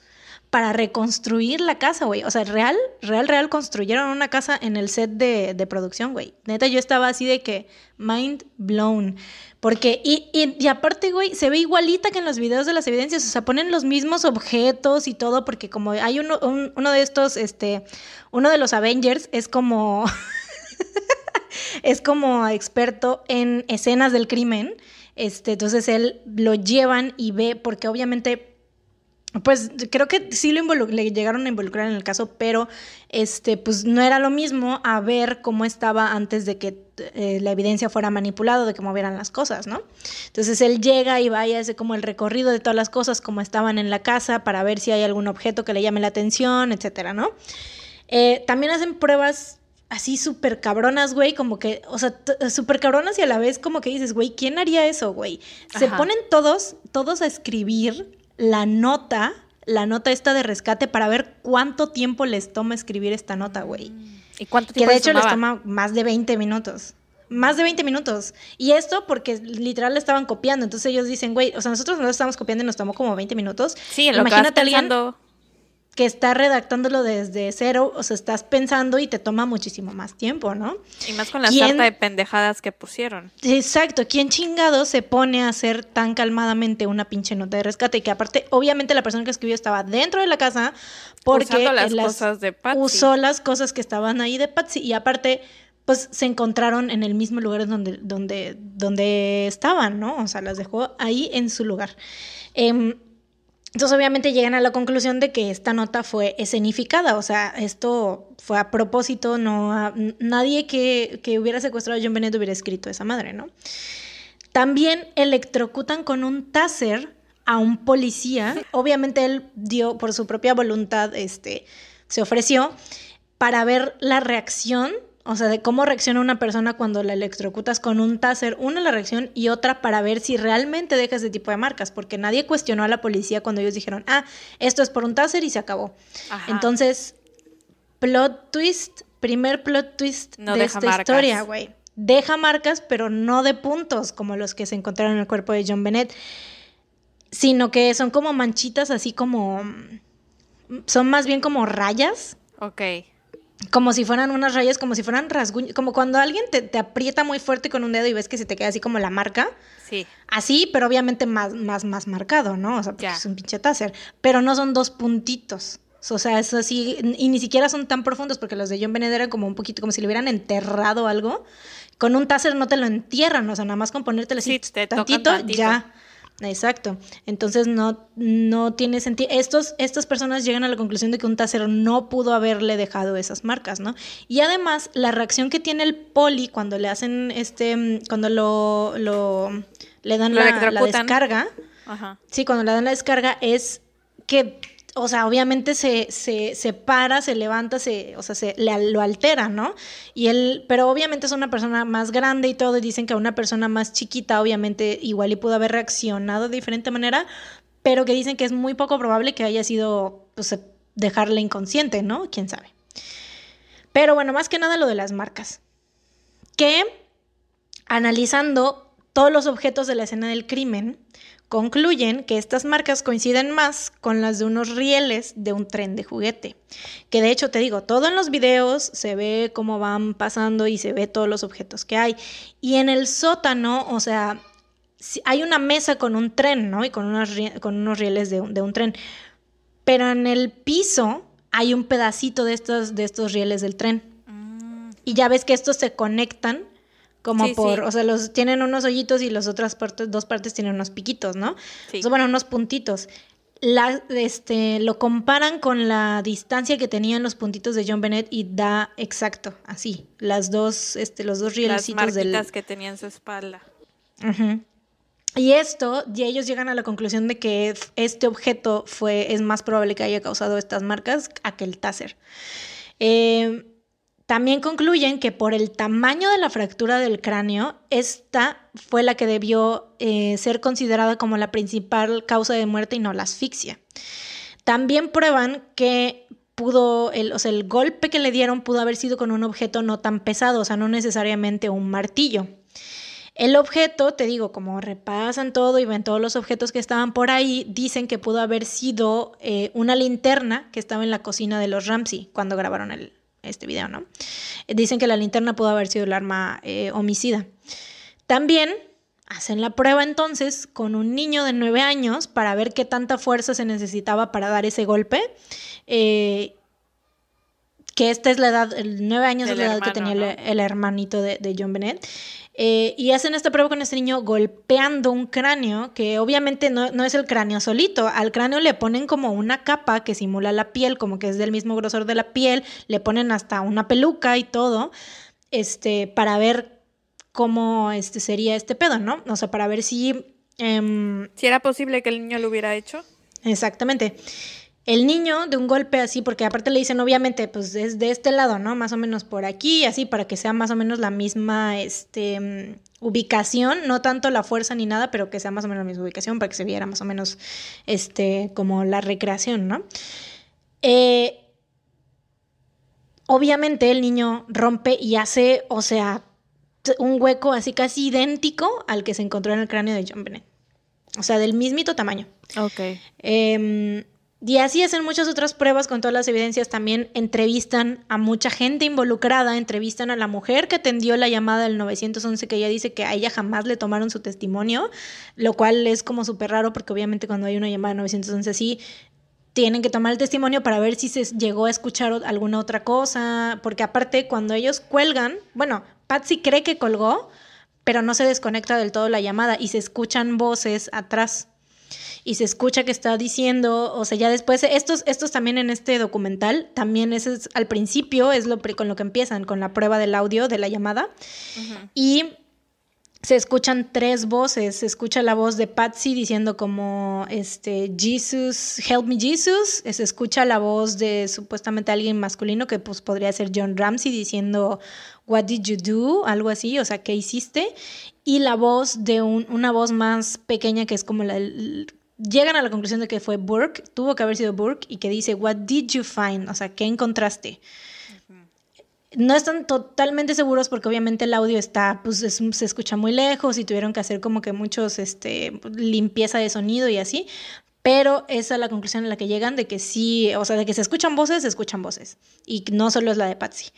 para reconstruir la casa, güey. O sea, real, real, real construyeron una casa en el set de, producción, güey. Neta, yo estaba así de que mind blown. Porque, y, y, aparte, güey, se ve igualita que en los videos de las evidencias. O sea, ponen los mismos objetos y todo, porque como hay uno, uno de estos, este, uno de los Avengers es como. es como experto en escenas del crimen. Este, entonces él lo llevan y ve, porque obviamente pues creo que sí lo le llegaron a involucrar en el caso, pero este, pues no era lo mismo a ver cómo estaba antes de que eh, la evidencia fuera manipulada, de que movieran las cosas, ¿no? Entonces él llega y vaya hace como el recorrido de todas las cosas como estaban en la casa para ver si hay algún objeto que le llame la atención, etcétera, ¿no? Eh, también hacen pruebas así súper cabronas, güey, como que, o sea, súper cabronas y a la vez como que dices, güey, ¿quién haría eso, güey? Se ponen todos, todos a escribir la nota, la nota esta de rescate para ver cuánto tiempo les toma escribir esta nota, güey. ¿Y cuánto tiempo Que de hecho les toma más de 20 minutos. Más de 20 minutos. Y esto porque literal le estaban copiando. Entonces ellos dicen, güey, o sea, nosotros no lo estamos copiando y nos tomó como 20 minutos. Sí, lo Imagínate que que está redactándolo desde cero, o sea, estás pensando y te toma muchísimo más tiempo, ¿no? Y más con la sarta de pendejadas que pusieron. Exacto, ¿quién chingado se pone a hacer tan calmadamente una pinche nota de rescate? Y que aparte, obviamente la persona que escribió estaba dentro de la casa porque las, cosas de Patsy. usó las cosas que estaban ahí de Patsy y aparte pues se encontraron en el mismo lugar donde, donde, donde estaban, ¿no? O sea, las dejó ahí en su lugar. Eh, Entonces obviamente llegan a la conclusión de que esta nota fue escenificada, o sea, esto fue a propósito, no nadie que, que, hubiera secuestrado a John Bennett hubiera escrito esa madre, ¿no? También electrocutan con un taser a un policía. Obviamente él dio por su propia voluntad, este, se ofreció para ver la reacción o sea, de cómo reacciona una persona cuando la electrocutas con un taser, una la reacción y otra para ver si realmente deja ese tipo de marcas, porque nadie cuestionó a la policía cuando ellos dijeron, ah, esto es por un taser y se acabó. Entonces, plot twist, primer plot twist de esta historia, güey. Deja marcas, pero no de puntos como los que se encontraron en el cuerpo de John Bennett, sino que son como manchitas así como... Son más bien como rayas. Ok como si fueran unas rayas, como si fueran rasguños, como cuando alguien te, aprieta muy fuerte con un dedo y ves que se te queda así como la marca. Sí. Así, pero obviamente más, más, más marcado, ¿no? O sea, porque es un pinche taser. Pero no son dos puntitos. O sea, es así, y ni siquiera son tan profundos, porque los de John Bennett eran como un poquito, como si le hubieran enterrado algo. Con un taser no te lo entierran, o sea, nada más con ponértelo así tantito, ya Exacto. Entonces no, no tiene sentido. Estos, estas personas llegan a la conclusión de que un taser no pudo haberle dejado esas marcas, ¿no? Y además, la reacción que tiene el poli cuando le hacen este, cuando lo, lo le dan la, la, descarga. Ajá. Sí, cuando le dan la descarga es que o sea, obviamente se, se, se, para, se levanta, se, o sea, se lo altera, ¿no? Y él, pero obviamente es una persona más grande y todo, y dicen que a una persona más chiquita, obviamente, igual y pudo haber reaccionado de diferente manera, pero que dicen que es muy poco probable que haya sido, pues, dejarle inconsciente, ¿no? Quién sabe. Pero bueno, más que nada lo de las marcas. Que analizando todos los objetos de la escena del crimen, concluyen que estas marcas coinciden más con las de unos rieles de un tren de juguete. Que de hecho te digo, todo en los videos se ve cómo van pasando y se ve todos los objetos que hay. Y en el sótano, o sea, hay una mesa con un tren, ¿no? Y con, con unos rieles de, un tren. Pero en el piso hay un pedacito de estos, de estos rieles del tren. Mm. Y ya ves que estos se conectan como por, o sea, los tienen unos hoyitos y las otras partes, dos partes tienen unos piquitos, ¿no? Sí. bueno, unos puntitos. La, este, lo comparan con la distancia que tenían los puntitos de John Bennett y da exacto, así, las dos, este, los dos rielecitos Las marquitas que tenía en su espalda. Y esto, y ellos llegan a la conclusión de que este objeto fue, es más probable que haya causado estas marcas a que el taser. Eh, también concluyen que por el tamaño de la fractura del cráneo, esta fue la que debió eh, ser considerada como la principal causa de muerte y no la asfixia. También prueban que pudo, el, o sea, el golpe que le dieron pudo haber sido con un objeto no tan pesado, o sea, no necesariamente un martillo. El objeto, te digo, como repasan todo y ven todos los objetos que estaban por ahí, dicen que pudo haber sido eh, una linterna que estaba en la cocina de los Ramsey cuando grabaron el, este video, ¿no? Dicen que la linterna pudo haber sido el arma eh, homicida. También hacen la prueba entonces con un niño de nueve años para ver qué tanta fuerza se necesitaba para dar ese golpe. Eh, que esta es la edad, el nueve años es la edad que tenía el, hermanito de, de John Bennett. Eh, y hacen esta prueba con este niño golpeando un cráneo, que obviamente no, es el cráneo solito. Al cráneo le ponen como una capa que simula la piel, como que es del mismo grosor de la piel, le ponen hasta una peluca y todo, este, para ver cómo este, sería este pedo, ¿no? O sea, para ver si... Em, si era posible que el niño lo hubiera hecho. Exactamente el niño de un golpe así, porque aparte le dicen obviamente, pues es de este lado, ¿no? Más o menos por aquí, así, para que sea más o menos la misma este, mm, ubicación, no tanto la fuerza ni nada, pero que sea más o menos la misma ubicación, para que se viera más o menos este, como la recreación, ¿no? Eh, obviamente el niño rompe y hace, o sea, un hueco así casi idéntico al que se encontró en el cráneo de John Bennett. O sea, del mismito tamaño. Ok. Eh, y así hacen muchas otras pruebas con todas las evidencias. También entrevistan a mucha gente involucrada, entrevistan a la mujer que atendió la llamada del 911, que ella dice que a ella jamás le tomaron su testimonio, lo cual es como súper raro porque obviamente cuando hay una llamada del 911 sí tienen que tomar el testimonio para ver si se llegó a escuchar alguna otra cosa, porque aparte cuando ellos cuelgan, bueno, Patsy cree que colgó, pero no se desconecta del todo la llamada y se escuchan voces atrás. Y se escucha que está diciendo, o sea, ya después, estos, estos también en este documental, también ese es, al principio es lo con lo que empiezan, con la prueba del audio de la llamada. Y se escuchan tres voces. Se escucha la voz de Patsy diciendo como, este, Jesus, help me Jesus. Se escucha la voz de supuestamente alguien masculino que pues podría ser John Ramsey diciendo, what did you do? Algo así, o sea, ¿qué hiciste? Y la voz de un, una voz más pequeña que es como la, llegan a la conclusión de que fue Burke, tuvo que haber sido Burke, y que dice, What did you find? O sea, ¿qué encontraste? No están totalmente seguros porque obviamente el audio está, pues se escucha muy lejos y tuvieron que hacer como que muchos, este, limpieza de sonido y así, pero esa es la conclusión a la que llegan de que sí, o sea, de que se escuchan voces, se escuchan voces, y no solo es la de Patsy.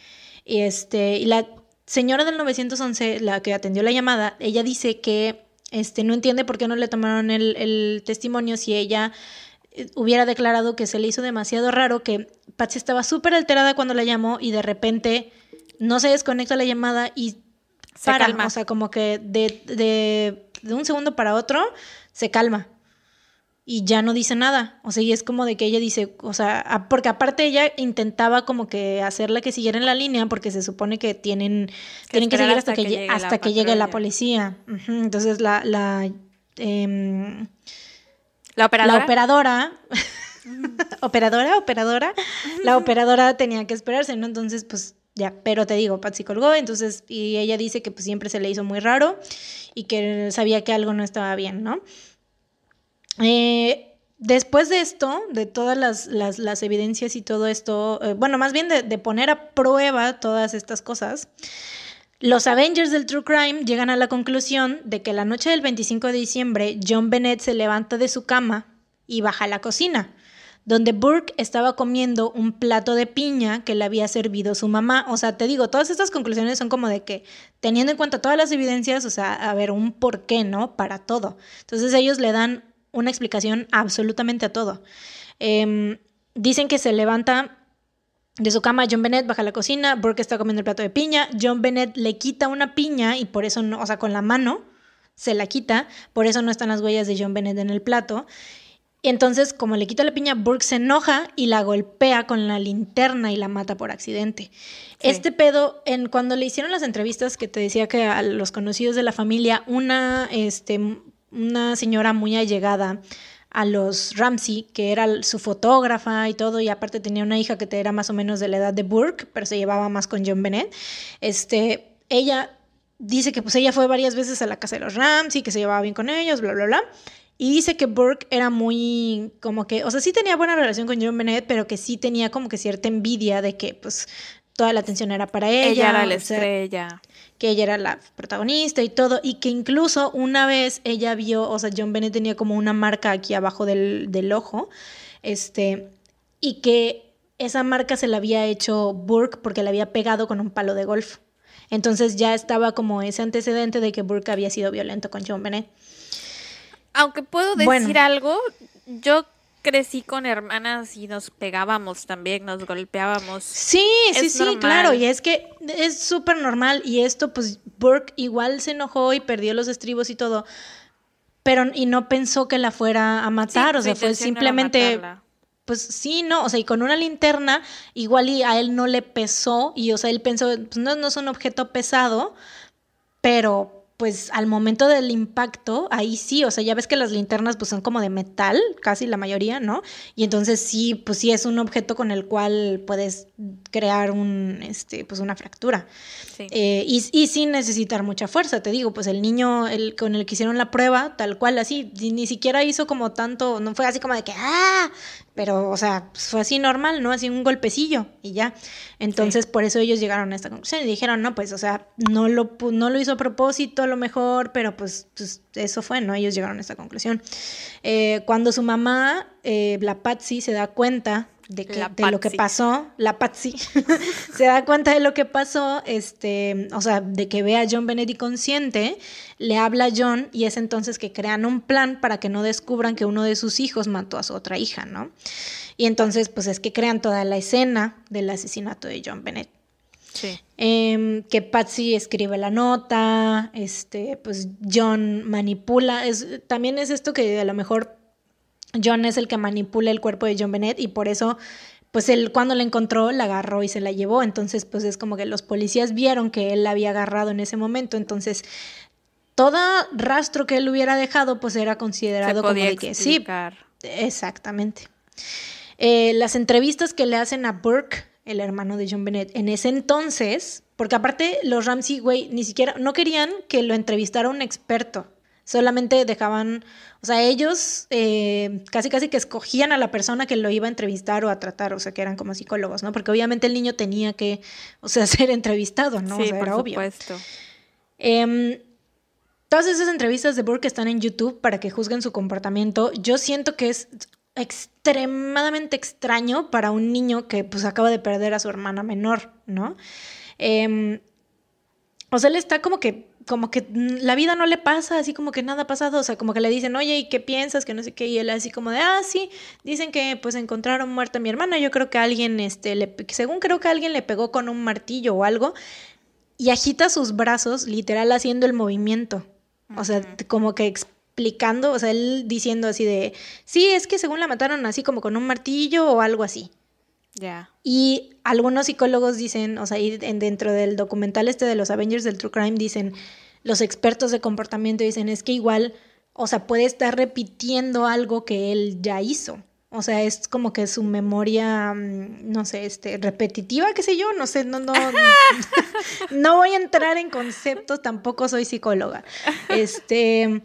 Y, este, y la señora del 911, la que atendió la llamada, ella dice que este, no entiende por qué no le tomaron el, testimonio si ella eh, hubiera declarado que se le hizo demasiado raro, que Patsy estaba súper alterada cuando la llamó y de repente no se desconecta la llamada y se para, calma. o sea, como que de, de, de un segundo para otro se calma y ya no dice nada. O sea, y es como de que ella dice, o sea, porque aparte ella intentaba como que hacerla que siguiera en la línea porque se supone que tienen que, tienen que seguir hasta, que, llegue, hasta que llegue la policía. Entonces la la, em, la operadora, la operadora operadora, operadora, la operadora tenía que esperarse, ¿no? Entonces, pues ya, pero te digo, Patsy colgó, entonces, y ella dice que pues siempre se le hizo muy raro y que sabía que algo no estaba bien, ¿no? Eh, después de esto, de todas las, evidencias y todo esto, eh, bueno, más bien de, poner a prueba todas estas cosas, los Avengers del True Crime llegan a la conclusión de que la noche del 25 de diciembre, John Bennett se levanta de su cama y baja a la cocina, donde Burke estaba comiendo un plato de piña que le había servido su mamá. O sea, te digo, todas estas conclusiones son como de que, teniendo en cuenta todas las evidencias, o sea, a ver, un porqué, ¿no? Para todo. Entonces ellos le dan una explicación absolutamente a todo. Em, dicen que se levanta de su cama, John Bennett baja a la cocina, Burke está comiendo el plato de piña, John Bennett le quita una piña y por eso no, o sea, con la mano se la quita, por eso no están las huellas de John Bennett en el plato. Y entonces, como le quita la piña, Burke se enoja y la golpea con la linterna y la mata por accidente. Este pedo, en, cuando le hicieron las entrevistas que te decía que a los conocidos de la familia, una este, una señora muy allegada a los Ramsey, que era su fotógrafa y todo, y aparte tenía una hija que era más o menos de la edad de Burke, pero se llevaba más con John Bennett. Este, ella dice que pues ella fue varias veces a la casa de los Ramsey, que se llevaba bien con ellos, bla, bla, bla. Y dice que Burke era muy, como que, o sea, sí tenía buena relación con John Bennett, pero que sí tenía como que cierta envidia de que, pues, toda la atención era para ella. Ella era la estrella que ella era la protagonista y todo, y que incluso una vez ella vio, o sea, John Bennett tenía como una marca aquí abajo del, del ojo, este, y que esa marca se la había hecho Burke porque le había pegado con un palo de golf. Entonces ya estaba como ese antecedente de que Burke había sido violento con John Bennett. Aunque puedo decir algo, yo crecí con hermanas y nos pegábamos también, nos golpeábamos. Sí, sí, sí, claro, y es que es súper normal y esto pues Burke igual se enojó y perdió los estribos y todo, pero y no pensó que la fuera a matar, o sea, fue simplemente pues sí, no, o sea, y con una linterna igual y a él no le pesó y o sea, él pensó, pues no, no es un objeto pesado, pero pues al momento del impacto, ahí sí, o sea, ya ves que las linternas pues son como de metal, casi la mayoría, ¿no? Y entonces sí, pues sí es un objeto con el cual puedes crear un, este, pues una fractura. Eh, y, y, sin necesitar mucha fuerza, te digo, pues el niño el, con el que hicieron la prueba, tal cual, así, ni siquiera hizo como tanto, no fue así como de que, ah, pero, o sea, pues, fue así normal, ¿no? Así un golpecillo y ya. Entonces, por eso ellos llegaron a esta conclusión y dijeron, no, pues, o sea, no lo, no lo hizo a propósito a lo mejor, pero pues, pues eso fue, ¿no? Ellos llegaron a esta conclusión. Eh, cuando su mamá, eh, la Patsy, se da cuenta de, que, de lo que pasó, la Patsy, se da cuenta de lo que pasó, este, o sea, de que ve a John Benedict consciente, le habla a John y es entonces que crean un plan para que no descubran que uno de sus hijos mató a su otra hija, ¿no? Y entonces, pues es que crean toda la escena del asesinato de John Bennett. Sí. Em, que Patsy escribe la nota, este, pues John manipula. Es, también es esto que a lo mejor John es el que manipula el cuerpo de John Bennett y por eso pues él cuando la encontró la agarró y se la llevó, entonces pues es como que los policías vieron que él la había agarrado en ese momento, entonces todo rastro que él hubiera dejado pues era considerado como de que sí, exactamente. Eh, las entrevistas que le hacen a Burke, el hermano de John Bennett, en ese entonces, porque aparte los Ramsey, güey, ni siquiera, no querían que lo entrevistara un experto, solamente dejaban, o sea, ellos eh, casi casi que escogían a la persona que lo iba a entrevistar o a tratar, o sea, que eran como psicólogos, ¿no? Porque obviamente el niño tenía que, o sea, ser entrevistado, ¿no? Sí, o sea, por era obvio. supuesto. Em, todas esas entrevistas de Burke están en YouTube para que juzguen su comportamiento. Yo siento que es extremadamente extraño para un niño que pues acaba de perder a su hermana menor, ¿no? Em, o sea, él está como que, como que la vida no le pasa, así como que nada ha pasado, o sea, como que le dicen, oye, ¿y qué piensas? Que no sé qué, y él así como de, ah, sí, dicen que pues encontraron muerta a mi hermana, yo creo que alguien, este, le, según creo que alguien le pegó con un martillo o algo, y agita sus brazos, literal haciendo el movimiento, o sea, como que explicando, o sea, él diciendo así de, sí, es que según la mataron así como con un martillo o algo así. Ya. Y algunos psicólogos dicen, o sea, en- dentro del documental este de los Avengers del True Crime dicen, los expertos de comportamiento dicen, es que igual, o sea, puede estar repitiendo algo que él ya hizo. O sea, es como que su memoria, mm, no sé, este, repetitiva, qué sé yo, no sé, no, no, no voy a entrar en conceptos, tampoco soy psicóloga. Este,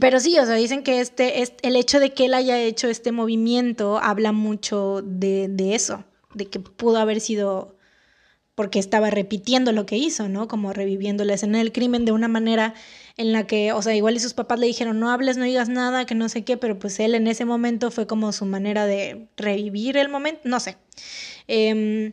pero sí, o sea, dicen que este, es el hecho de que él haya hecho este movimiento habla mucho de, de eso, de que pudo haber sido porque estaba repitiendo lo que hizo, ¿no? Como reviviendo la escena del crimen de una manera en la que, o sea, igual y sus papás le dijeron, no hables, no digas nada, que no sé qué, pero pues él en ese momento fue como su manera de revivir el momento, no sé. Em,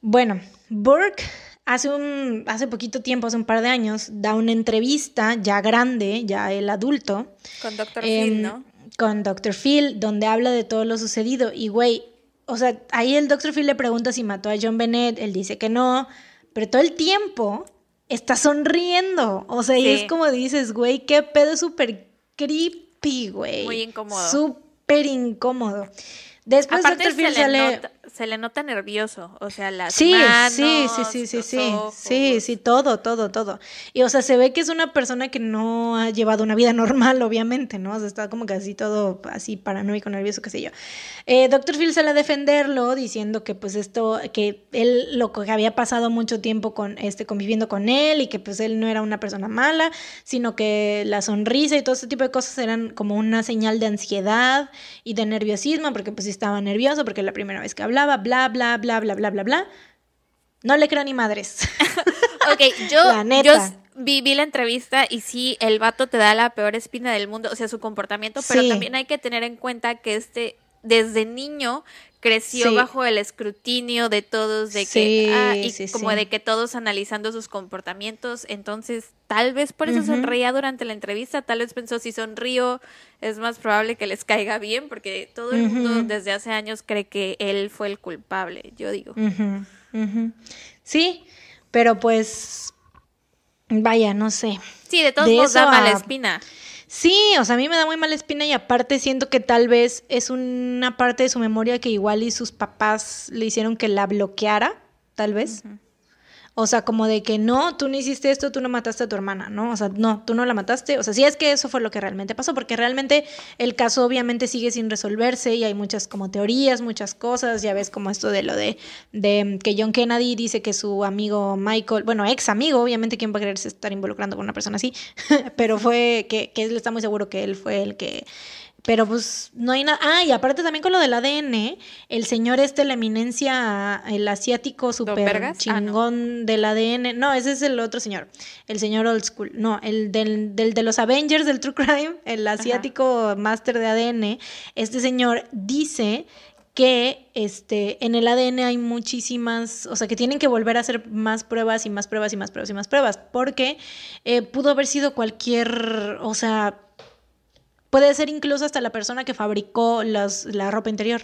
bueno, Burke hace un hace poquito tiempo, hace un par de años, da una entrevista ya grande, ya el adulto, Con Dr. em, Phil, ¿no? con Dr. Phil, donde habla de todo lo sucedido. Y güey, o sea, ahí el Dr. Phil le pregunta si mató a John Bennett, él dice que no, pero todo el tiempo está sonriendo. O sea, y es como dices, güey, qué pedo súper creepy, güey. Muy incómodo. Súper incómodo. Después Aparte Dr. se Phil le, sale... nota, se le nota nervioso, o sea, las Sí, manos, sí, sí, sí, sí, sí, ojos. sí, sí, todo, todo, todo. Y o sea, se ve que es una persona que no ha llevado una vida normal, obviamente, ¿no? O sea, está como que así todo, así paranoico, nervioso, qué sé yo. Eh, Dr. Phil sale a defenderlo diciendo que pues esto, que él lo que había pasado mucho tiempo con, este, conviviendo con él y que pues él no era una persona mala, sino que la sonrisa y todo ese tipo de cosas eran como una señal de ansiedad y de nerviosismo, porque pues estaba nervioso, porque la primera vez que hablaba, bla, bla, bla, bla, bla, bla, bla. No le creo ni madres. Ok, yo, La neta. yo vi, vi la entrevista y sí, el vato te da la peor espina del mundo, o sea, su comportamiento, pero Sí. también hay que tener en cuenta que este, desde niño, creció Sí. bajo el escrutinio de todos, de que, ah, y sí, como de que todos analizando sus comportamientos, entonces tal vez por eso sonreía durante la entrevista, tal vez pensó si sonrío es más probable que les caiga bien, porque todo el mundo desde hace años cree que él fue el culpable, yo digo. Sí, pero pues, vaya, no sé. Sí, de todos De modos da eso mala a- espina. Sí, o sea, a mí me da muy mala espina y aparte siento que tal vez es una parte de su memoria que igual y sus papás le hicieron que la bloqueara, tal vez. O sea, como de que no, tú no hiciste esto, tú no mataste a tu hermana, ¿no? O sea, no, tú no la mataste. O sea, sí es que eso fue lo que realmente pasó, porque realmente el caso obviamente sigue sin resolverse y hay muchas como teorías, muchas cosas. Ya ves como esto de lo de, que John Kennedy dice que su amigo Michael, bueno, ex amigo, obviamente, ¿quién va a quererse estar involucrando con una persona así? Pero fue que, que él está muy seguro que él fue el que pero pues no hay nada. Ah, y aparte también con lo del ADN, el señor este, la eminencia, el asiático Vergas? Ah, no. chingón del ADN. No, ese es el otro señor. El señor old school. No, el del, del de los Avengers del True Crime, el asiático máster de ADN. Este señor dice que este, en el ADN hay muchísimas, o sea, que tienen que volver a hacer más pruebas y más pruebas y más pruebas y más pruebas, porque eh, pudo haber sido cualquier, o sea, puede ser incluso hasta la persona que fabricó las- la ropa interior.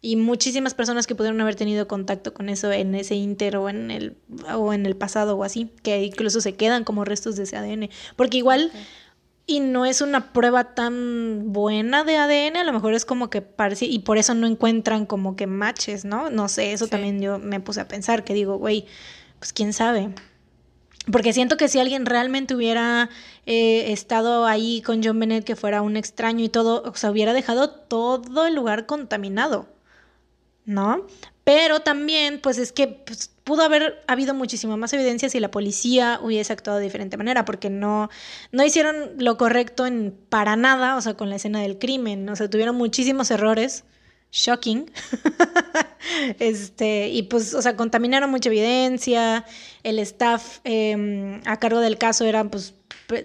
Y muchísimas personas que pudieron haber tenido contacto con eso en ese inter o en el, o en el pasado o así, que incluso se quedan como restos de ese ADN. Porque igual, y no es una prueba tan buena de ADN, a lo mejor es como que parece, y por eso no encuentran como que matches, ¿no? No sé, eso también yo me puse a pensar, que digo, güey, pues quién sabe. Porque siento que si alguien realmente hubiera eh, estado ahí con John Bennett, que fuera un extraño y todo, o sea, hubiera dejado todo el lugar contaminado, ¿no? Pero también, pues es que pues, pudo haber habido muchísima más evidencia si la policía hubiese actuado de diferente manera, porque no, no hicieron lo correcto en para nada, o sea, con la escena del crimen, o sea, tuvieron muchísimos errores shocking. este, y pues, o sea, contaminaron mucha evidencia. El staff em, a cargo del caso era, pues,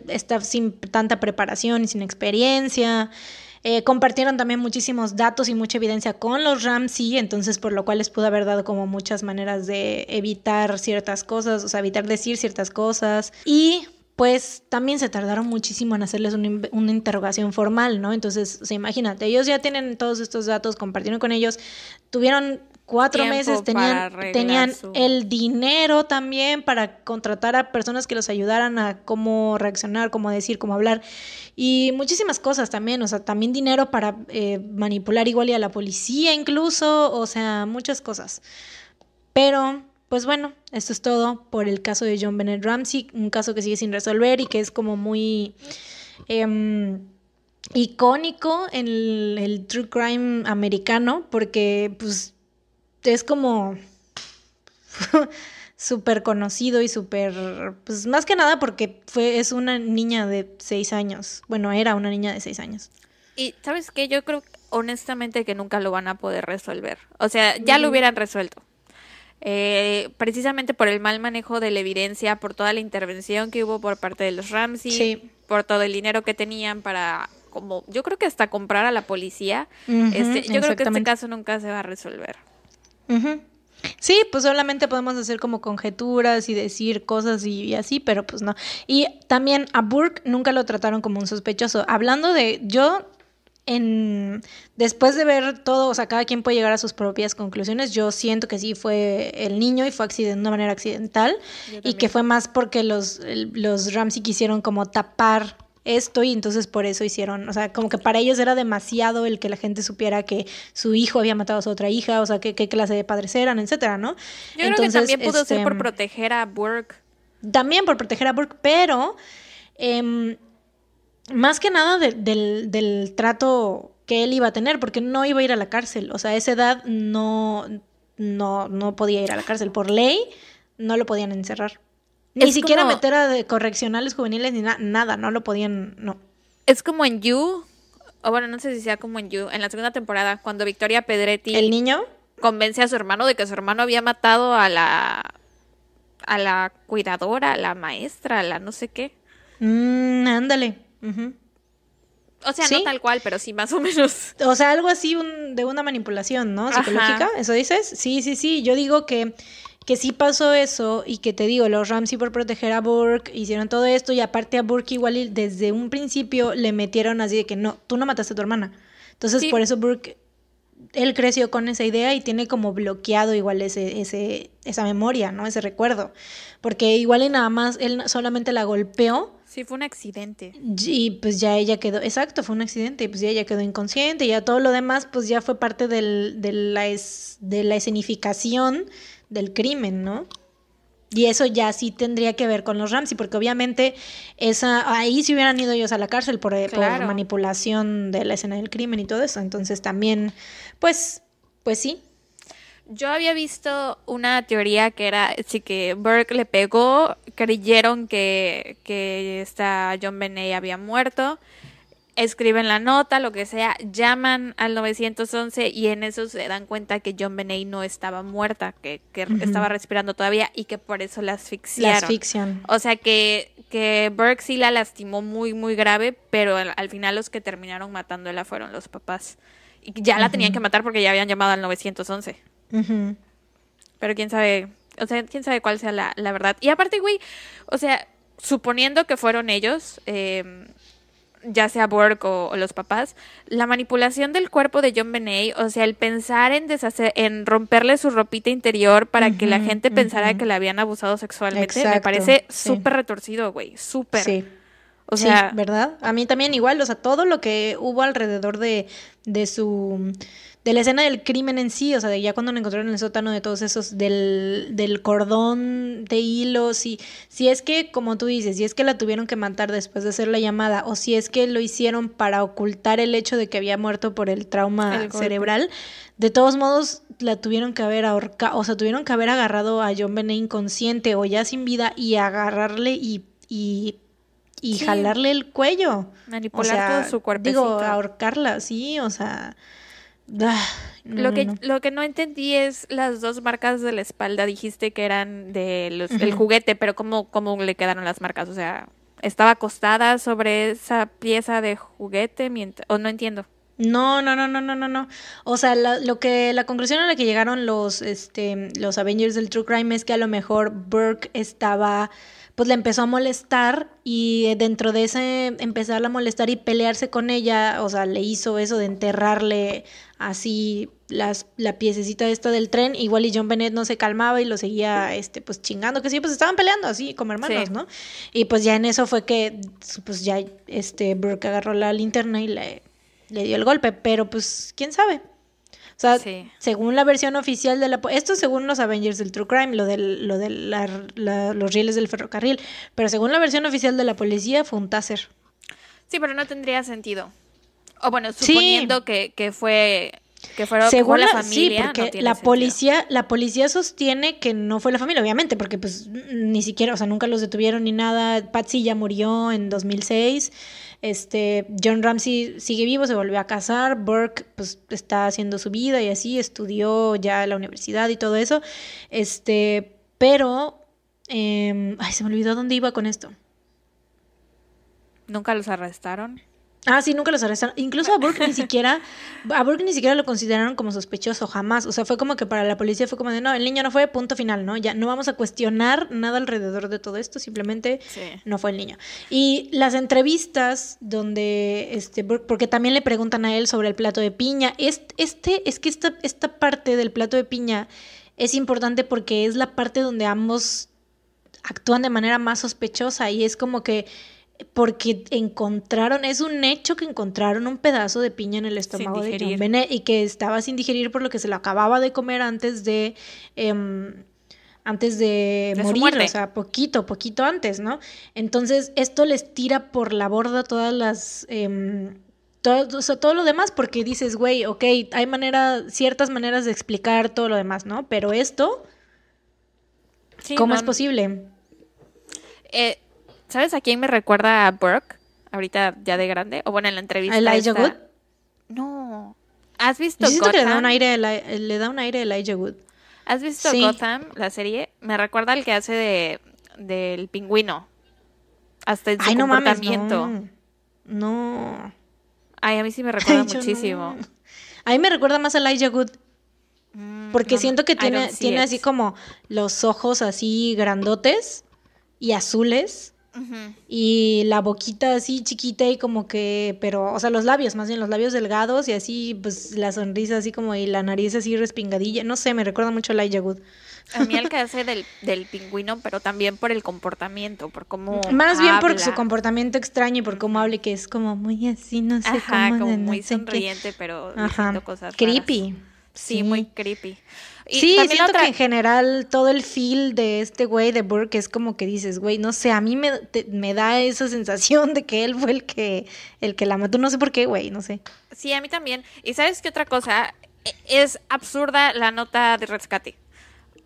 staff sin tanta preparación y sin experiencia. Eh, compartieron también muchísimos datos y mucha evidencia con los Ramsey, entonces por lo cual les pudo haber dado como muchas maneras de evitar ciertas cosas, o sea, evitar decir ciertas cosas. Y pues también se tardaron muchísimo en hacerles una, interrogación formal, ¿no? Entonces, o sea, imagínate, ellos ya tienen todos estos datos, compartieron con ellos, tuvieron cuatro meses, tenían, tenían el dinero también para contratar a personas que los ayudaran a cómo reaccionar, cómo decir, cómo hablar, y muchísimas cosas también, o sea, también dinero para eh, manipular igual y a la policía incluso, o sea, muchas cosas. Pero pues bueno, esto es todo por el caso de John Bennett Ramsey, un caso que sigue sin resolver y que es como muy em, icónico en el, true crime americano, porque pues es como súper conocido y súper, pues más que nada porque fue, es una niña de seis años, bueno, era una niña de seis años. Y sabes qué, yo creo honestamente que nunca lo van a poder resolver. O sea, ya lo hubieran resuelto. Eh, precisamente por el mal manejo de la evidencia, por toda la intervención que hubo por parte de los Ramsey, por todo el dinero que tenían para, como yo creo que hasta comprar a la policía. este, yo creo que este caso nunca se va a resolver. Sí, pues solamente podemos hacer como conjeturas y decir cosas y, así, pero pues no. Y también a Burke nunca lo trataron como un sospechoso. Hablando de, yo en después de ver todo, o sea, cada quien puede llegar a sus propias conclusiones. Yo siento que sí fue el niño y fue de una manera accidental y que fue más porque los, los Ramsey quisieron como tapar esto y entonces por eso hicieron, o sea, como que para ellos era demasiado el que la gente supiera que su hijo había matado a su otra hija, o sea, qué, qué clase de padres eran, etcétera, ¿no? Yo creo que también pudo ser por este, proteger a Burke. También por proteger a Burke, pero eh, más que nada del, del, trato que él iba a tener, porque no iba a ir a la cárcel. O sea, a esa edad no, no, no podía ir a la cárcel. Por ley, no lo podían encerrar. Ni siquiera meter a correccionales juveniles ni nada, no lo podían, no. Es como en You, o bueno, no sé si sea como en You, en la segunda temporada, cuando Victoria Pedretti. ¿El niño? Convence a su hermano de que su hermano había matado a la. a la cuidadora, a la maestra, a la no sé qué. Mmm, ándale. O sea, no tal cual, pero sí más o menos. O sea, algo así de una manipulación, ¿no? Psicológica, ¿eso dices? Sí, sí, sí. Yo digo que, que sí pasó eso y que te digo, los Ramsey por proteger a Burke hicieron todo esto y aparte a Burke igual desde un principio le metieron así de que no, tú no mataste a tu hermana. Entonces, por eso Burke, él creció con esa idea y tiene como bloqueado igual ese, ese, esa memoria, ¿no? Ese recuerdo. Porque igual y nada más, él solamente la golpeó Sí, fue un accidente. Y pues ya ella quedó, exacto, fue un accidente, y pues ya ella quedó inconsciente, y ya todo lo demás pues ya fue parte del, de, la de la escenificación del crimen, ¿no? Y eso ya sí tendría que ver con los Ramsey, porque obviamente esa, ahí sí hubieran ido ellos a la cárcel por, por manipulación de la escena del crimen y todo eso. Entonces también, pues, pues sí, yo había visto una teoría que era sí que Burke le pegó, creyeron que, que esta John Benet había muerto, escriben la nota, lo que sea, llaman al 911 y en eso se dan cuenta que John Benet no estaba muerta, que, estaba respirando todavía y que por eso la asfixiaron. La asfixian. O sea que, que Burke sí la lastimó muy, muy grave, pero al, final los que terminaron matándola fueron los papás. Y ya la tenían que matar porque ya habían llamado al 911. Pero quién sabe, o sea, quién sabe cuál sea la, la verdad. Y aparte, güey, o sea, suponiendo que fueron ellos, em, ya sea Burke o, los papás, la manipulación del cuerpo de John Benet, o sea, el pensar en deshacer, en romperle su ropita interior para que la gente pensara que le habían abusado sexualmente, me parece súper retorcido, güey, súper. Sí. O sea, sí, ¿verdad? A mí también igual, o sea, todo lo que hubo alrededor de, de su de la escena del crimen en sí, o sea, de ya cuando lo encontraron en el sótano de todos esos, del, del cordón de hilos, y si es que, como tú dices, si es que la tuvieron que matar después de hacer la llamada, o si es que lo hicieron para ocultar el hecho de que había muerto por el trauma El cerebral, de todos modos la tuvieron que haber ahorcado, o sea, tuvieron que haber agarrado a John Benet inconsciente o ya sin vida y agarrarle y, y, y Sí. jalarle el cuello. manipular O sea, todo su cuerpecito. Digo, ahorcarla, sí, o sea. Ah, no, lo, que, no. lo que no entendí es las dos marcas de la espalda. Dijiste que eran de los, del juguete, pero ¿cómo, ¿cómo le quedaron las marcas? O sea, ¿estaba acostada sobre esa pieza de juguete? mientras- O no entiendo. No, no, no, no, no, no, no. O sea, la, lo que, la conclusión a la que llegaron los, este, los Avengers del True Crime es que a lo mejor Burke estaba, pues le empezó a molestar y dentro de ese empezarla a molestar y pelearse con ella, o sea, le hizo eso de enterrarle así las, la piececita esta del tren, igual y John Bennett no se calmaba y lo seguía, este, pues chingando, que sí, pues estaban peleando así como hermanos, Sí. ¿no? Y pues ya en eso fue que, pues ya, este, Burke agarró la linterna y le, le dio el golpe, pero pues, quién sabe. O sea, Sí. según la versión oficial de la... Esto según los Avengers del True Crime, lo de lo de la- la- los rieles del ferrocarril, pero según la versión oficial de la policía fue un taser. Sí, pero no tendría sentido. O bueno, Sí. suponiendo que, que fue que fueron Según la, la, familia, sí, no porque tiene la sentido. policía, la policía sostiene que no fue la familia, obviamente, porque pues ni siquiera, o sea, nunca los detuvieron ni nada. Patsy ya murió en 2006. Este, John Ramsey sigue vivo, se volvió a casar. Burke pues está haciendo su vida y así estudió ya en la universidad y todo eso. Este, pero em, ay, se me olvidó dónde iba con esto. Nunca los arrestaron. Ah, sí, nunca los arrestaron. Incluso a Burke ni siquiera, a Burke ni siquiera lo consideraron como sospechoso, jamás. O sea, fue como que para la policía fue como de, no, el niño no fue, punto final, ¿no? Ya no vamos a cuestionar nada alrededor de todo esto, simplemente Sí. no fue el niño. Y las entrevistas donde, este, Burke- porque también le preguntan a él sobre el plato de piña. Este, este es que esta, esta parte del plato de piña es importante porque es la parte donde ambos actúan de manera más sospechosa y es como que porque encontraron, es un hecho que encontraron un pedazo de piña en el estómago de John. Bennett y que estaba sin digerir por lo que se lo acababa de comer antes de em, antes de, morir, o sea, poquito, poquito antes, ¿no? Entonces esto les tira por la borda todas las em, todo, o sea, todo lo demás porque dices, güey, ok, hay manera, ciertas maneras de explicar todo lo demás, ¿no? Pero esto, Sí, ¿cómo no- es posible? eh, ¿Sabes a quién me recuerda a Burke? Ahorita ya de grande. O bueno, en la entrevista. ¿A Elijah Wood? No. ¿Has visto Yo siento que le da Gotham? un aire, le da un aire a Elijah Wood. ¿Has visto Sí. Gotham, la serie? Me recuerda al que hace de del pingüino. Hasta en su Ay, no mames, comportamiento. no. No. Ay, a mí sí me recuerda Ay, muchísimo. no. A mí me recuerda más a Elijah Wood. Mm, Porque no, siento que tiene, tiene it. así como los ojos así grandotes y azules. Y la boquita así chiquita y como que, pero, o sea, los labios, más bien los labios delgados y así, pues la sonrisa así como y la nariz así respingadilla. No sé, me recuerda mucho a Elijah Wood. A mí el que hace del, del pingüino, pero también por el comportamiento, por cómo Más bien por su comportamiento extraño y por cómo hable, que es como muy así, no sé Ajá, cómo. como de no muy qué. sonriente, pero Ajá. cosas. Creepy. Sí, muy creepy. Y sí, también siento otra- que en general todo el feel de este güey de Burke es como que dices, güey, no sé, a mí me, te- me da esa sensación de que él fue el que, el que la mató, no sé por qué, güey, no sé. Sí, a mí también. ¿Y sabes qué otra cosa? E- Es absurda la nota de rescate.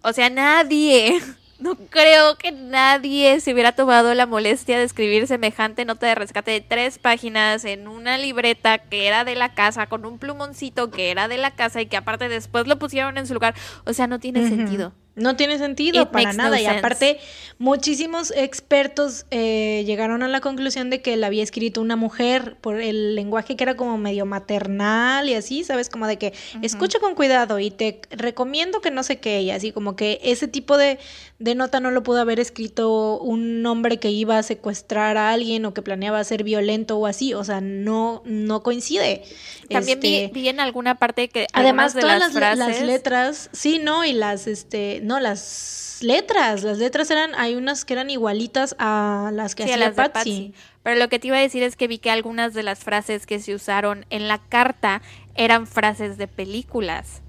O sea, nadie, no creo que nadie se hubiera tomado la molestia de escribir semejante nota de rescate de tres páginas en una libreta que era de la casa, con un plumoncito que era de la casa y que aparte después lo pusieron en su lugar. O sea, no tiene sentido. No tiene sentido It para no nada. y aparte, muchísimos expertos eh, llegaron a la conclusión de que la había escrito una mujer por el lenguaje que era como medio maternal y así, ¿sabes? Como de que escucha con cuidado y te recomiendo que no sé qué, y así como que ese tipo de, de nota no lo pudo haber escrito un hombre que iba a secuestrar a alguien o que planeaba ser violento o así, o sea, no, no coincide. También vi, Este, vi en alguna parte que Además, de todas las, las, letras, sí, ¿no? Y las, este, no, las letras. Las letras eran, hay unas que eran igualitas a las que Sí, hacía las. Patsy. Pero lo que te iba a decir es que vi que algunas de las frases que se usaron en la carta eran frases de películas.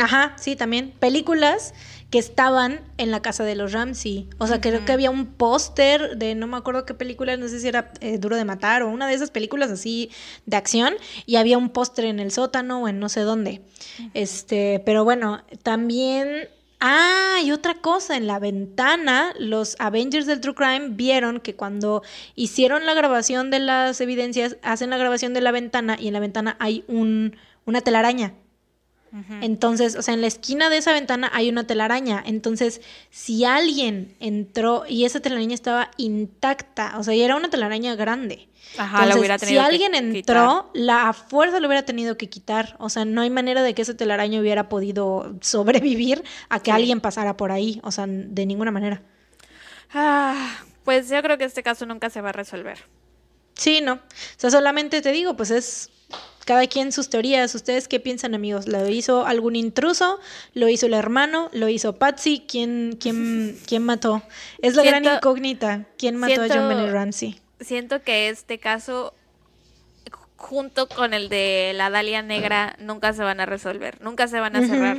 Ajá, sí, también. Películas que estaban en la casa de los Ramsey. O sea, creo que había un póster de no me acuerdo qué película, no sé si era eh, Duro de Matar o una de esas películas así de acción. Y había un póster en el sótano o en no sé dónde. Este, pero bueno, también. Ah, y otra cosa, en la ventana, los Avengers del True Crime vieron que cuando hicieron la grabación de las evidencias, hacen la grabación de la ventana y en la ventana hay un, una telaraña. Entonces, o sea, en la esquina de esa ventana hay una telaraña. Entonces, si alguien entró y esa telaraña estaba intacta, o sea, y era una telaraña grande. Ajá, la Entonces, si que alguien quitar. entró, la a fuerza lo hubiera tenido que quitar. O sea, no hay manera de que esa telaraña hubiera podido sobrevivir a que Sí. alguien pasara por ahí. O sea, de ninguna manera. Ah, pues yo creo que este caso nunca se va a resolver. Sí, no. O sea, solamente te digo, pues es cada quien sus teorías. ¿Ustedes qué piensan, amigos? ¿Lo hizo algún intruso? ¿Lo hizo el hermano? ¿Lo hizo Patsy? ¿Quién, quién, quién mató? Es la gran incógnita. ¿Quién mató a John Benet Ramsey? Siento que este caso, junto con el de la Dalia Negra, nunca se van a resolver, nunca se van a cerrar.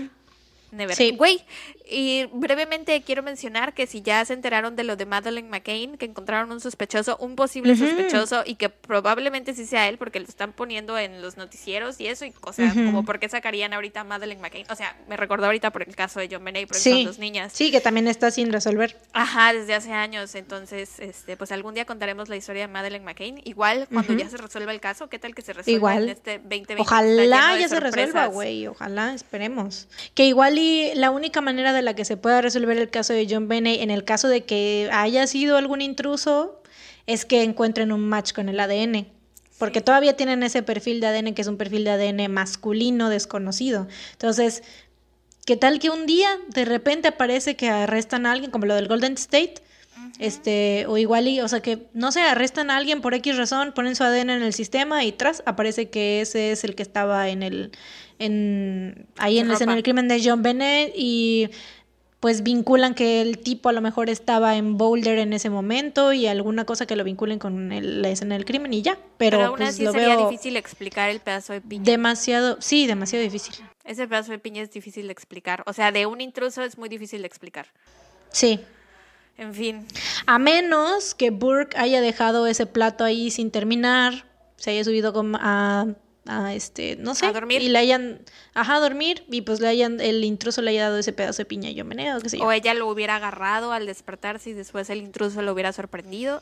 Never. Sí. Güey, y brevemente quiero mencionar que si ya se enteraron de lo de Madeleine McCain, que encontraron un sospechoso, un posible sospechoso, y que probablemente sí sea él, porque lo están poniendo en los noticieros y eso, y o sea, Ujú. como por qué sacarían ahorita a Madeleine McCain. O sea, me recordó ahorita por el caso de John Benet, porque Sí. son dos niñas. Sí, que también está sin resolver. Ajá, desde hace años. Entonces, este, pues algún día contaremos la historia de Madeleine McCain. Igual, cuando ya se resuelva el caso, ¿qué tal que se resuelva Igual. en este 2020? que está Ojalá ya se resuelva, güey. Ojalá, esperemos. Que igual y la única manera de la que se pueda resolver el caso de John Benet, en el caso de que haya sido algún intruso, es que encuentren un match con el ADN. Porque Sí. todavía tienen ese perfil de ADN que es un perfil de ADN masculino desconocido. Entonces, ¿qué tal que un día de repente aparece que arrestan a alguien, como lo del Golden State? Este, o igual y, o sea que, no sé, arrestan a alguien por X razón, ponen su ADN en el sistema y tras aparece que ese es el que estaba en el, en, ahí en la escena ropa. del crimen de John Bennett y pues vinculan que el tipo a lo mejor estaba en Boulder en ese momento y alguna cosa que lo vinculen con el- la escena del crimen y ya. Pero, Pero aún pues así lo sería veo difícil explicar el pedazo de piña. demasiado, sí, demasiado difícil. Ese pedazo de piña es difícil de explicar. O sea, de un intruso es muy difícil de explicar. Sí. En fin. A menos que Burke haya dejado ese plato ahí sin terminar, se haya subido a, a, este, no sé, A dormir. y le hayan, ajá, a dormir y pues le hayan, el intruso le haya dado ese pedazo de piña y yo meneo, qué sé yo. O ella lo hubiera agarrado al despertarse y después el intruso lo hubiera sorprendido.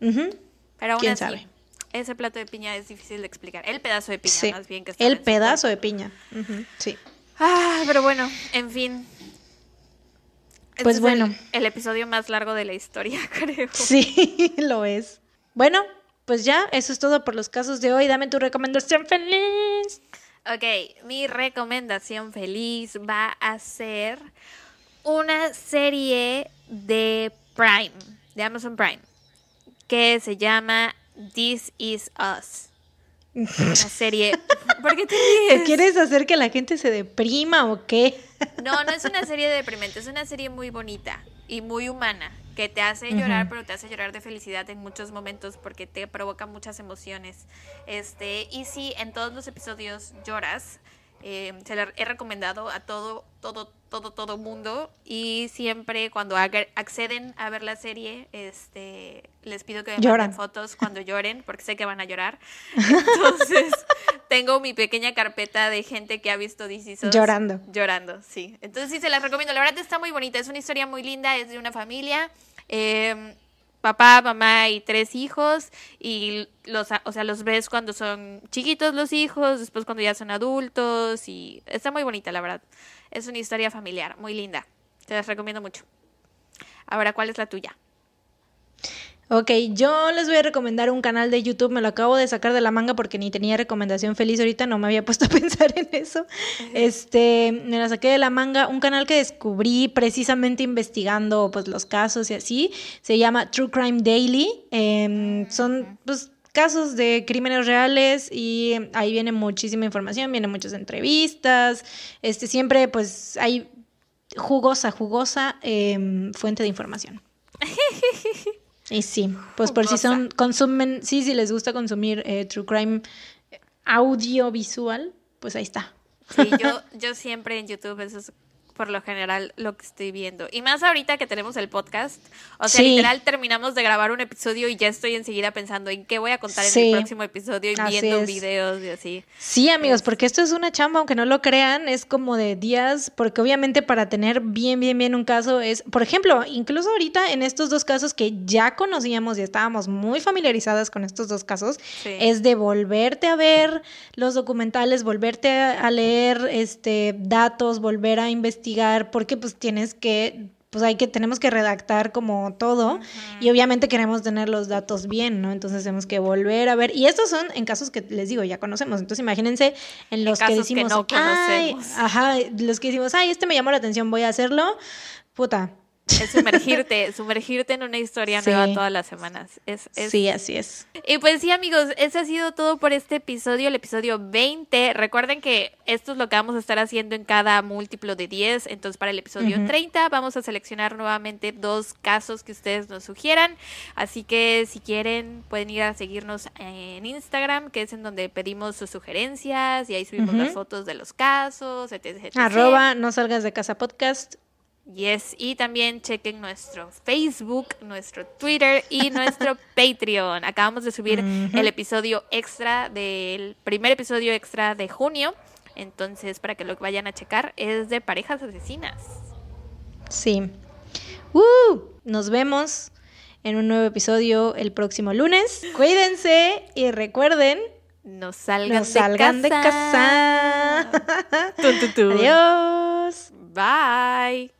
Pero aún ¿Quién así, sabe? ese plato de piña es difícil de explicar. El pedazo de piña, Sí. más bien que estaba El pedazo de piña. Sí. Ah, pero bueno, en fin. Este Pues es bueno. El, el episodio más largo de la historia, creo. Sí, lo es. Bueno, pues ya, eso es todo por los casos de hoy. Dame tu recomendación feliz. Ok, mi recomendación feliz va a ser una serie de Prime, de Amazon Prime, que se llama This Is Us. Una serie. ¿Por qué te ríes? ¿Quieres hacer que la gente se deprima o qué? No, no es una serie deprimente, es una serie muy bonita y muy humana, que te hace llorar, Ujú. pero te hace llorar de felicidad en muchos momentos porque te provoca muchas emociones. Este, y si en todos los episodios lloras, eh, se la he recomendado a todo, todo, todo, todo mundo. Y siempre cuando acceden a ver la serie, este, les pido que me Lloran. manden fotos cuando lloren, porque sé que van a llorar. Entonces, tengo mi pequeña carpeta de gente que ha visto DC Llorando. Llorando, sí. Entonces sí se las recomiendo. La verdad está muy bonita. Es una historia muy linda. Es de una familia. Eh, papá, mamá y tres hijos. Y los, o sea, los ves cuando son chiquitos los hijos, después cuando ya son adultos. Y está muy bonita, la verdad. Es una historia familiar, muy linda. Te las recomiendo mucho. Ahora, ¿cuál es la tuya? Ok, yo les voy a recomendar un canal de YouTube, me lo acabo de sacar de la manga porque ni tenía recomendación feliz ahorita, no me había puesto a pensar en eso. Este, me la saqué de la manga, un canal que descubrí precisamente investigando pues los casos y así, se llama True Crime Daily, Em, son pues casos de crímenes reales y ahí viene muchísima información, vienen muchas entrevistas, este siempre pues hay jugosa, jugosa em, fuente de información. Y sí, pues por si son, consumen, sí, si les gusta consumir eh, True Crime audiovisual, pues ahí está. Sí, yo, yo siempre en YouTube, eso es por lo general lo que estoy viendo. Y más ahorita que tenemos el podcast. O sea, literal terminamos de grabar un episodio y ya estoy enseguida pensando en qué voy a contar en el próximo episodio y viendo videos y así. Sí, amigos, porque esto es una chamba, aunque no lo crean, es como de días, porque obviamente para tener bien, bien, bien un caso es, por ejemplo, incluso ahorita en estos dos casos que ya conocíamos y estábamos muy familiarizadas con estos dos casos, es de volverte a ver los documentales, volverte a leer este datos, volver a investigar porque pues tienes que pues hay que, tenemos que redactar como todo y obviamente queremos tener los datos bien, ¿no? Entonces tenemos que volver a ver. Y estos son en casos que les digo, ya conocemos. Entonces imagínense en los que decimos, no ajá, los que decimos, ay, este me llamó la atención, voy a hacerlo. Puta, es sumergirte, sumergirte en una historia nueva todas las semanas. Es, Sí, así es. Y pues sí, amigos, ese ha sido todo por este episodio, el episodio 20. Recuerden que esto es lo que vamos a estar haciendo en cada múltiplo de 10. Entonces, para el episodio 30 vamos a seleccionar nuevamente dos casos que ustedes nos sugieran. Así que si quieren, pueden ir a seguirnos en Instagram, que es en donde pedimos sus sugerencias y ahí subimos las fotos de los casos, etc. Arroba no salgas de casa podcast Yes, y también chequen nuestro Facebook, nuestro Twitter y nuestro Patreon. Acabamos de subir el episodio extra del primer episodio extra de junio. Entonces, para que lo vayan a checar, es de parejas asesinas. Sí. ¡Uh! Nos vemos en un nuevo episodio el próximo lunes. Cuídense y recuerden. No salgan, de casa. Adiós. Bye.